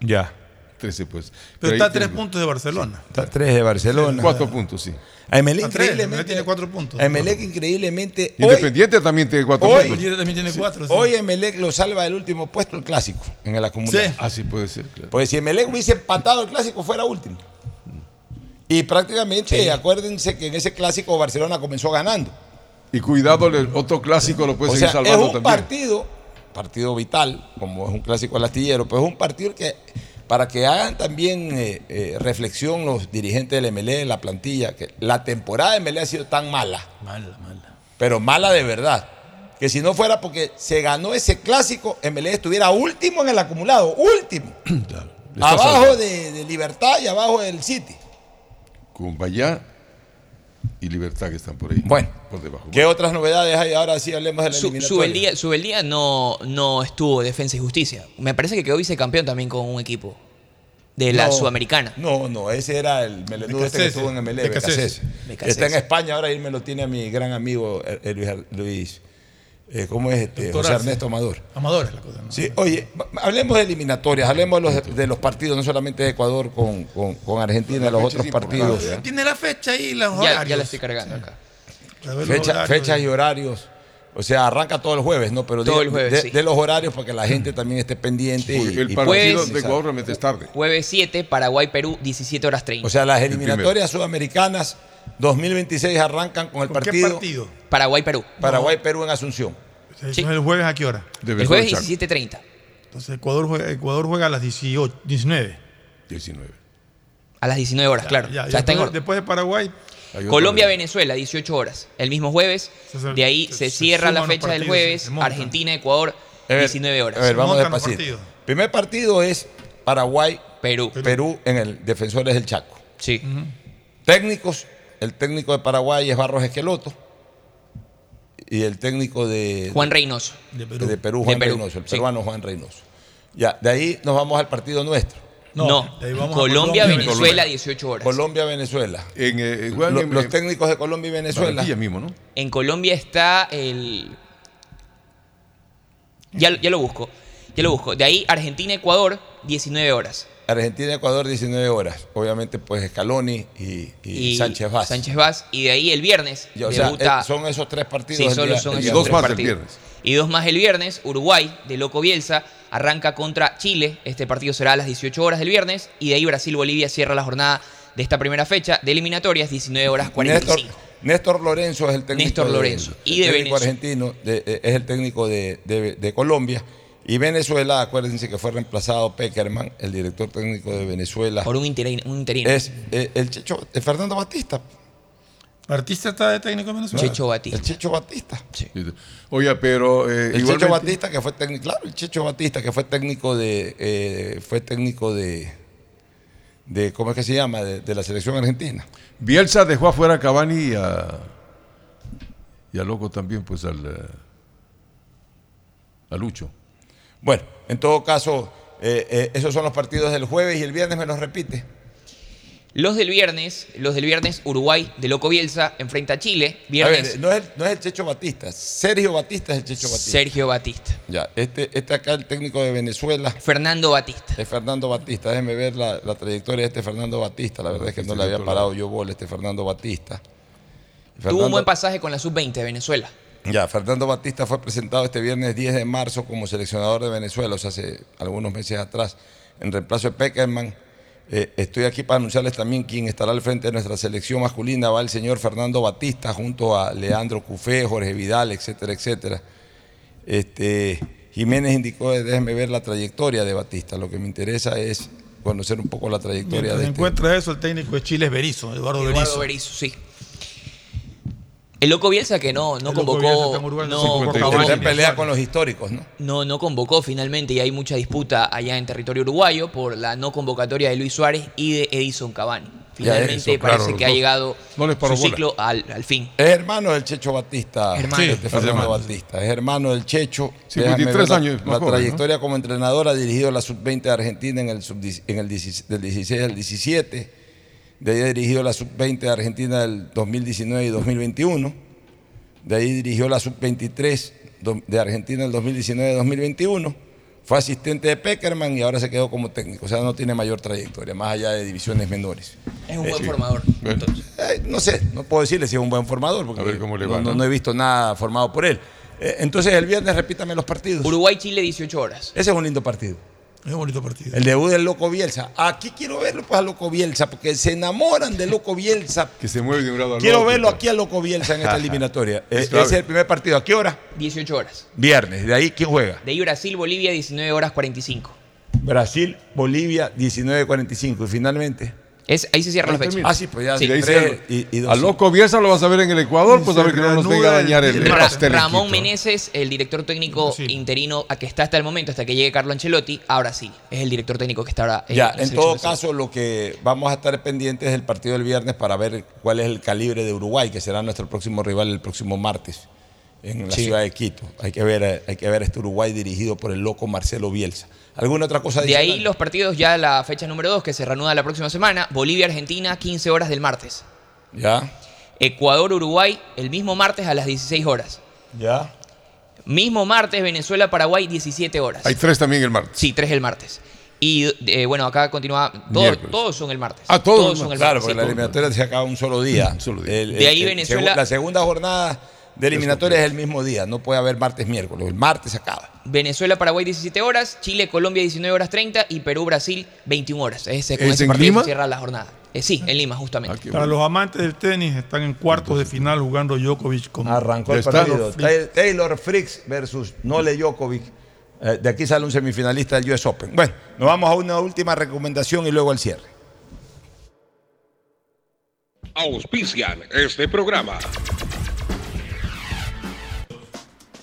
Ya.
13 pues.
Pero está a tres puntos de Barcelona.
Está a tres de Barcelona.
Cuatro puntos, sí.
A Emelec increíblemente.
Tiene cuatro puntos.
A Emelec increíblemente. hoy-
Independiente también tiene cuatro
hoy,
puntos.
también tiene cuatro. sí.
Hoy Emelec lo salva del último puesto el clásico en el acumulado.
Sí.
Así puede ser, claro.
Pues si Emelec hubiese empatado el clásico fuera último. Y prácticamente, acuérdense que en ese clásico Barcelona comenzó ganando.
Y cuidado, el otro clásico lo puede
o
seguir
sea, es
salvando
un
también.
partido, partido vital, como es un clásico al astillero, pero es un partido que, para que hagan también eh, eh, reflexión los dirigentes del MLE, la plantilla, que la temporada de MLE ha sido tan mala,
Mala, mala.
pero mala de verdad, que si no fuera porque se ganó ese clásico, MLE estuviera último en el acumulado, último. Abajo de, de Libertad y abajo del City.
Cumbayá y Libertad que están por ahí.
Bueno,
por debajo.
¿Qué otras novedades hay? Ahora sí hablemos de la
Su,
eliminatoria.
Subeldía, Subeldía no, no estuvo Defensa y Justicia. Me parece que quedó vicecampeón también con un equipo de la
No,
Sudamericana.
No, no, ese era el melenudo este que estuvo en MLE. Está en España ahora y me lo tiene a mi gran amigo eh, eh, Luis, Luis eh, ¿cómo es este?
Doctor
José
Arce.
Ernesto Amador.
Amador es la cosa. ¿no?
Sí, oye, hablemos de eliminatorias, hablemos de los, de los partidos, no solamente de Ecuador con, con, con Argentina, los otros partidos.
Tiene la fecha ahí, los
Ya,
horarios.
ya la estoy cargando acá.
Fecha-
horarios.
fechas y horarios. O sea, arranca todo el jueves, ¿no? Pero
Todo el jueves,
de,
sí.
de los horarios para que la gente también esté pendiente.
Porque
y-
el
y
partido de. Ecuador realmente es tarde.
Jueves 7, Paraguay-Perú, 17 horas 30.
O sea, las
El
eliminatorias sudamericanas 2026 arrancan con el
¿Con qué
partido?
Paraguay-Perú.
Paraguay-Perú en Asunción.
Entonces, ¿El jueves a qué hora?
Debe
El jueves
Chaco.
17.30.
Entonces Ecuador juega, Ecuador juega a las 18, 19.
19.
A las 19 horas, claro.
Ya,
O sea, está en
después,
orden.
después de Paraguay,
Hay
Colombia-Venezuela, 18 horas. El mismo jueves.
Se-
De ahí
se-
se,
se
cierra la
suman los
fecha del
partidos,
jueves.
montan.
Argentina-Ecuador,
A ver,
19 horas.
A ver, vamos
montan los
despacito.
partidos.
Primer partido es Paraguay,
Perú.
Perú en el Defensores del Chaco.
Sí.
Técnicos, el técnico de Paraguay es Barros Esqueloto y el técnico de
Juan Reynoso.
de
de
Perú.
De
Juan
Perú,
Reynoso, el
sí.
peruano Juan Reynoso. Ya, de ahí nos vamos al partido nuestro.
No.
de ahí vamos a
Colombia-Venezuela,
Colombia.
18 horas.
Colombia-Venezuela.
En, eh, juegan
Lo-
en-
los
en
técnicos de Colombia y Venezuela.
Mismo, ¿no?
En Colombia está el. Ya, lo- ya lo busco. Ya lo busco. De ahí Argentina-Ecuador, 19 horas.
Argentina-Ecuador, 19 horas. Obviamente, pues Scaloni y, y
Y
Sánchez Vaz.
Sánchez Vaz. Y de ahí el viernes.
Ya, o sea,
debuta-
eh, son esos tres partidos.
Sí,
el
solo
día-
son
el
esos
día
dos
tres
más el viernes.
Y dos más el viernes. Uruguay, de Loco Bielsa, arranca contra Chile. Este partido será a las 18 horas del viernes. Y de ahí Brasil-Bolivia cierra la jornada de esta primera fecha de eliminatorias, 19 horas 45.
Néstor, Néstor Lorenzo es el técnico.
Néstor
de-
Lorenzo. Y
el
de
técnico
Venezuela.
argentino, de- eh, es el técnico de, de- de Colombia. Y Venezuela, acuérdense que fue reemplazado Peckerman, el director técnico de Venezuela.
Por un interino. Un interino.
Es eh, el Checho, eh, Fernando Batista.
Artista está de técnico en Venezuela.
Checho Batista.
El Checho Batista.
Oye, pero eh,
El Checho Batista que fue técnico, claro, el Checho Batista que fue técnico de, eh, fue técnico de, de, ¿cómo es que se llama? De, de la selección argentina.
Bielsa dejó afuera a Cavani y a, y a Loco también, pues al, a Lucho.
Bueno, en todo caso, eh, eh, esos son los partidos del jueves y el viernes me los repite.
Los del viernes, los del viernes, Uruguay de Loco Bielsa enfrenta a Chile.
A
Viernes,
ver, no es, el, no es el Checho Batista, Sergio Batista es el Checho Batista.
Sergio Batista.
Ya, este, este acá, el técnico de Venezuela,
Fernando Batista.
es Fernando Batista. Déjeme ver la, la trayectoria de este Fernando Batista. La verdad es que no le había parado yo bola a este Fernando Batista.
Tuvo un buen pasaje con la sub-20 de Venezuela.
Ya, Fernando Batista fue presentado este viernes 10 de marzo como seleccionador de Venezuela, o sea, hace algunos meses atrás, en reemplazo de Peckerman. Eh, estoy aquí para anunciarles también quién estará al frente de nuestra selección masculina. Va el señor Fernando Batista junto a Leandro Cufé, Jorge Vidal, etcétera, etcétera. Este, Jiménez indicó, déjenme ver la trayectoria de Batista. Lo que me interesa es conocer un poco la trayectoria
Mientras
de este.
encuentra eso, el técnico de Chile es Berizzo, Eduardo,
Eduardo.
Berizzo,
sí. El loco Bielsa que no, no convocó.
Uruguay, no
no,
se convocó.
pelea con los históricos, ¿no?
no, no convocó finalmente y hay mucha disputa allá en territorio uruguayo por la no convocatoria de Luis Suárez y de Edison Cavani. Finalmente
eso,
parece
claro,
que ha llegado
no
su
bola.
ciclo al, al fin.
Es hermano del Checho Batista,
Hermano.
de
Sí,
Fernando
hermano.
Batista. Es hermano del Checho.
53
Déjame ver la-
años
La,
joven,
trayectoria como entrenador ha dirigido la sub-20 de Argentina en el, sub en el 16 del 16 al 17. De ahí ha dirigido la sub-20 de Argentina del 2019 y 2021. De ahí dirigió la sub-23 do- de Argentina del 2019 y 2021. Fue asistente de Peckerman y ahora se quedó como técnico. O sea, no tiene mayor trayectoria, más allá de divisiones menores.
Es un
Eh,
buen
sí.
formador.
Eh, no sé, no puedo decirle si es un buen formador, porque
A ver cómo le
no,
va,
no-
¿no?
no he visto nada formado por él. Eh, entonces el viernes repítame los partidos.
Uruguay-Chile 18 horas.
Ese es un lindo partido.
Es un bonito partido.
El debut del Loco Bielsa. Aquí quiero verlo pues a Loco Bielsa, porque se enamoran de Loco Bielsa.
Que se mueve de un lado al
Quiero
otro.
verlo aquí a Loco Bielsa en esta eliminatoria.
Está
ese es el primer partido. ¿A qué hora?
18 horas.
Viernes. De ahí, ¿quién juega?
De ahí Brasil-Bolivia 19 horas 45.
Brasil, Bolivia, 19.45. Y finalmente.
Es, ahí se cierra la
Ahí
fecha.
termina.
Ah, sí, pues ya
Sí,
y, y dos.
Al loco Bielsa lo vas a ver en el Ecuador, pues a ver que no nos venga a dañar el, el pastel.
Ramón Meneses, el director técnico
Sí.
interino a que está hasta el momento, hasta que llegue Carlo Ancelotti, a Brasil. Es el director técnico que está ahora
Ya,
la
en
selección
todo caso, lo que vamos a estar pendientes del partido del viernes para ver cuál es el calibre de Uruguay, que será nuestro próximo rival el próximo martes en la
Sí.
ciudad de Quito. Hay que ver, hay que ver este Uruguay dirigido por el loco Marcelo Bielsa. ¿Alguna otra cosa
De ahí los partidos ya la fecha número 2 que se reanuda la próxima semana. Bolivia-Argentina, 15 horas del martes.
Ya,
Ecuador-Uruguay, el mismo martes a las 16 horas.
ya.
Mismo martes, Venezuela-Paraguay, 17 horas.
Hay tres también el martes.
Sí, tres el martes. Y eh, bueno, acá continúa. todo-
Miércoles.
todos son el martes.
Ah, todos
son el
Claro,
martes.
porque
sí.
la eliminatoria se acaba un solo día.
Un solo día.
El-
De ahí
el-
Venezuela-
la segunda jornada de eliminatoria es el mismo día. No puede haber martes, miércoles. El martes se acaba.
Venezuela-Paraguay 17 horas, Chile-Colombia 19 horas 30 y Perú-Brasil 21 horas. Ese, con
¿Es
ese
en
partido
Lima?
se cierra la jornada. Eh, sí, en Lima, justamente.
Ah,
Para
bueno.
los amantes del tenis, están en cuartos de final jugando Djokovic con
Arrancó el partido. Tay- Taylor Fricks versus Nole Djokovic. Eh, de aquí sale un semifinalista del US Open. Bueno, nos vamos a una última recomendación y luego al cierre.
Auspician este programa.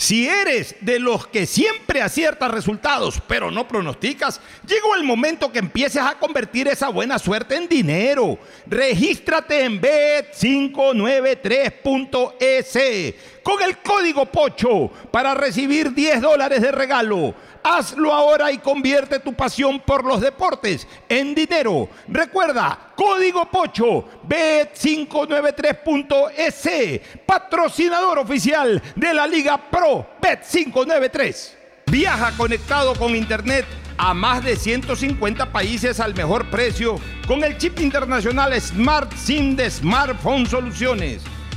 Si eres de los que siempre aciertas resultados, pero no pronosticas, llegó el momento que empieces a convertir esa buena suerte en dinero. Regístrate en bet593.es con el código POCHO para recibir 10 dólares de regalo. Hazlo ahora y convierte tu pasión por los deportes en dinero. Recuerda, código POCHO, bet593.es, patrocinador oficial de la Liga Pro Bet593. Viaja conectado con Internet a más de 150 países al mejor precio con el chip internacional Smart SIM de Smartphone Soluciones.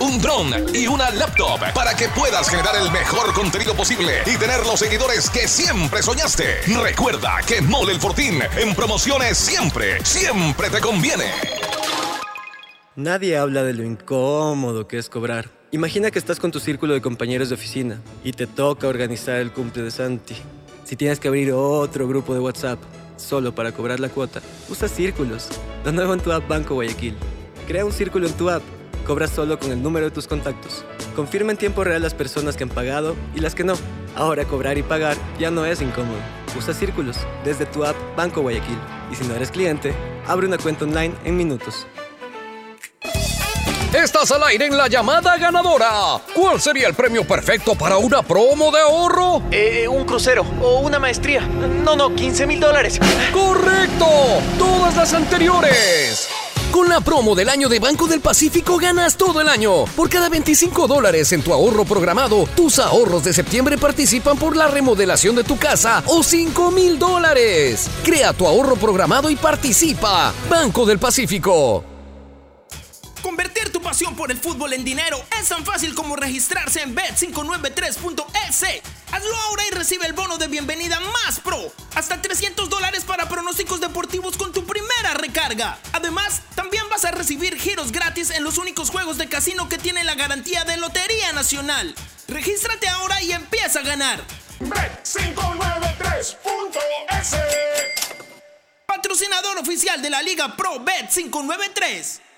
un drone y una laptop para que puedas generar el mejor contenido posible y tener los seguidores que siempre soñaste. Recuerda que Mole el Fortín en promociones siempre, siempre te conviene.
Nadie habla de lo incómodo que es cobrar. Imagina que estás con tu círculo de compañeros de oficina y te toca organizar el cumple de Santi. Si tienes que abrir otro grupo de WhatsApp solo para cobrar la cuota, usa círculos. Lo nuevo en tu app Banco Guayaquil. Crea un círculo en tu app. Cobras solo con el número de tus contactos. Confirma en tiempo real las personas que han pagado y las que no. Ahora cobrar y pagar ya no es incómodo. Usa círculos desde tu app Banco Guayaquil. Y si no eres cliente, abre una cuenta online en minutos.
Estás al aire en la llamada ganadora. ¿Cuál sería el premio perfecto para una promo de ahorro?
Eh, un crucero o una maestría. No, no, 15 mil dólares.
¡Correcto! Todas las anteriores. Con la promo del año de Banco del Pacífico ganas todo el año. Por cada 25 dólares en tu ahorro programado, tus ahorros de septiembre participan por la remodelación de tu casa o 5 mil dólares. Crea tu ahorro programado y participa. Banco del Pacífico.
Convertir tu pasión por el fútbol en dinero es tan fácil como registrarse en bet593.es. Hazlo ahora y recibe el bono de bienvenida más pro. Hasta 300 dólares para pronósticos deportivos con tu primera recarga. Además, también vas a recibir giros gratis en los únicos juegos de casino que tienen la garantía de Lotería Nacional. Regístrate ahora y empieza a ganar.
Bet593.es
Patrocinador oficial de la Liga Pro Bet593.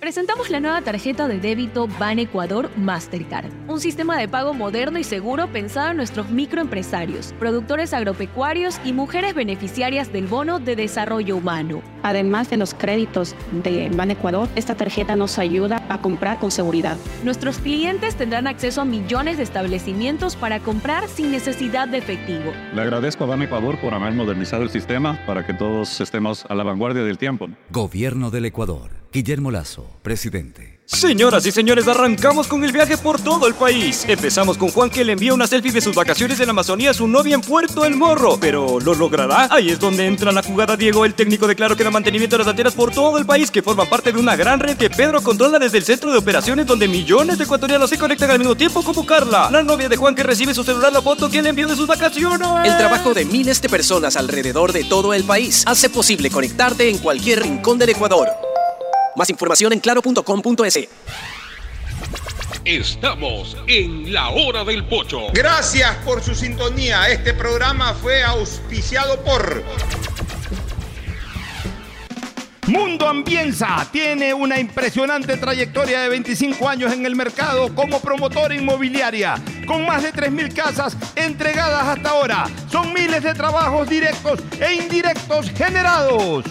Presentamos la nueva tarjeta de débito Ban Ecuador Mastercard, un sistema de pago moderno y seguro pensado en nuestros microempresarios, productores agropecuarios y mujeres beneficiarias del bono de desarrollo humano.
Además de los créditos de Ban Ecuador, esta tarjeta nos ayuda a comprar con seguridad.
Nuestros clientes tendrán acceso a millones de establecimientos para comprar sin necesidad de efectivo.
Le agradezco a Ban Ecuador por haber modernizado el sistema para que todos estemos a la vanguardia del tiempo.
Gobierno del Ecuador. Guillermo Lazo, presidente.
Señoras y señores, arrancamos con el viaje por todo el país. Empezamos con Juan que le envía una selfie de sus vacaciones en la Amazonía a su novia en Puerto El Morro. Pero ¿lo logrará? Ahí es donde entra la jugada Diego, el técnico declaró que da mantenimiento de las antenas por todo el país que forman parte de una gran red que Pedro controla desde el centro de operaciones donde millones de ecuatorianos se conectan al mismo tiempo como Carla, la novia de Juan que recibe su celular la foto que le envió de sus vacaciones.
El trabajo de miles de personas alrededor de todo el país hace posible conectarte en cualquier rincón del Ecuador. Más información en claro.com.es.
Estamos en la hora del pocho.
Gracias por su sintonía. Este programa fue auspiciado por Mundo Ambienza tiene una impresionante trayectoria de 25 años en el mercado como promotora inmobiliaria, con más de 3.000 casas entregadas hasta ahora. Son miles de trabajos directos e indirectos generados.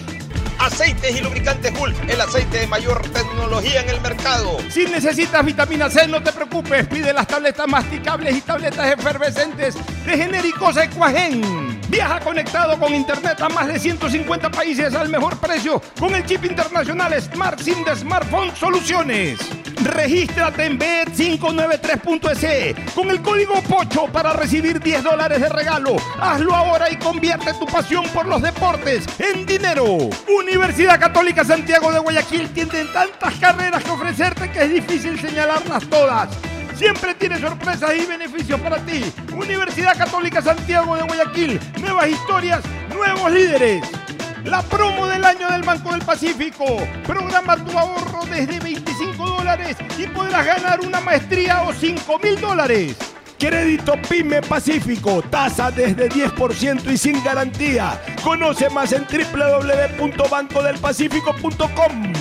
Aceites y lubricantes Hulk, el aceite de mayor tecnología en el mercado.
Si necesitas vitamina C, no te preocupes. Pide las tabletas masticables y tabletas efervescentes de genéricos Equagen. Viaja conectado con internet a más de 150 países al mejor precio con el chip internacional Smart SIM de Smartphone Soluciones. Regístrate en bet593.es con el código POCHO para recibir 10 dólares de regalo. Hazlo ahora y convierte tu pasión por los deportes en dinero. Universidad Católica Santiago de Guayaquil tiene tantas carreras que ofrecerte que es difícil señalarlas todas. Siempre tiene sorpresas y beneficios para ti. Universidad Católica Santiago de Guayaquil. Nuevas historias, nuevos líderes. La promo del año del Banco del Pacífico. Programa tu ahorro desde 25 dólares y podrás ganar una maestría o 5 mil dólares. Crédito Pyme Pacífico, tasa desde 10% y sin garantía. Conoce más en www.bancodelpacifico.com.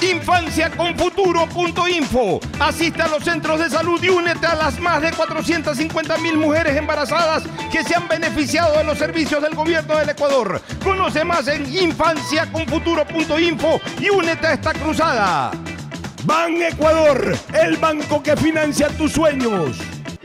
Infanciaconfuturo.info. Asiste a los centros de salud y únete a las más de 450 mil mujeres embarazadas que se han beneficiado de los servicios del gobierno del Ecuador. Conoce más en infanciaconfuturo.info y únete a esta cruzada. Ban Ecuador, el banco que financia tus sueños.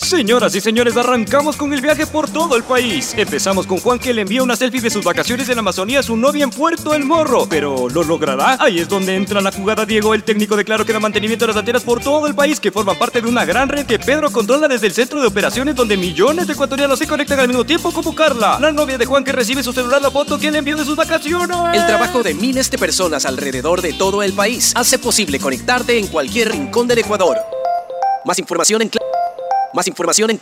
Señoras y señores, arrancamos con el viaje por todo el país. Empezamos con Juan que le envía una selfie de sus vacaciones en la Amazonía a su novia en Puerto El Morro. Pero ¿lo logrará? Ahí es donde entra la jugada Diego, el técnico de Claro que da mantenimiento de las antenas por todo el país que forman parte de una gran red que Pedro controla desde el centro de operaciones donde millones de ecuatorianos se conectan al mismo tiempo como Carla, la novia de Juan que recibe su celular la foto que le envió de sus vacaciones.
El trabajo de miles de personas alrededor de todo el país hace posible conectarte en cualquier rincón del Ecuador. Más información en Más información en